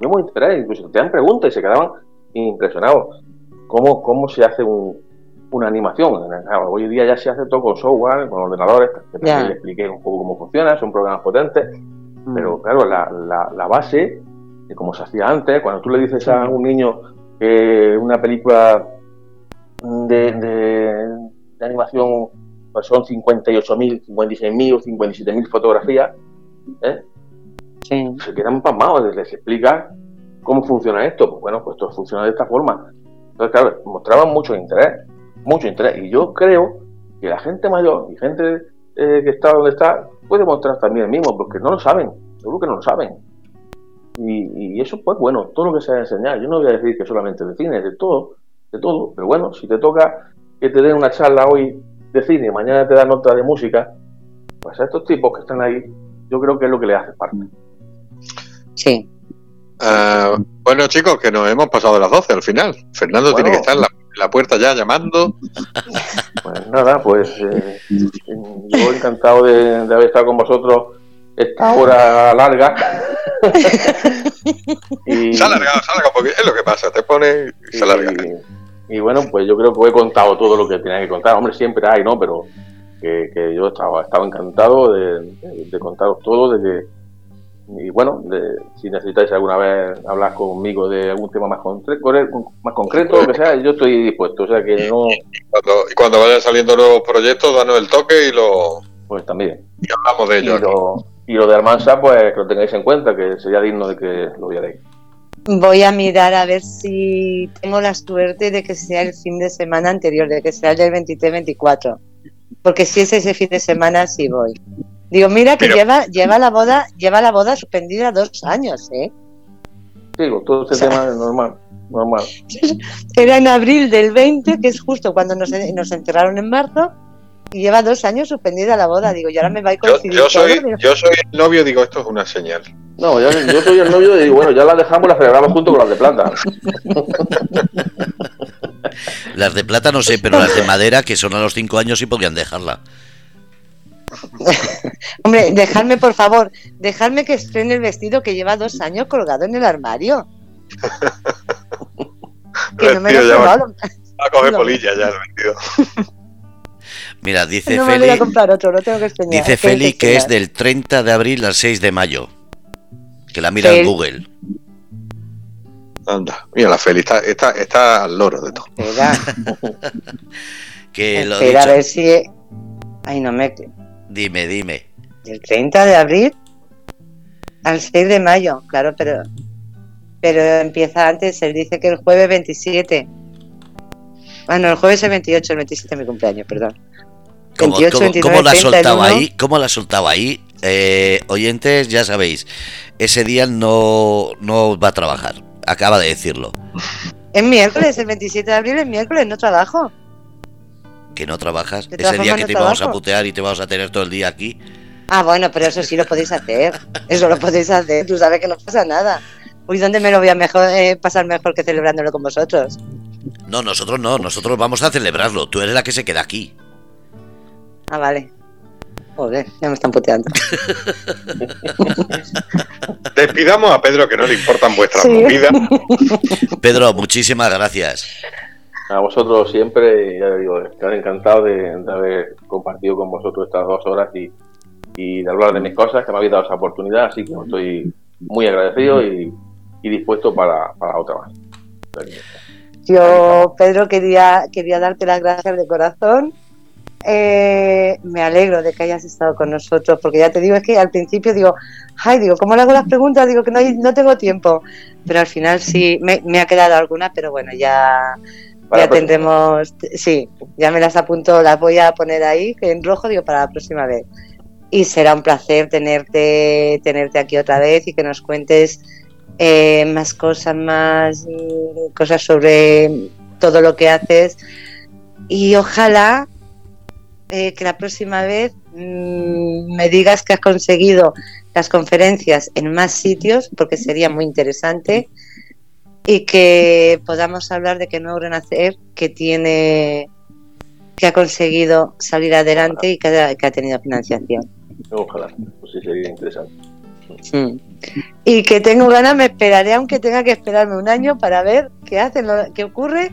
el mismo interés, incluso te dan preguntas y se quedaban impresionados. ¿Cómo, cómo se hace un, una animación. hoy en día ya se hace todo con software, con ordenadores, que también le expliqué un poco cómo funciona, son programas potentes. Pero claro, la, la, base, de como se hacía antes, cuando tú le dices a un niño que una película de, de, animación pues son 58.000, 56.000 o 57.000 fotografías, ¿eh? se quedan pasmados, les explica cómo funciona esto. Pues bueno, pues esto funciona de esta forma. Entonces, claro, mostraban mucho interés, mucho interés. Y yo creo que la gente mayor y gente eh, que está donde está puede mostrar también el mismo, porque no lo saben, seguro que no lo saben. Y, eso, pues bueno, todo lo que se ha enseñado. Yo no voy a decir que solamente de cine, de todo, de todo. Pero bueno, si te toca que te den una charla hoy de cine y mañana te dan otra de música, pues a estos tipos que están ahí, yo creo que es lo que le hace parte. Sí. Ah, bueno, chicos, que nos hemos pasado de las 12 al final. Fernando tiene que estar en la, puerta ya llamando. Pues nada, pues eh, yo encantado de, haber estado con vosotros esta hora larga. y, se ha alargado, se ha alargado, porque es lo que pasa, te pone y se alarga. Y, bueno, pues yo creo que he contado todo lo que tenía que contar. Hombre, siempre hay, ¿no? Pero que, yo estaba, estaba encantado de, de, de contaros todo, de que y bueno, si necesitáis alguna vez hablar conmigo de algún tema más, más concreto, lo que sea, yo estoy dispuesto. O sea que no. Y cuando, vayan saliendo nuevos proyectos, danos el toque y lo. Pues también. Y hablamos de ello. Y lo, de Armansa, pues que lo tengáis en cuenta, que sería digno de que lo vierais. Voy a mirar a ver si tengo la suerte de que sea el fin de semana anterior, de que sea el del 23-24. Porque si es ese fin de semana, sí voy. Digo, mira que lleva, lleva la boda, lleva la boda suspendida dos años, ¿eh? Digo, todo este tema es normal, normal. Era en abril del 20, que es justo cuando nos, nos encerraron en marzo, y lleva dos años suspendida la boda. Digo, y ahora me va a coincidir. Yo, soy, yo soy el novio, digo, esto es una señal. No, yo, yo soy el novio y digo, bueno, ya la dejamos, la celebramos junto con las de plata. las de plata no sé, pero las de madera, que son a los cinco años, sí podrían dejarla. Hombre, dejadme, por favor, dejadme que estrene el vestido que lleva dos años colgado en el armario. que no me lo va, a coger polilla ya el vestido. Mira, dice Feli. dice Feli que es del 30 de abril al 6 de mayo. Que la mira en Google. Anda, mira la Feli, está, está, está al loro de todo. Espera. que lo Espera, a ver si. Ay, no me. Dime, dime. ¿Del 30 de abril al 6 de mayo, claro, pero pero empieza antes, él dice que el jueves 27. Bueno, el jueves es 28, el 27 es mi cumpleaños, perdón. ¿Cómo, ¿cómo, la ha soltado ahí? ¿Cómo la ha soltado ahí? Eh, oyentes, ya sabéis, ese día no, no va a trabajar. Acaba de decirlo. Es miércoles, el 27 de abril es miércoles, no trabajo que no trabajas, ese día que te vamos a putear y te vamos a tener todo el día aquí. Ah, bueno, pero eso sí lo podéis hacer. Eso lo podéis hacer. Tú sabes que no pasa nada. Uy, ¿dónde me lo voy a mejor, eh, pasar mejor que celebrándolo con vosotros? No, nosotros no. Nosotros vamos a celebrarlo. Tú eres la que se queda aquí. Ah, vale. Joder, ya me están puteando. Despidamos a Pedro que no le importan vuestras movidas. Pedro, muchísimas gracias a vosotros siempre, ya digo, estar encantado de, haber compartido con vosotros estas dos horas y, de hablar de mis cosas, que me habéis dado esa oportunidad, así que estoy muy agradecido y, dispuesto para, otra más. Yo, Pedro, quería, quería darte las gracias de corazón. Eh, me alegro de que hayas estado con nosotros, porque ya te digo, es que al principio digo, ay, digo, ¿cómo le hago las preguntas? Digo que no, no tengo tiempo, pero al final sí, me, me ha quedado alguna, pero bueno, ya ya tendremos, sí, ya me las apunto, las voy a poner ahí en rojo, digo, para la próxima vez. Y será un placer tenerte, tenerte aquí otra vez y que nos cuentes eh, más cosas, más mm, cosas sobre todo lo que haces. Y ojalá eh, que la próxima vez mm, me digas que has conseguido las conferencias en más sitios, porque sería muy interesante y que podamos hablar de que Nuevo Renacer que tiene que ha conseguido salir adelante y que ha, tenido financiación. Ojalá, pues sí sería interesante. Y que tengo ganas, me esperaré, aunque tenga que esperarme un año para ver qué hacen, qué ocurre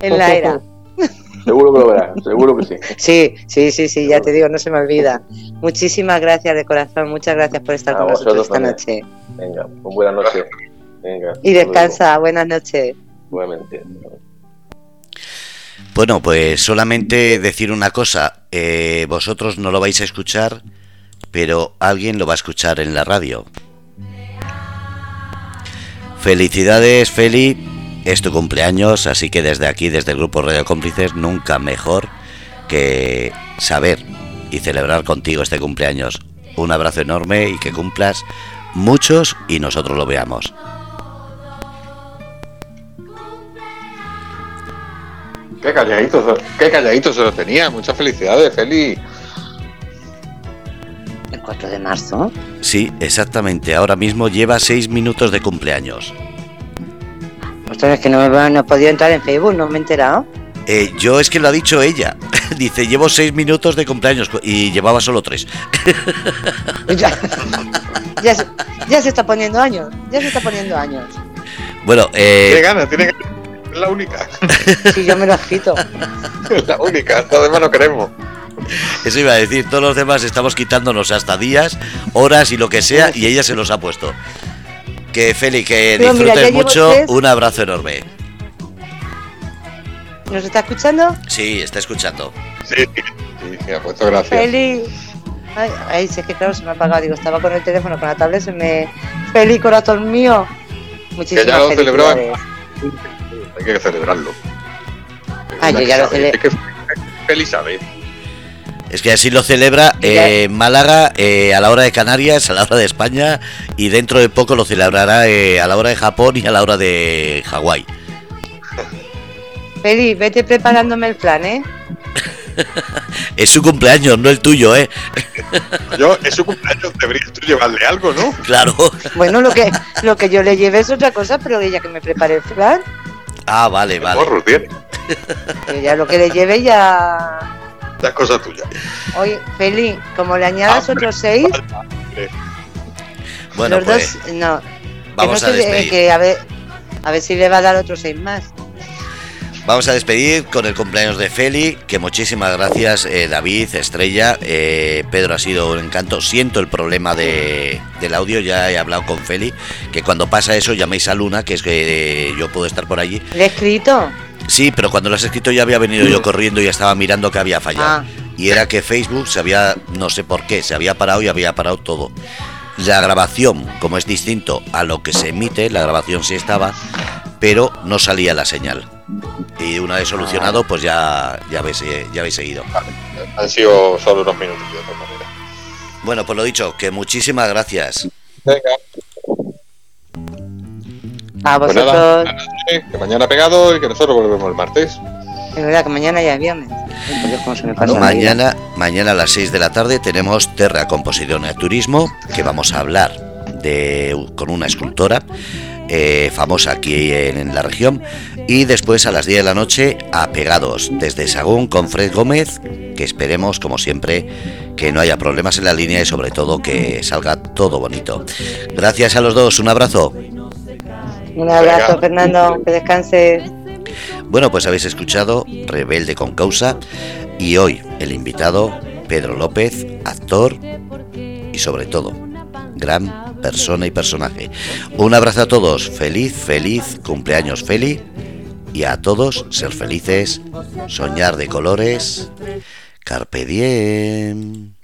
en la era. Seguro que lo verás, seguro que sí. Sí, sí, sí, sí, ya te digo, no se me olvida. Muchísimas gracias de corazón, muchas gracias por estar con nosotros esta noche. Venga, pues buenas noches. Venga, y descansa, buenas noches. Bueno, pues solamente decir una cosa, eh, vosotros no lo vais a escuchar, pero alguien lo va a escuchar en la radio. Felicidades, Feli, es tu cumpleaños, así que desde aquí, desde el grupo Radio Cómplices, nunca mejor que saber y celebrar contigo este cumpleaños. Un abrazo enorme y que cumplas muchos y nosotros lo veamos. Qué calladito, qué calladito se lo tenía. Muchas felicidades, Feli. ¿El 4 de marzo? Sí, exactamente. Ahora mismo lleva seis minutos de cumpleaños. Ostras, es que no, me, no he podido entrar en Facebook, no me he enterado. Eh, yo es que lo ha dicho ella. Dice, llevo seis minutos de cumpleaños y llevaba solo tres. ya, ya, se, ya, se, está poniendo años, ya se está poniendo años. Bueno, eh... Tiene ganas, tiene ganas. Es la única. Sí, yo me lo quito. Es la única, los demás no queremos. Eso iba a decir, todos los demás estamos quitándonos hasta días, horas y lo que sea, y ella se los ha puesto. Que Feli, que disfrutes mucho. Un abrazo enorme. ¿Nos está escuchando? Sí, está escuchando. Sí, sí, sí ha puesto gracias. Feli. Ay, ay, sí, es que claro, se me ha apagado. Digo, estaba con el teléfono, con la tablet, se me. Feli, corazón mío. Muchísimas que ya lo celebró. Hay que celebrarlo. Ay, yo ya lo. Es que sabe. Es que así lo celebra eh, Málaga eh, a la hora de Canarias, a la hora de España y dentro de poco lo celebrará eh, a la hora de Japón y a la hora de Hawái. Feli, vete preparándome el plan, ¿eh? es su cumpleaños, no el tuyo, ¿eh? yo, es su cumpleaños, deberías tú llevarle algo, ¿no? Claro. Bueno, lo que, lo que yo le lleve es otra cosa, pero ella que me prepare el plan. Ah, vale, vale. Ya lo que le lleve ya es cosa tuya. Oye, Feli, como le añadas otros seis. Bueno, los pues, dos, no. Vamos que a despedir. Que a, ver, a ver si le va a dar otros seis más. Vamos a despedir con el cumpleaños de Feli, que muchísimas gracias eh, David, Estrella, eh, Pedro ha sido un encanto, siento el problema de, del audio, ya he hablado con Feli, que cuando pasa eso llaméis a Luna, que es que eh, yo puedo estar por allí. ¿Le he escrito? Sí, pero cuando lo has escrito ya había venido yo corriendo y estaba mirando que había fallado. Ah. Y era que Facebook se había, no sé por qué, se había parado y había parado todo. La grabación, como es distinto a lo que se emite, la grabación sí estaba, pero no salía la señal. Y una vez solucionado, pues ya, ya, habéis, ya habéis seguido. Han sido solo unos minutos de otra manera. Bueno, pues lo dicho, que muchísimas gracias. Venga. A Pues vosotros. nada, que mañana pegado y que nosotros volvemos el martes. Es verdad que mañana ya es viernes. Dios, cómo se me pasa. Mañana, mañana a las 6 de la tarde tenemos Terra Composición y Turismo, que vamos a hablar de, con una escultora eh, famosa aquí en, en la región. Y después a las 10 de la noche, Apegados, desde Sagún con Fred Gómez, que esperemos, como siempre, que no haya problemas en la línea y sobre todo que salga todo bonito. Gracias a los dos, un abrazo. Un abrazo, Venga. Fernando. Que descanses. Bueno, pues habéis escuchado Rebelde con Causa y hoy el invitado Pedro López, actor y sobre todo gran persona y personaje. Un abrazo a todos, feliz, feliz cumpleaños Feli y a todos ser felices, soñar de colores, carpe diem.